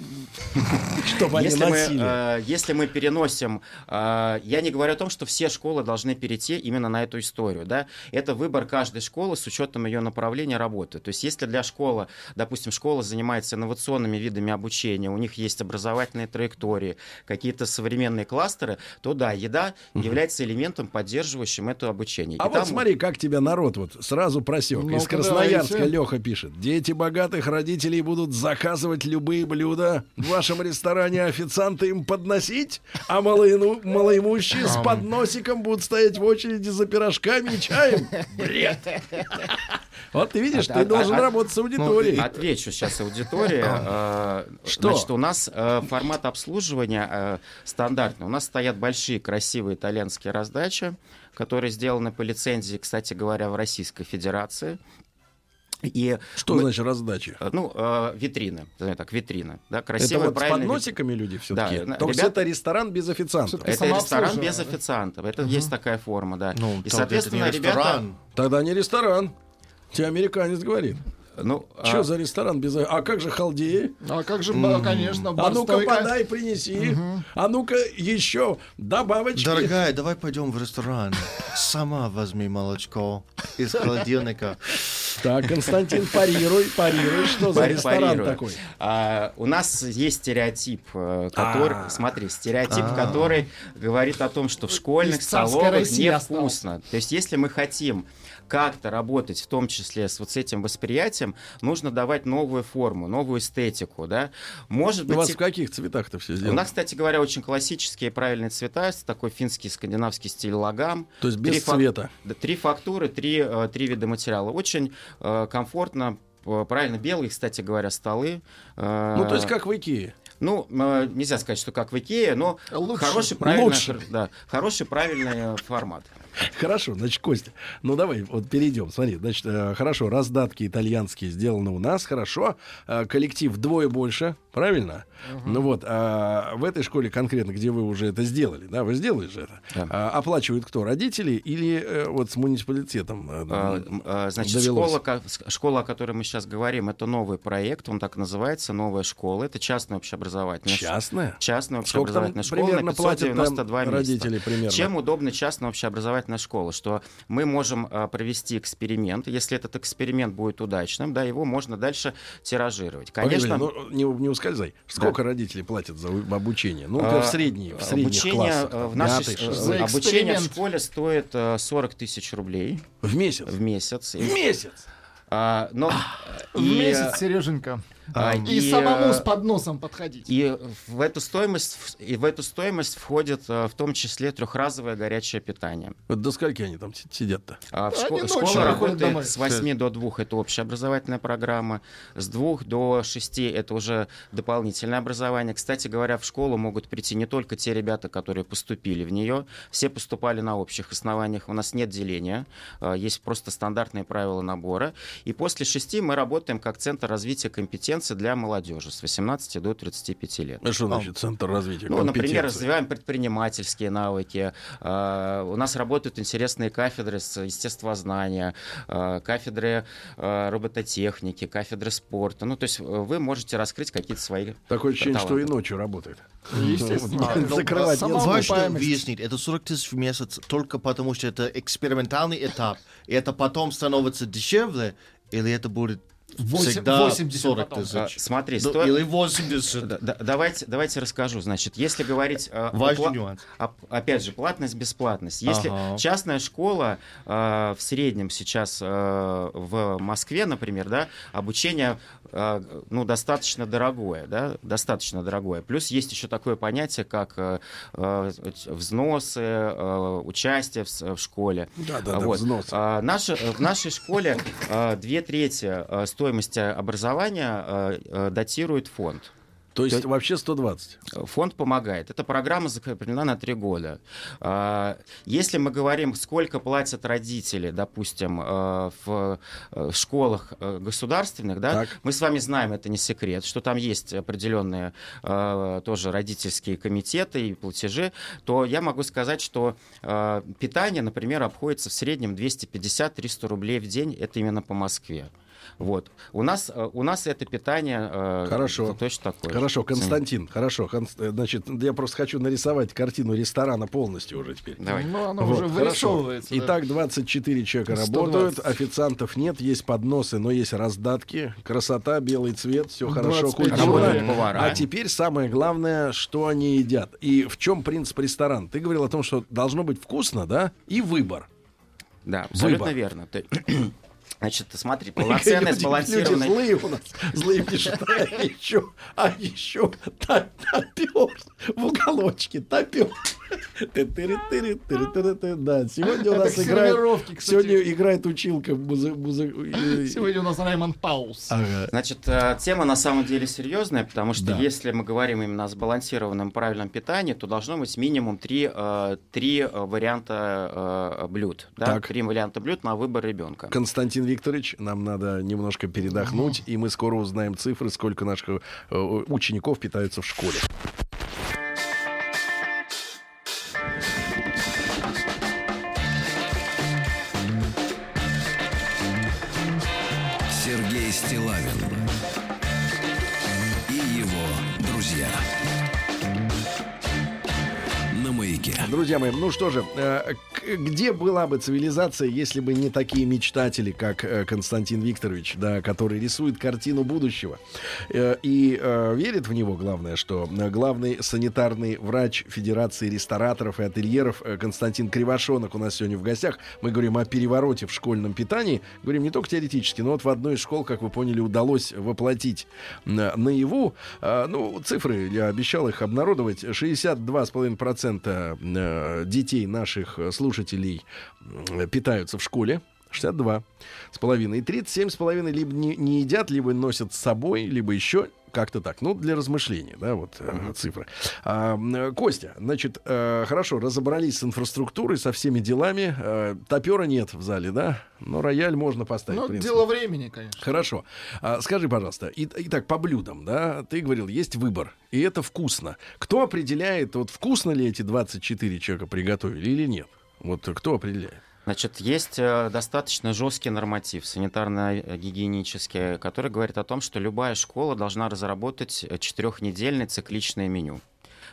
<laughs> Чтобы они носили. э, если мы переносим, э, я не говорю о том, что все школы должны перейти именно на эту историю, да, это выбор каждой школы с учетом ее направления работы. То есть, если для школы, допустим, школа занимается инновационными видами обучения, у них есть образовательные траектории, какие-то современные кластеры, то да, еда является элементом, поддерживающим это обучение. А И вот там- смотри, как тебя народ вот сразу просек. Из Ну-ка, Красноярска давайте. Леха пишет. Дети богатых родителей будут заказывать любые блюда в вашем ресторане, официанты им подносить, а малоину- малоимущие с подносиком будут стоять в очереди за пирожками и чаем. Бред! Вот ты видишь, А- ты а- должен а- работать с аудиторией. Отвечу сейчас аудитории. <laughs> Э, Что? Значит, у нас э, формат обслуживания э, стандартный. У нас стоят большие красивые итальянские раздачи, которые сделаны по лицензии, кстати говоря, в Российской Федерации. И Что мы- значит раздача? э, Ну, э, витрины, так, витрины. Да, Это красивые, вот с правильные подносиками люди все-таки? Да, То есть ребята- это ресторан без официантов? Это ресторан без официантов. Это есть такая форма, да. Ну, и, соответственно, это не ребята... Тогда не ресторан. Тебе американец говорит. Ну, Что а- за ресторан без... А как же халдеи? А как же, ба- конечно, А ну-ка подай, принеси. А ну-ка еще добавочки. Дорогая, давай пойдем в ресторан. Сама возьми молочко из холодильника. Так, Константин, парируй, парируй, что за ресторан такой? А, у нас есть стереотип, э, который, А. смотри, стереотип, который говорит о том, что в школьных столовых России невкусно. То есть, если мы хотим как-то работать, в том числе с вот с этим восприятием, нужно давать новую форму, новую эстетику, да. Может У быть, вас и- в каких цветах-то все у сделано? нас, кстати говоря, очень классические правильные цвета, такой финский, скандинавский стиль лагам. То есть без Три фак- цвета. да, три фактуры, три, э, три вида материала. Очень э, комфортно, э, правильно, белые, кстати говоря, столы. э, Ну, то есть как в Икее. ну, э, нельзя сказать, что как в Икее, но Лучше. хороший, правильный, Лучше. да, хороший, правильный формат. <laughs> Хорошо, значит, Костя, ну давай вот перейдем. Смотри, значит, э, хорошо, раздатки итальянские сделаны у нас, хорошо. Э, коллектив вдвое больше, правильно? Ну вот, а в этой школе конкретно, где вы уже это сделали, да, вы сделали же это, Да. а, оплачивают кто, родители или э, вот с муниципалитетом? э, м, э, Значит, довелось? школа, школа, о которой мы сейчас говорим, это новый проект, он так называется, новая школа. Это частная общеобразовательная Частная? Частная Сколько общеобразовательная школа примерно на платят там 592 места. родители примерно? Чем удобна частная общеобразовательная школа? Что мы можем а, провести эксперимент. Если этот эксперимент будет удачным, да, его можно дальше тиражировать. Погоди, Конечно, ну, не, не ускользай. Сколько родители платят за обучение? Ну, в а, средние, в средних обучение классах. э, там, в нашей пятый, ш- шестой. За обучение в школе стоит э, 40 тысяч рублей В месяц? в месяц. В месяц! А, но В и, месяц, Сереженька. А, И, и, самому э, с подносом подходить. И в эту стоимость, и в эту стоимость входит э, в том числе трехразовое горячее питание. Вот до скольки они там си- сидят-то? А в Они шко- ночью школа работает домой. с 8 до 2 это общеобразовательная программа, с 2 до 6 это уже дополнительное образование. Кстати говоря, в школу могут прийти не только те ребята, которые поступили в нее, все поступали на общих основаниях, у нас нет деления, э, есть просто стандартные правила набора. И после 6 мы работаем как центр развития компетенций для молодежи с 18 до 35 лет. А что значит центр развития Ну, например, развиваем предпринимательские навыки. А, У нас работают интересные кафедры с естествознания, а, кафедры а, робототехники, кафедры спорта. Ну, то есть э, вы можете раскрыть какие-то свои Такое ощущение, что и ночью работает. Естественно. Ну, Закрывать. Важно выяснить, это 40 тысяч в месяц только потому, что это экспериментальный этап, и это потом становится дешевле, или это будет Всегда 80 40 потом. А, тысяч? Смотри, Ну, сто- Или 80. Да- да- давайте, давайте расскажу. Значит, если говорить... э, Важный о пла- нюанс. о- опять же, платность, бесплатность. Если Ага. частная школа э, в среднем сейчас э, в Москве, например, да, обучение э, ну, достаточно дорогое, да, достаточно дорогое. Плюс есть еще такое понятие, как э, э, взносы, э, участие в, в школе. Да-да-да, Вот. взносы. А, наша- в нашей школе а, две трети а, стоимости образования а, а, датирует фонд. То есть То- вообще 120. Фонд помогает. Эта программа закреплена на три года. А, Если мы говорим, сколько платят родители, допустим, в э, школах э, государственных, да, Так. мы с вами знаем, это не секрет, что там есть определенные тоже родительские комитеты и платежи, то я могу сказать, что питание, например, обходится в среднем 250-300 рублей в день. Это именно по Москве. Вот. У нас, э, у нас это питание э, Хорошо. точно такое. Хорошо. Константин, хорошо. Э, Значит, я просто хочу нарисовать картину ресторана полностью уже теперь. Давай. Ну, оно Вот, уже вырисовывается. да. Итак, 24 человека 120. работают, официантов нет, есть подносы, но есть раздатки, красота, белый цвет, все хорошо, 25 культурно. Работают повара. А теперь самое главное, что они едят. И в чем принцип ресторана? Ты говорил о том, что должно быть вкусно, да, и выбор. Да, абсолютно Выбор. верно. Значит, смотри, полноценная, Люди- сбалансированная... Люди злые у нас, злые пишут, а еще, а еще топер в уголочке, топер. Да, сегодня у нас играет, сегодня играет училка. музы- музы- Сегодня у нас Раймонд Паус. Значит, э, тема на самом деле серьезная, потому что если мы говорим именно о сбалансированном правильном питании, то должно быть минимум три, э, три э, варианта блюд. Три варианта блюд на выбор ребенка. Константин Викторович, нам надо немножко передохнуть, и мы скоро узнаем цифры, сколько наших э, учеников питаются в школе. Друзья. Мои, ну что же, э, где была бы цивилизация, если бы не такие мечтатели, как э, Константин Викторович, да, который рисует картину будущего э, и верит в него, главное, что главный санитарный врач Федерации рестораторов и ательеров Константин Кривошонок у нас сегодня в гостях. Мы говорим о перевороте в школьном питании, говорим не только теоретически, но вот в одной из школ, как вы поняли, удалось воплотить на- наяву. Ну, цифры, я обещал их обнародовать. 62,5% э, детей наших э, слушателей питаются в школе. 62 с половиной. И 37 с половиной либо не, не едят, либо носят с собой, либо еще как-то так. Ну, для размышления, да, вот э, цифры. А, э, Костя, значит, э, хорошо, разобрались с инфраструктурой, со всеми делами. Э, топера нет в зале, да? Но рояль можно поставить. Ну, дело времени, конечно. Хорошо. А, скажи, пожалуйста, и- итак, по блюдам, да, ты говорил, есть выбор, и это вкусно. Кто определяет, вот вкусно ли эти 24 человека приготовили или нет? Вот кто определяет? Значит, есть э, достаточно жесткий норматив санитарно-гигиенический, который говорит о том, что любая школа должна разработать э, четырехнедельное цикличное меню.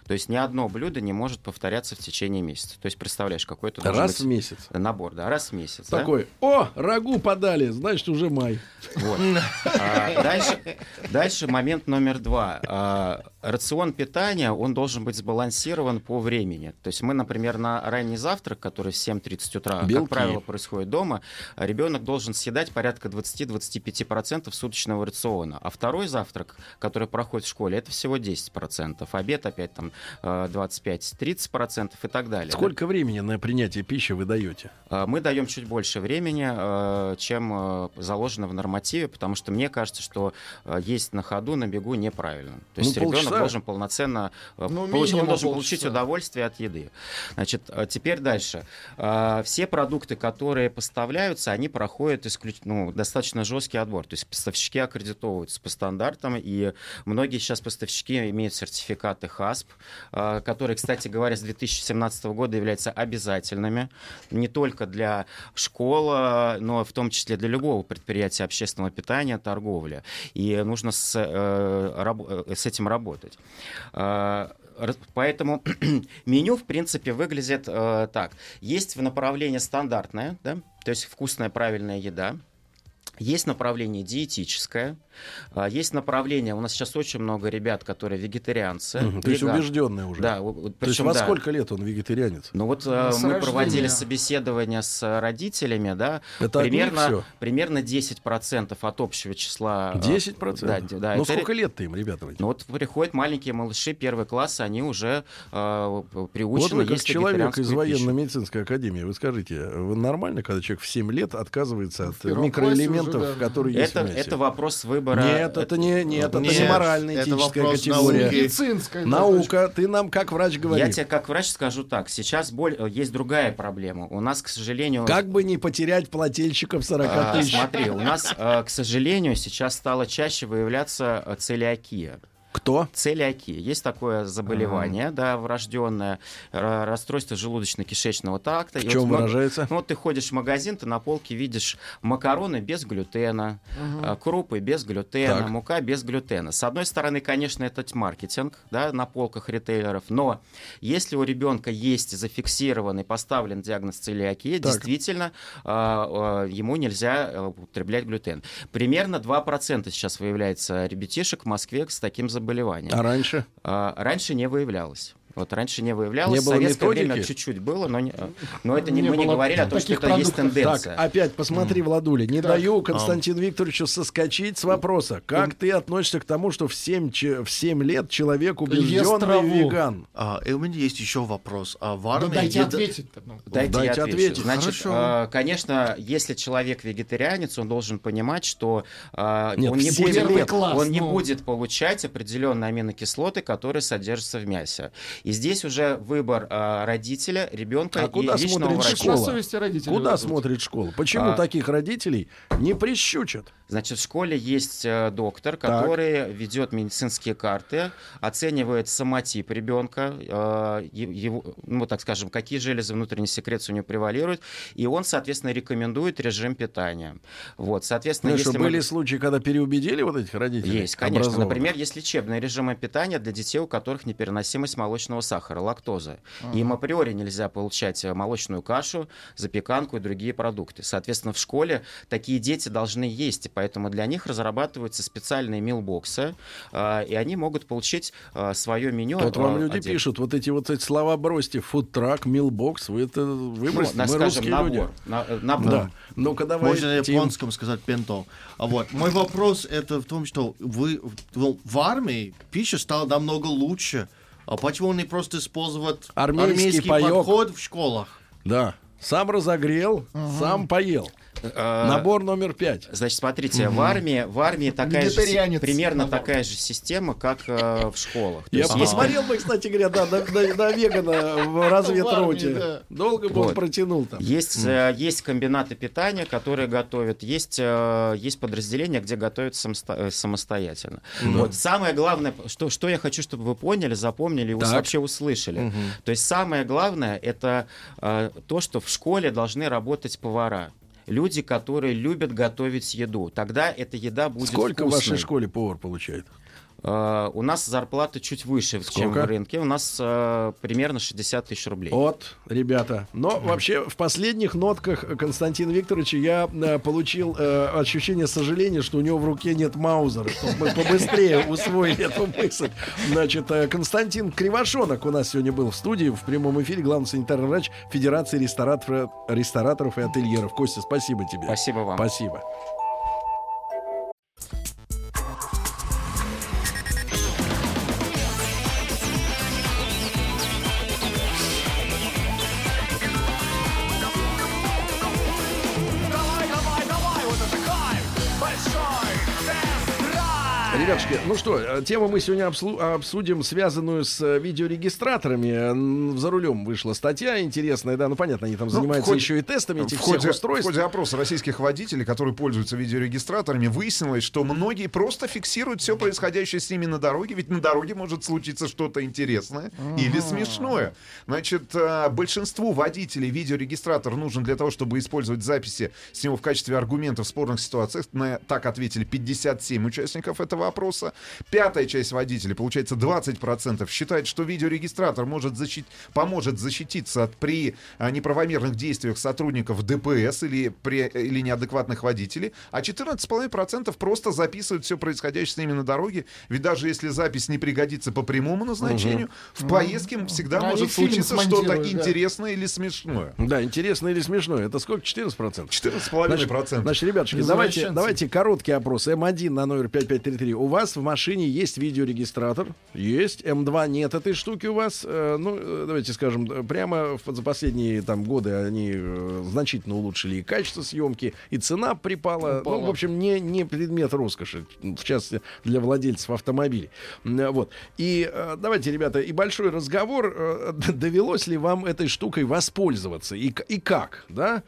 То есть ни одно блюдо не может повторяться в течение месяца. То есть представляешь, какой это Раз быть в месяц. набор, да, раз в месяц. да? Такой, о, рагу подали, значит, уже май. Вот. А, дальше, дальше момент номер два. А, рацион питания, он должен быть сбалансирован по времени. То есть мы, например, на ранний завтрак, который в 7.30 утра, Белки. как правило, происходит дома, ребенок должен съедать порядка 20-25% суточного рациона. А второй завтрак, который проходит в школе, это всего 10%. Обед опять там э, 25-30% и так далее. да. Сколько времени на принятие пищи вы даете? А, Мы даем чуть больше времени, э, чем э, заложено в нормативе, потому что мне кажется, что э, есть на ходу, на бегу неправильно. То есть Ну, ребенок полчаса. должен полноценно э, Ну, получить, он должен полчаса. получить удовольствие от еды. Значит, э, теперь дальше. Э, Все продукты, которые поставляются, они проходят исключ- ну, достаточно жесткий отбор. То есть поставщики аккредитовываются по стандартам, и многие сейчас поставщики имеют сертификаты ХАСП, э, которые, кстати говоря, с 2017 года являются обязательными не только для школ, э, но в том числе для любого предприятия общественного питания, торговли. И нужно с, э, раб- э, с этим работать. Э, раз- Поэтому <clears throat> меню, в принципе, выглядит э, так. Есть в направлении стандартное, да, то есть вкусная, правильная еда. Есть направление диетическое, а, есть направление, у нас сейчас очень много ребят, которые вегетарианцы. Мгм, То есть убежденные уже. Да, вот- То есть причем, во да. сколько лет он вегетарианец? Ну вот э, С мы рождения. проводили собеседование с э, родителями, да, Это примерно, примерно 10% от общего числа. э, 10%? Да, д- да, ну это- сколько лет-то им, ребята? Ну вот приходят маленькие малыши, первый класс, они уже э, Вот приучены вы как есть человек из военно-медицинской академии, вы скажите, вы нормально, когда человек в 7 лет отказывается от э, микроэлементов, уже, да. которые есть Это, в мясе? это вопрос выбора. Нет, это не, нет, это Нет, не моральная это категория. науки. Медицинская. Наука, ты нам как врач говори. Я тебе как врач скажу так. Сейчас боль... э, есть другая проблема. У нас, к сожалению... Как бы не потерять плательщиков 40 а, тысяч. смотри, у нас, э, к сожалению, сейчас стало чаще выявляться э, целиакия. Кто? Целиакия. Есть такое заболевание, да, врожденное, ра- расстройство желудочно-кишечного тракта. В И чем вот выражается? Ну, вот ты ходишь в магазин, ты на полке видишь макароны без глютена, а, крупы без глютена, Так. мука без глютена. С одной стороны, конечно, это маркетинг да, на полках ритейлеров, но если у ребенка есть зафиксированный, поставлен диагноз целиакия, Так. действительно а, а, ему нельзя э, употреблять глютен. Примерно 2% сейчас выявляется ребятишек в Москве с таким заболеванием. А раньше? А, Раньше не выявлялось. Вот раньше не выявлялось. Не в было советское методики? время чуть-чуть было, но, не- но это не, Не мы не было говорили о том, что таких это есть продуктов. тенденция. Так, опять посмотри, Владуля, не даю Константину Викторовичу соскочить с вопроса. Как ты относишься к тому, что в 7, в 7 лет человек убежденный траву. веган? А, и у меня есть еще вопрос. А в Да армии дайте ну. Дайте, Дайте я отвечу. ответить. Значит, Хорошо. э, конечно, если человек вегетарианец, он должен понимать, что э, Нет, он, не в будет, класс, он не ну. будет получать определенные аминокислоты, которые содержатся в мясе. И здесь уже выбор э, родителя, ребенка А и куда личного смотрит врача. школа? На совести родителей Куда вот тут. смотрит школа? Почему А. таких родителей не прищучат? Значит, в школе есть э, доктор, который ведет медицинские карты, оценивает самотип ребенка, э, его, ну, так скажем, какие железы внутренней секреции у него превалируют, и он, соответственно, рекомендует режим питания. Вот, соответственно, Ну, что, если мы- были случаи, когда переубедили вот этих родителей? Есть, конечно. Например, есть лечебные режимы питания для детей, у которых непереносимость молочного молочного сахара, лактоза. Им априори нельзя получать э, молочную кашу, запеканку и другие продукты. Соответственно, в школе такие дети должны есть, и поэтому для них разрабатываются специальные милбоксы, э, и они могут получить э, свое меню. Вот вам люди отдельно. пишут, вот эти вот эти слова бросьте, фудтрак, милбокс, вы это выбросьте, Ну, мы скажем, русские набор. люди. На- набор. Да. Ну-ка давай, Можно на японском сказать пенто. А вот мой вопрос это в том, что вы ну, в армии пища стала намного лучше. А почему не просто использовать Армейский паёк. подход в школах? Да. Сам разогрел, сам поел. Э, Набор номер пять. Значит, смотрите, в армии, в армии такая же, примерно набор. такая же система, как э, в школах. То Я есть посмотрел бы, кстати говоря, да, на, на- на вегана в разведроте. Да. Долго бы он Вот. протянул там. Есть, э, есть комбинаты питания, которые готовят, есть, э, есть подразделения, где готовят самосто- э, самостоятельно. Вот самое главное, что, что я хочу, чтобы вы поняли, запомнили и вообще услышали. То есть самое главное это э, то, что в школе должны работать повара. Люди, которые любят готовить еду. Тогда эта еда будет Сколько в вкусной. вашей школе повар получает? Э, у нас зарплата чуть выше, чем Сколько? в рынке. У нас э, примерно 60 тысяч рублей. Вот, ребята. Но вообще в последних нотках Константина Викторовича я э, получил э, ощущение сожаления, что у него в руке нет маузера, чтобы мы побыстрее <laughs> усвоили эту мысль. Значит, э, Константин Кривошонок у нас сегодня был в студии в прямом эфире, главный санитарный врач Федерации рестораторов, рестораторов и ательеров. Костя, спасибо тебе. Спасибо вам. Спасибо. Ну что, э, тему мы сегодня обсудим, связанную с э, видеорегистраторами. За рулем вышла статья интересная, да, ну понятно, они там Ну, занимаются в ходе- еще и тестами этих в ходе, всех в устройств. ходе опроса российских водителей, которые пользуются видеорегистраторами, выяснилось, что многие просто фиксируют все происходящее с ними на дороге, ведь на дороге может случиться что-то интересное или смешное. Значит, э, большинству водителей видеорегистратор нужен для того, чтобы использовать записи с него в качестве аргументов в спорных ситуациях. На, так ответили 57 участников этого опроса. Пятая часть водителей, получается 20%, считает, что видеорегистратор может защит- поможет защититься от при а, неправомерных действиях сотрудников ДПС или, при, или неадекватных водителей, а 14,5% просто записывают все происходящее с ними на дороге, ведь даже если запись не пригодится по прямому назначению, в поездке всегда Они может случиться что-то да. интересное или смешное. Да, интересно или смешно. Это сколько? 14%? 14,5%. Значит, ребятушки, давайте, Извращенцы. давайте короткий опрос. М1 на номер 5533. У вас в машине есть видеорегистратор? Есть. М2 нет этой штуки у вас. Э, ну, э, давайте скажем, э, прямо за последние там годы они значительно улучшили и качество съемки, и цена припала. Упала. Ну, в общем, не, не предмет роскоши, в частности, для владельцев автомобилей. Вот. И давайте, ребята, и большой разговор. довелось ли вам этой штукой воспользоваться? И, и как? Да?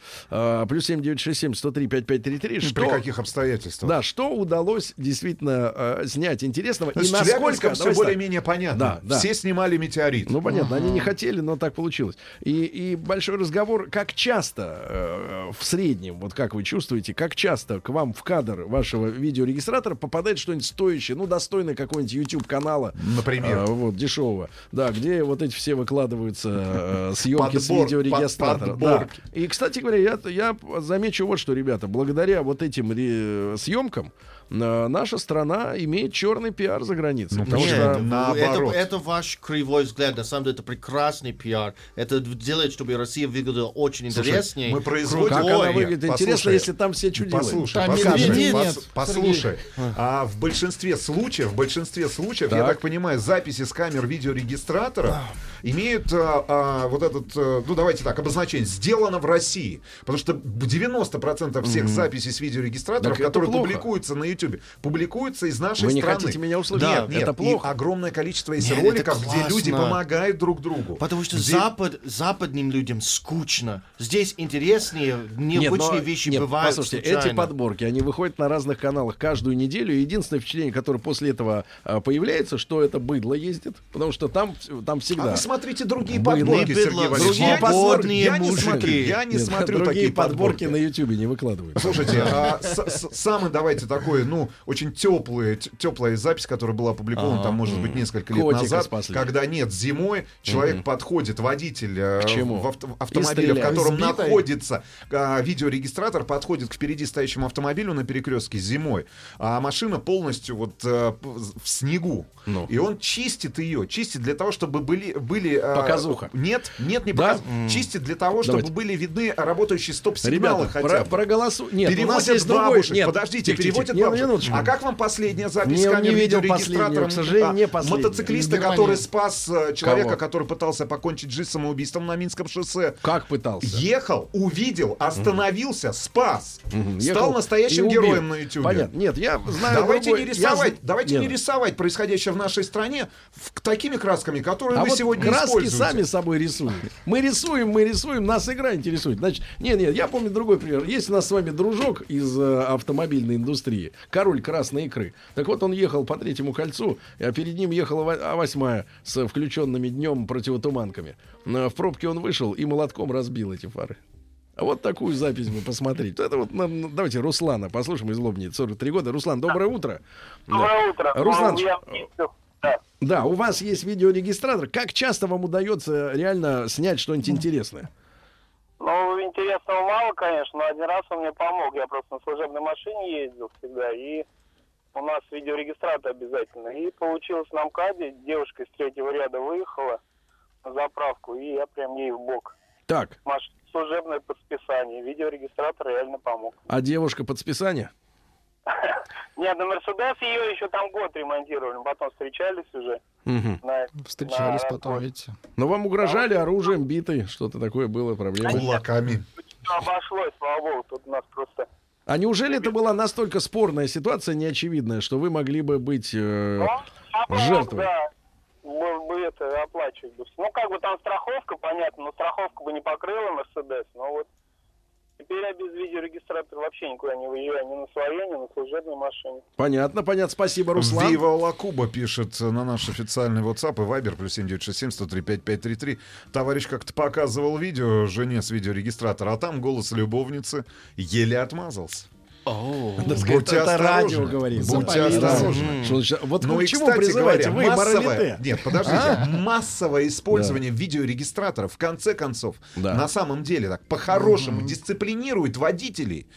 Плюс 7967 103 5533. Что, При каких обстоятельствах? да, что удалось действительно э, снять интересного? С и насколько... Все более-менее понятно. Да, да. Все снимали метеорит. Ну, понятно, они не хотели, но так получилось. И, и большой разговор, как часто э, в среднем, вот как вы чувствуете, как часто к вам в кадр вашего видеорегистратора попадает что-нибудь стоящее, ну, достойное какого-нибудь YouTube-канала. Например. э, вот, дешевого. Да, где вот эти все выкладываются э, съемки с Подбор- видеорегистратора. под- Да. И, кстати говоря, я, я замечу вот что, ребята, благодаря вот этим ре- съемкам наша страна имеет черный пиар за границей. потому Нет, что это, наоборот. это ваш кривой взгляд. На самом деле это прекрасный пиар. Это делает, чтобы Россия выглядела очень Слушай, интереснее. мы производим- как она выглядит интересно, послушай, если там все чудо Послушай, Там послушай, пос- нет, послушай. А в большинстве случаев, в большинстве случаев, я Так. так понимаю, записи с камер видеорегистратора имеют а, а, вот этот, а, ну давайте так, обозначение, сделано в России. Потому что 90% всех записей с видеорегистраторов, Так которые публикуются на YouTube, публикуются из нашей Вы не страны. хотите меня услышать? Нет, Да, нет, это и плохо. огромное количество есть Нет, роликов, где люди помогают друг другу. Потому что Где- запад, западным людям скучно. Здесь интереснее, необычные но- вещи нет, бывают Послушайте, случайно. эти подборки, они выходят на разных каналах каждую неделю. И единственное впечатление, которое после этого а, появляется, что это быдло ездит, потому что там, там А всегда. вы посмотрите другие Были подборки, Сергей Валерьевич. другие Я не смотрю- Я не смотрю, я не Нет, смотрю другие такие подборки. подборки. на Ютубе не выкладывают. Слушайте, а, самый давайте такой, ну, очень теплый, теплая запись, которая была опубликована, там, может быть, несколько лет назад, когда нет, зимой человек подходит, водитель э, в автомобиле, в котором находится а, видеорегистратор, подходит к впереди стоящему автомобилю на перекрестке зимой, а машина полностью вот э, в снегу. Ну. И он чистит ее, чистит для того, чтобы были... были э, Показуха. Нет, нет, не Да? показ... Чистит для того, чтобы Давайте. были видны работающие стоп-сигналы Ребята, хотя про, бы. проголосу... Нет, у переводят нас есть другой... бабушек. Нет, Подождите, тихо, переводят не, бабушек. минуточку. А как вам последняя запись Не- камер последнюю, к сожалению, не А, последнюю. Мотоциклиста, который спас э, человека, Кого? который пытался покончить жизнь самоубийством на Минском шоссе. Как пытался? Ехал, увидел, остановился, спас. Мгм. Стал Ехал настоящим героем на YouTube. Понятно. Нет, я знаю Давайте не я рисовать, з- давайте Нет. не рисовать происходящее в нашей стране такими красками, которые А вот сегодня краски сами собой рисуем. Мы рисуем, мы рисуем, нас игра интересует. Значит, нет, нет, я помню другой пример. Есть у нас с вами дружок из э, автомобильной индустрии, король красной икры. Так вот, он ехал по третьему кольцу, а перед ним ехала ва- А8 с включенными днем противотуманками. Э, В пробке он вышел и молотком разбил эти фары. А вот такую запись вы посмотрите. Это вот, нам- давайте Руслана послушаем из Лобни, 43 года. Руслан, доброе утро. Доброе Да. утро. Руслан, Ну, я- да. да, у вас есть видеорегистратор. Как часто вам удается реально снять что-нибудь интересное? Ну, интересного мало, конечно, но один раз он мне помог. Я просто на служебной машине ездил всегда, и у нас видеорегистратор обязательно. И получилось на МКАДе, девушка из третьего ряда выехала на заправку, и я прям ей в бок. Так, Маш... Служебное под списание. Видеорегистратор реально помог. а девушка под списание? Нет, на Мерседес ее еще там год ремонтировали, потом встречались уже. На- Встречались на потом, видите. Но вам угрожали оружием, битой, что-то такое было, проблемы. Кулаками. Обошлось, слава богу, тут у нас просто... А неужели это была настолько спорная ситуация, неочевидная, что вы могли бы быть э, жертвой? Да, бы, бы это оплачивать. Ну, как бы там страховка, понятно, но страховка бы не покрыла Мерседес, но вот теперь я без видеорегистратора вообще никуда не выезжаю, ни на своей, ни на служебной машине. Понятно, понятно. Спасибо, Руслан. Вива Лакуба пишет на наш официальный WhatsApp и Viber плюс 7967 103 5533. Товарищ как-то показывал видео жене с видеорегистратора, а там голос любовницы еле отмазался. Будьте радио говорит. Будьте осторожны. Значит, Вот Ну к чему призываете вы, массовое, нет, подождите, А? массовое использование видеорегистраторов в конце концов на самом деле так по-хорошему дисциплинирует водителей.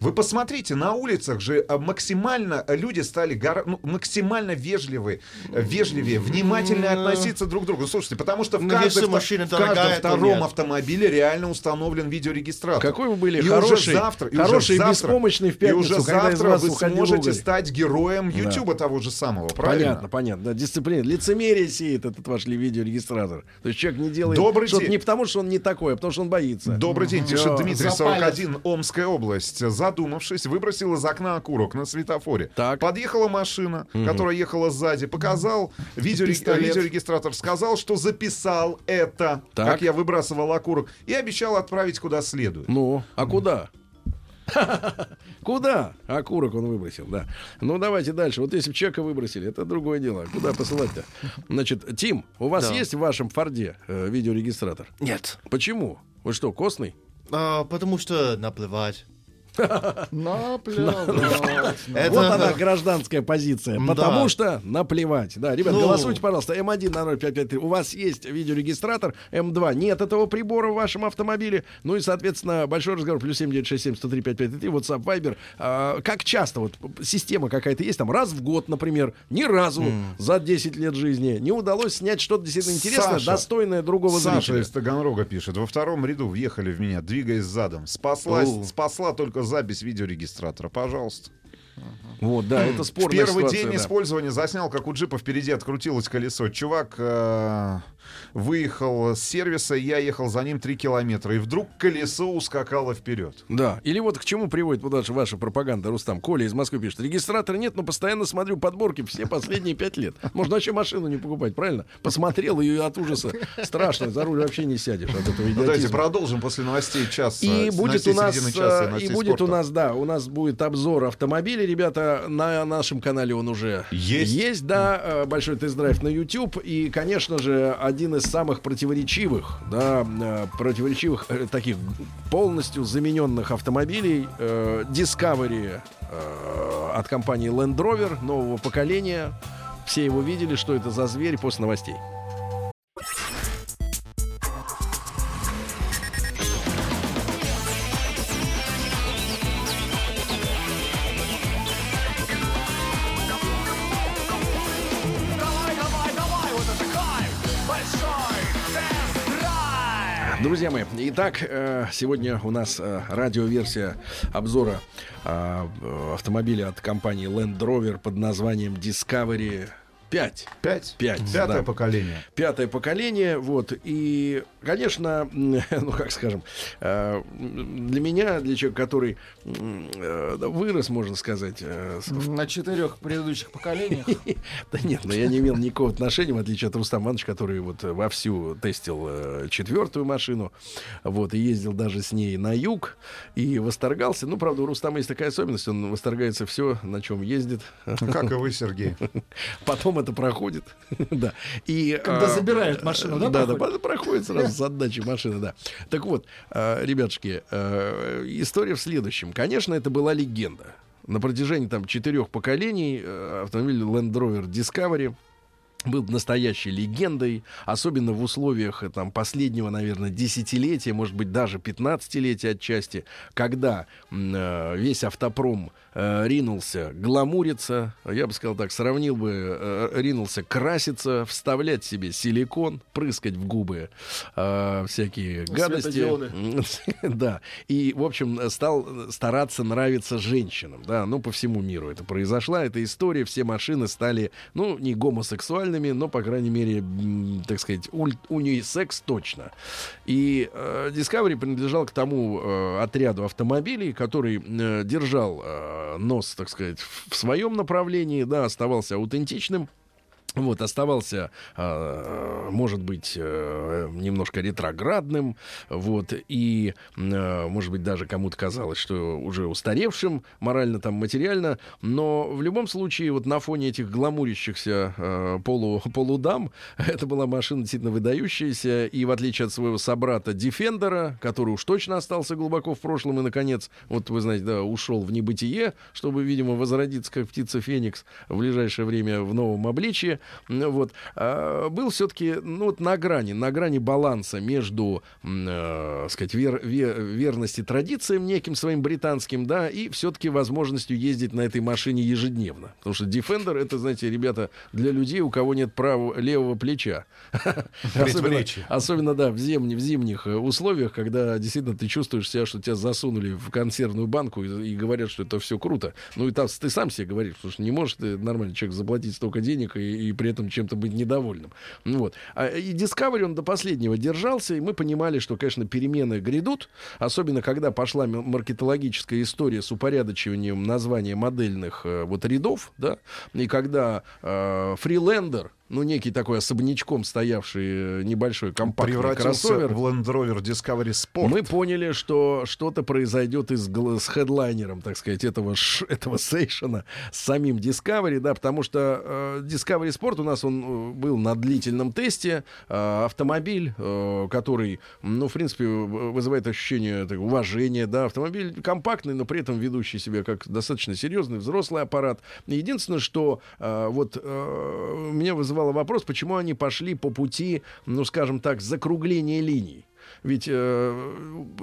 Вы посмотрите, на улицах же а, максимально люди стали гора- ну, максимально вежливы, э, вежливее, внимательнее относиться друг к другу. Слушайте, потому что в, Ну, каждой машина в каждом втором нет. автомобиле реально установлен видеорегистратор. Какой вы были и хороший, уже завтра, и хороший уже и завтра, беспомощный в и пятницу, уже когда из завтра вас вы сможете уголь. стать героем Да. Ютуба того же самого, правильно? Понятно, понятно. Да, дисциплина. Лицемерие сеет этот ваш видеорегистратор. То есть человек не делает Добрый что-то день. не потому, что он не такой, а потому, что он боится. Добрый день, пишет Дмитрий, Запалец. 41, Омская область. Задумавшись, выбросил из окна окурок на светофоре. Так. Подъехала машина, Мгм. которая ехала сзади, показал видеореги- видеорегистратор, сказал, что записал это, Так. как я выбрасывал окурок, и обещал отправить куда следует. Ну, а куда? <laughs> Куда? Окурок он выбросил, да. Ну, давайте дальше. Вот если бы человека выбросили, это другое дело. Куда посылать-то? Значит, Тим, у вас Да. есть в вашем Форде э, видеорегистратор? Нет. Почему? Вы что, костный? А, потому что наплевать. Наплевать. Вот она, гражданская позиция. Потому что наплевать. Да, ребят, Ну. голосуйте, пожалуйста. М1 на 0553. У вас есть видеорегистратор. М2 нет этого прибора в вашем автомобиле. Ну и, соответственно, большой разговор. Плюс 7967 103 5533. WhatsApp, Viber. А, как часто? Вот система какая-то есть? Там раз в год, например. Ни разу за 10 лет жизни не удалось снять что-то действительно интересное, Саша. достойное другого Саша зрителя. из Таганрога пишет. Во втором ряду въехали в меня, двигаясь задом. Спасла только запись видеорегистратора. Пожалуйста. Вот, да, это В спорная первый ситуация, день да. использования заснял, как у джипа впереди открутилось колесо. Чувак э, выехал с сервиса, я ехал за ним 3 километра, и вдруг колесо ускакало вперед. Да. Или вот к чему приводит вот даже ваша пропаганда, Рустам. Коля из Москвы пишет. Регистратора нет, но постоянно смотрю подборки все последние пять лет. Можно вообще машину не покупать, правильно? Посмотрел ее от ужаса. Страшно, за руль вообще не сядешь от этого Ну, давайте идиотизма. продолжим после новостей часа. И будет новостей у нас, часа э, и будет у спорта. нас, да, у нас будет обзор автомобилей, ребята, на нашем канале он уже Есть. есть, да, э, большой тест-драйв на YouTube и, конечно же, один из самых противоречивых, да, э, противоречивых э, таких полностью замененных автомобилей э, Discovery от компании Land Rover нового поколения. Все его видели, что это за зверь после новостей. Друзья мои, итак, э, сегодня у нас э, радиоверсия обзора э, э, автомобиля от компании Land Rover под названием Discovery 5. 5? 5. Пятое поколение. Пятое поколение, вот. И, конечно, <laughs> ну, как скажем, э, для меня, для человека, который э, да, вырос, можно сказать, э, На четырех предыдущих поколениях. <laughs> да нет, но я не имел никакого отношения, в отличие от Рустама Ивановича, который вот вовсю тестил четвертую машину, вот, и ездил даже с ней на юг, и восторгался. Ну, правда, у Рустама есть такая особенность, он восторгается все, на чем ездит. Как и вы, <laughs> Сергей. Потом это проходит, <laughs> да. И, Когда а, забирают машину, да, Да, да, проходит? проходит сразу <laughs> с отдачи машины, да. Так вот, э, ребятушки, э, история в следующем. Конечно, это была легенда. На протяжении там четырех поколений э, автомобиль Land Rover Discovery был настоящей легендой, особенно в условиях там, последнего, наверное, десятилетия, может быть, даже пятнадцатилетия отчасти, когда э, весь автопром э, ринулся гламуриться, я бы сказал так, сравнил бы, э, ринулся краситься, вставлять себе силикон, прыскать в губы э, всякие гадости. Светодиоды. <laughs> Да. И, в общем, стал стараться нравиться женщинам. Да, ну, по всему миру это произошла. Эта история. Все машины стали, ну, не гомосексуальными, но, по крайней мере, так сказать, уль- унисекс точно. И э, Discovery принадлежал к тому э, отряду автомобилей, который э, держал э, нос, так сказать, в, в своем направлении, да, оставался аутентичным. Вот, оставался, э, может быть, э, немножко ретроградным, вот, и, э, может быть, даже кому-то казалось, что уже устаревшим морально, там, материально, но в любом случае, вот на фоне этих гламурящихся э, полу, полудам, <laughs> это была машина действительно выдающаяся, и в отличие от своего собрата Defender, который уж точно остался глубоко в прошлом, и, наконец, вот, вы знаете, да, ушел в небытие, чтобы, видимо, возродиться, как птица Феникс, в ближайшее время в новом обличье, Ну, вот, а, был все-таки, ну, вот на грани, на грани баланса между, э, сказать, вер- ве- верности традициям неким своим британским, да, и все-таки возможностью ездить на этой машине ежедневно. Потому что Defender, это, знаете, ребята, для людей, у кого нет правого, левого плеча. Особенно, особенно, да, в, зимне- в зимних э, условиях, когда действительно ты чувствуешь себя, что тебя засунули в консервную банку и, и говорят, что это все круто. Ну и там ты сам себе говоришь, потому что не можешь ты, нормальный человек заплатить столько денег и, и при этом чем-то быть недовольным. Ну Вот. А, и Discovery он до последнего держался, и мы понимали, что, конечно, перемены грядут, особенно когда пошла маркетологическая история с упорядочиванием названия модельных э, вот рядов, да, и когда э, Freelander, ну, некий такой особнячком стоявший э, небольшой компактный Превратился кроссовер, в Land Rover Discovery Sport. мы поняли, что что-то произойдет и с, с хедлайнером, так сказать, этого, <laughs> этого сейшена с самим Discovery, да, потому что э, Discovery Sport у нас он э, был на длительном тесте, э, автомобиль, э, который, ну, в принципе, вызывает ощущение так, уважения, да, автомобиль компактный, но при этом ведущий себя как достаточно серьезный взрослый аппарат. Единственное, что э, вот э, меня вызывало вопрос, почему они пошли по пути, ну, скажем так, закругления линий. Ведь э,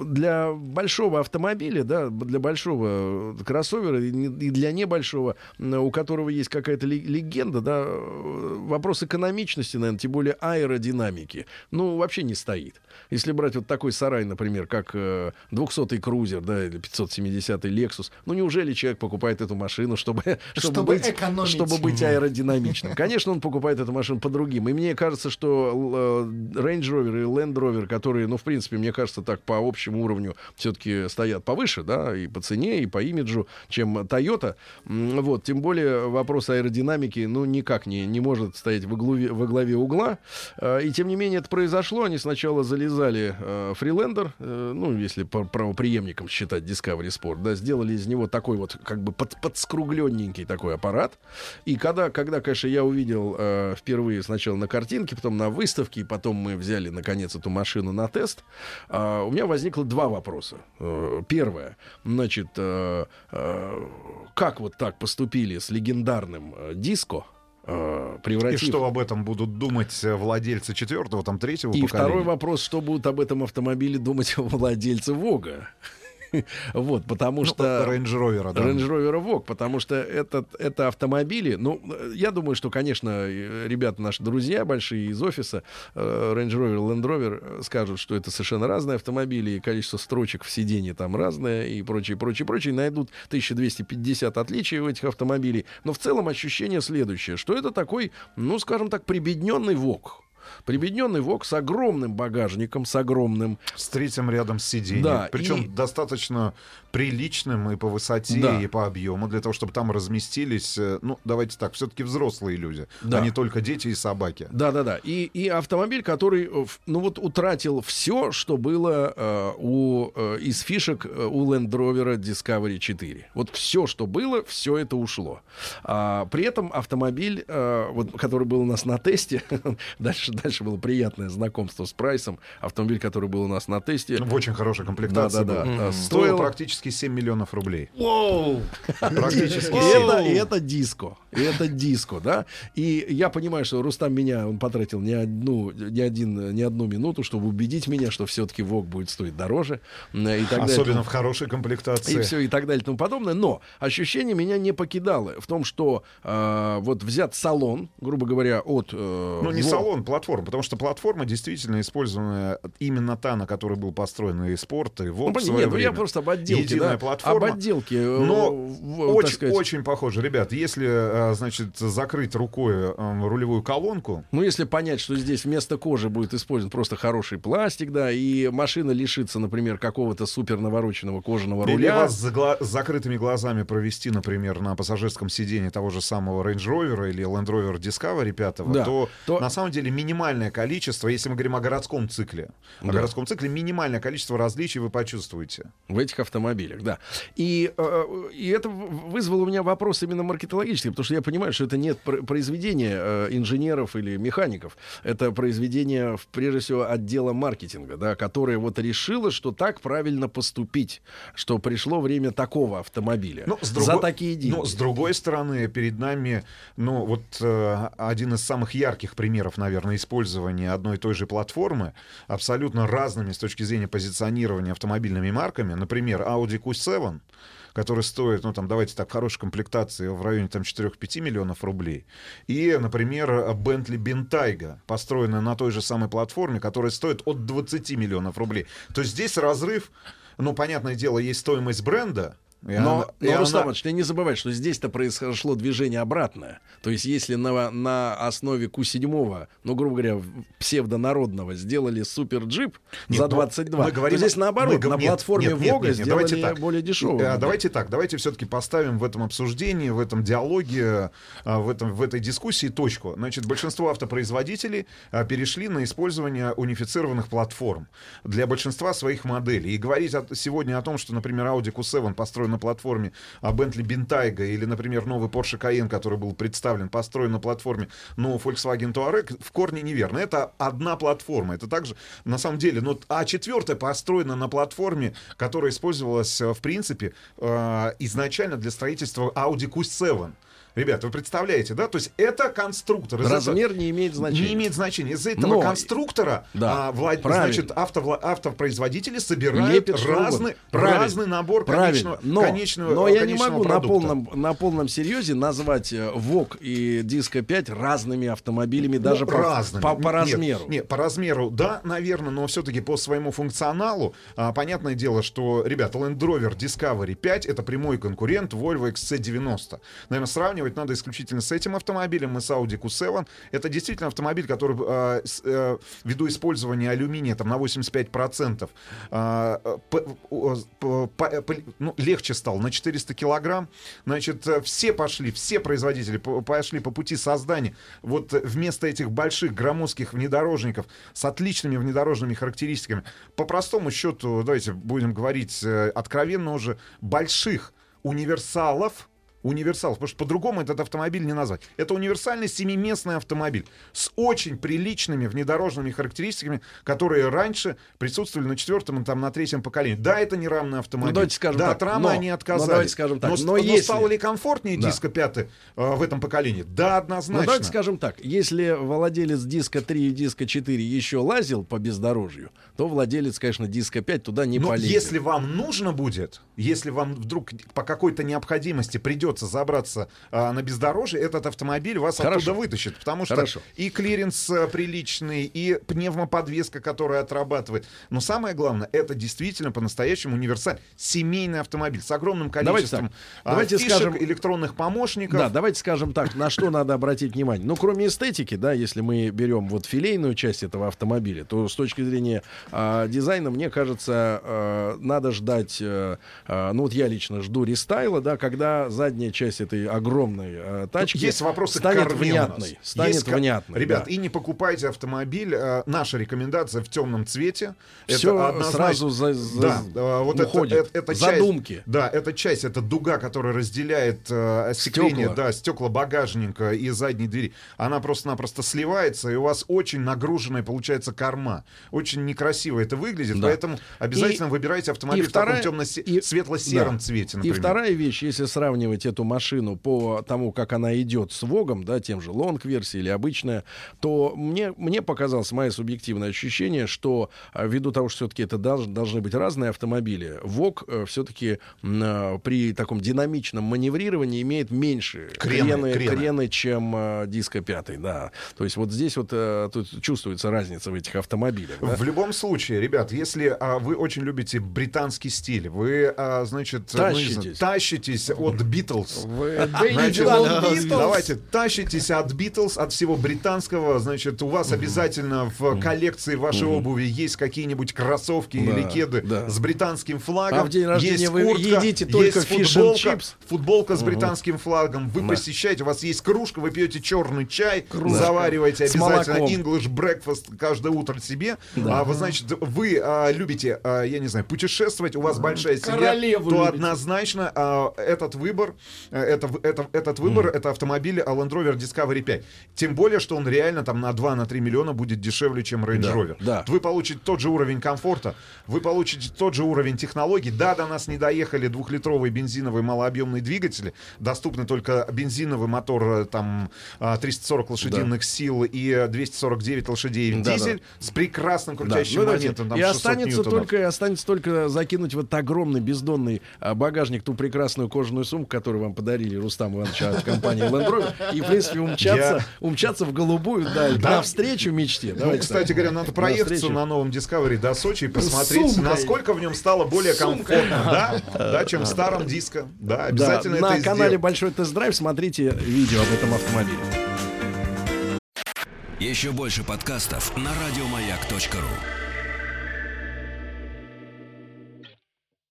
для большого автомобиля, да, для большого кроссовера и для небольшого, у которого есть какая-то ле- легенда, да, э, вопрос экономичности, наверное, тем более аэродинамики, ну, вообще не стоит. Если брать вот такой сарай, например, как э, 200-й крузер, да, или 570-й Lexus, ну, неужели человек покупает эту машину, чтобы, чтобы, Чтобы быть, экономить. чтобы быть аэродинамичным? Конечно, он покупает эту машину по другим. И мне кажется, что э, Range Rover и Land Rover, которые, ну, в принципе, мне кажется, так по общему уровню все-таки стоят повыше, да, и по цене, и по имиджу, чем Toyota. Вот, тем более вопрос аэродинамики, ну, никак не, не может стоять во главе, во главе угла. Э, И тем не менее это произошло. Они сначала залезали э, Freelander, э, ну, если по правоприемникам считать Discovery Sport, да, сделали из него такой вот как бы под, подскругленненький такой аппарат. И когда, когда конечно, я увидел э, впервые сначала на картинке, потом на выставке, и потом мы взяли, наконец, эту машину на тест, а, у меня возникло два вопроса. Э, Первое, значит, э, э, как вот так поступили с легендарным диско, э, И превратив... что об этом будут думать владельцы четвертого, там третьего И поколения? второй вопрос, что будут об этом автомобиле думать <laughs> владельцы Вога? <laughs> Вот, потому что... Range Rover, да. Range Rover Vogue, потому что этот, это автомобили, ну, я думаю, что, конечно, ребята наши друзья большие из офиса, э, Range Rover, Land Rover э, скажут, что это совершенно разные автомобили, и количество строчек в сиденье там разное, и прочее, прочее, прочее, найдут 1250 отличий у этих автомобилей, но в целом ощущение следующее, что это такой, ну, скажем так, прибедненный Vogue. Прибедненный ВОК с огромным багажником, с огромным. С третьим рядом сидений. Да, Причем и- достаточно приличным и по высоте, Да. и по объему, для того, чтобы там разместились, э, ну, давайте так, все-таки взрослые люди, Да. а не только дети и собаки. Да, да, да. И, и автомобиль, который, э, ну вот, утратил все, что было э, у, э, из фишек э, у Land Rover Discovery 4. Вот все, что было, все это ушло. А, при этом автомобиль, э, вот, который был у нас на тесте, <laughs> дальше, дальше было приятное знакомство с прайсом. Автомобиль, который был у нас на тесте. В очень хорошей комплектации. Да, да, да. Э, Стоил практически 7 миллионов рублей. Воу! Практически И семь. это, и это диско. И это диско, да. И я понимаю, что Рустам меня, он потратил не одну, не один, не одну минуту, чтобы убедить меня, что все-таки ВОК будет стоить дороже. И так далее. Особенно в хорошей комплектации. И все, и так далее, и тому подобное. Но ощущение меня не покидало в том, что э, вот взят салон, грубо говоря, от... э, Ну, не Во- салон, платформа, потому что платформа действительно использованная именно та, на которой был построен и спорт, и ВОК Ну, в понятно, свое нет, ну, я время. просто об отделке, Единая да, платформа. об отделке, э, Но очень, сказать. очень похоже. Ребят, если, э, значит, закрыть рукой э, рулевую колонку, Ну, если понять, что здесь вместо кожи будет использован просто хороший пластик, да, и машина лишится, например, какого-то супер навороченного кожаного или руля. вас с, гла- с закрытыми глазами провести, например, на пассажирском сиденье того же самого Range Rover или Land Rover Discovery 5, Да, то, то- на самом деле минимальное количество, если мы говорим о городском цикле, о Да. городском цикле минимальное количество различий вы почувствуете. В этих автомобилях, да. И, э, и это вызвало у меня вопрос именно маркетологический, потому что я понимаю, что это нет пр- произведения э, инженеров или механиков. Это произведение, прежде всего, отдела маркетинга, да, которое вот решило, что так правильно поступить, что пришло время такого автомобиля Ну, с за другой- такие деньги. Но с другой стороны, перед нами, ну, вот э, один из самых ярких примеров, наверное, использования одной и той же платформы, абсолютно разными с точки зрения позиционирования автомобильными марками. Например, Audi Q7, который стоит, ну, там, давайте так, в хорошей комплектации в районе там 4-5 миллионов рублей. И, например, Bentley Bentayga, построенная на той же самой платформе, которая стоит от 20 миллионов рублей. То есть здесь разрыв, ну, понятное дело, есть стоимость бренда, и Но, она- и но она- Рустам Ильич, ты не забывай, что здесь-то произошло движение обратное. То есть, если на, на основе Q7, ну, грубо говоря, псевдонародного сделали супер джип Нет, за но 22, мы говорим- то здесь наоборот, мы на нет, платформе нет, нет, Вога нет, нет, сделали давайте так. более дешевую. А, модель. давайте так, давайте все-таки поставим в этом обсуждении, в этом диалоге, а, в, этом, в этой дискуссии точку. Значит, большинство автопроизводителей а, перешли на использование унифицированных платформ для большинства своих моделей. И говорить сегодня о том, что, например, Audi Q7 построен на платформе а, Bentley Bentayga или, например, новый Porsche Cayenne, который был представлен, построен на платформе нового Volkswagen Touareg, в корне неверно. Это одна платформа. Это также, на самом деле, ну, А4 построена на платформе, которая использовалась, э, в принципе, э, изначально для строительства Audi Q7. Ребята, вы представляете, да? То есть это конструктор. Из Размер этого- не имеет значения. Не имеет значения. Из этого Но- конструктора Да, а, влад- значит, автовла- автопроизводители собирают Лепят разный. Правильно. разный набор Правильно. конечного, но, конечного, но я не могу на полном, на полном серьезе назвать э, ВОК и Диско 5 разными автомобилями, даже Ну, по, разными. по, по Нет, размеру. Нет, по размеру, да, наверное, но все-таки по своему функционалу, а, понятное дело, что, ребята, Land Rover Discovery 5 это прямой конкурент Volvo XC90. Наверное, сравнивать сравнивать надо исключительно с этим автомобилем и с Audi Q7. Это действительно автомобиль, который э, э, ввиду использования алюминия там, на 85% э, п- о, п- по- п- ну, легче стал на 400 килограмм. Значит, э, все пошли, все производители по- пошли по пути создания вот э, вместо этих больших громоздких внедорожников с отличными внедорожными характеристиками, по простому счету, давайте будем говорить э, откровенно уже, больших универсалов, универсалов, потому что по-другому этот автомобиль не назвать. Это универсальный семиместный автомобиль с очень приличными внедорожными характеристиками, которые раньше присутствовали на четвертом и там на третьем поколении. Да, это не рамный автомобиль. Ну, давайте скажем да, так, от рамы но- они но отказались. давайте скажем так, но, но но если- стало ли комфортнее Да. диско 5 в этом поколении? Да, однозначно. Ну, давайте скажем так, если владелец диска 3 и диска 4 еще лазил по бездорожью, то владелец, конечно, диска 5 туда не Но полезет. если вам нужно будет, если вам вдруг по какой-то необходимости придется забраться а, на бездорожье, этот автомобиль вас Хорошо. оттуда вытащит. Потому что Хорошо. и клиренс а, приличный, и пневмоподвеска, которая отрабатывает. Но самое главное, это действительно по-настоящему универсальный семейный автомобиль с огромным Давайте количеством так, а, давайте фишек, скажем- электронных помощников. Да, давайте скажем так, на что надо обратить внимание. Ну, кроме эстетики, да, если мы берем вот филейную часть этого автомобиля, то с точки зрения а, дизайна, мне кажется, а, надо ждать, э, а, ну вот я лично жду рестайла, да, когда задняя часть этой огромной а, тачки Есть вопросы к станет внятной. Станет Есть внятной. Ребят, да. и не покупайте автомобиль. э, наша рекомендация в темном цвете. Всё Это однозначно- сразу за- за- да, э, вот это- уходит. это, это Задумки. Часть, да, это часть, это дуга, которая разделяет э, остекление, Стекла. да, стекла багажника и задней двери. Она просто-напросто сливается, и у вас очень нагруженная получается корма. Очень некрасиво это выглядит, Да. поэтому обязательно И- выбирайте автомобиль и в таком вторая- темно-светло-сером Да. цвете, И например. вторая вещь, если сравнивать эту машину по тому, как она идет с Vogue 'ом, да, тем же long -версии или обычная, то мне, мне показалось, мое субъективное ощущение, что а, ввиду того, что все-таки это долж- должны быть разные автомобили, Vogue все-таки при таком динамичном маневрировании имеет меньше Крены, крены, крены. крены, чем э, диско 5, да. То есть вот здесь вот э, тут чувствуется разница в этих автомобилях. да. В любом случае, ребят, если а, вы очень любите британский стиль, вы, а, значит, ну, не знаю, Тащитесь. тащитесь от Битлз. <laughs> Beatles. Давайте, тащитесь от Битлз, от всего британского. Значит, у вас обязательно в коллекции вашей обуви есть какие-нибудь кроссовки или кеды с британским флагом. А в день рождения есть вы куртка, едите только футболка, с британским флагом. Вы посещаете, у вас есть кружка, вы пьете черный чай, завариваете обязательно. English breakfast каждое утро себе. А вы, значит, вы а, любите, а, я не знаю, путешествовать, у вас большая семья, то однозначно а, этот выбор, это, в- это, этот выбор, это автомобиль Land Rover Discovery 5. Тем более, что он реально там на 2-3 миллиона будет дешевле, чем Range Да, Rover. да. Вы получите тот же уровень комфорта, вы получите тот же уровень технологий. Да, до нас не доехали двухлитровые бензиновые малообъемные двигатели. Доступны только бензиновый мотор э, там а, 340 лошадиных сил и э, 249 лошадей Да, дизель с прекрасным Да, крутящим ну, давайте. моментом. там и 600 останется ньютонов. только, останется только закинуть в этот огромный бездонный а, багажник ту прекрасную кожаную сумку, которую вам подарили Рустам Иванович от компании Land Rover, и, в принципе, умчаться, умчаться в голубую даль, Да. навстречу мечте. Ну, Давайте кстати так. говоря, надо проехаться Навстречу. на новом Discovery до Сочи и посмотреть, сумкой. насколько в нем стало более Сумкой. комфортно, да, <laughs> да, чем в старом диско. Да, обязательно Да, это на канале сделаем. Большой тест-драйв смотрите видео об этом автомобиле. Еще больше подкастов на радиомаяк.ру.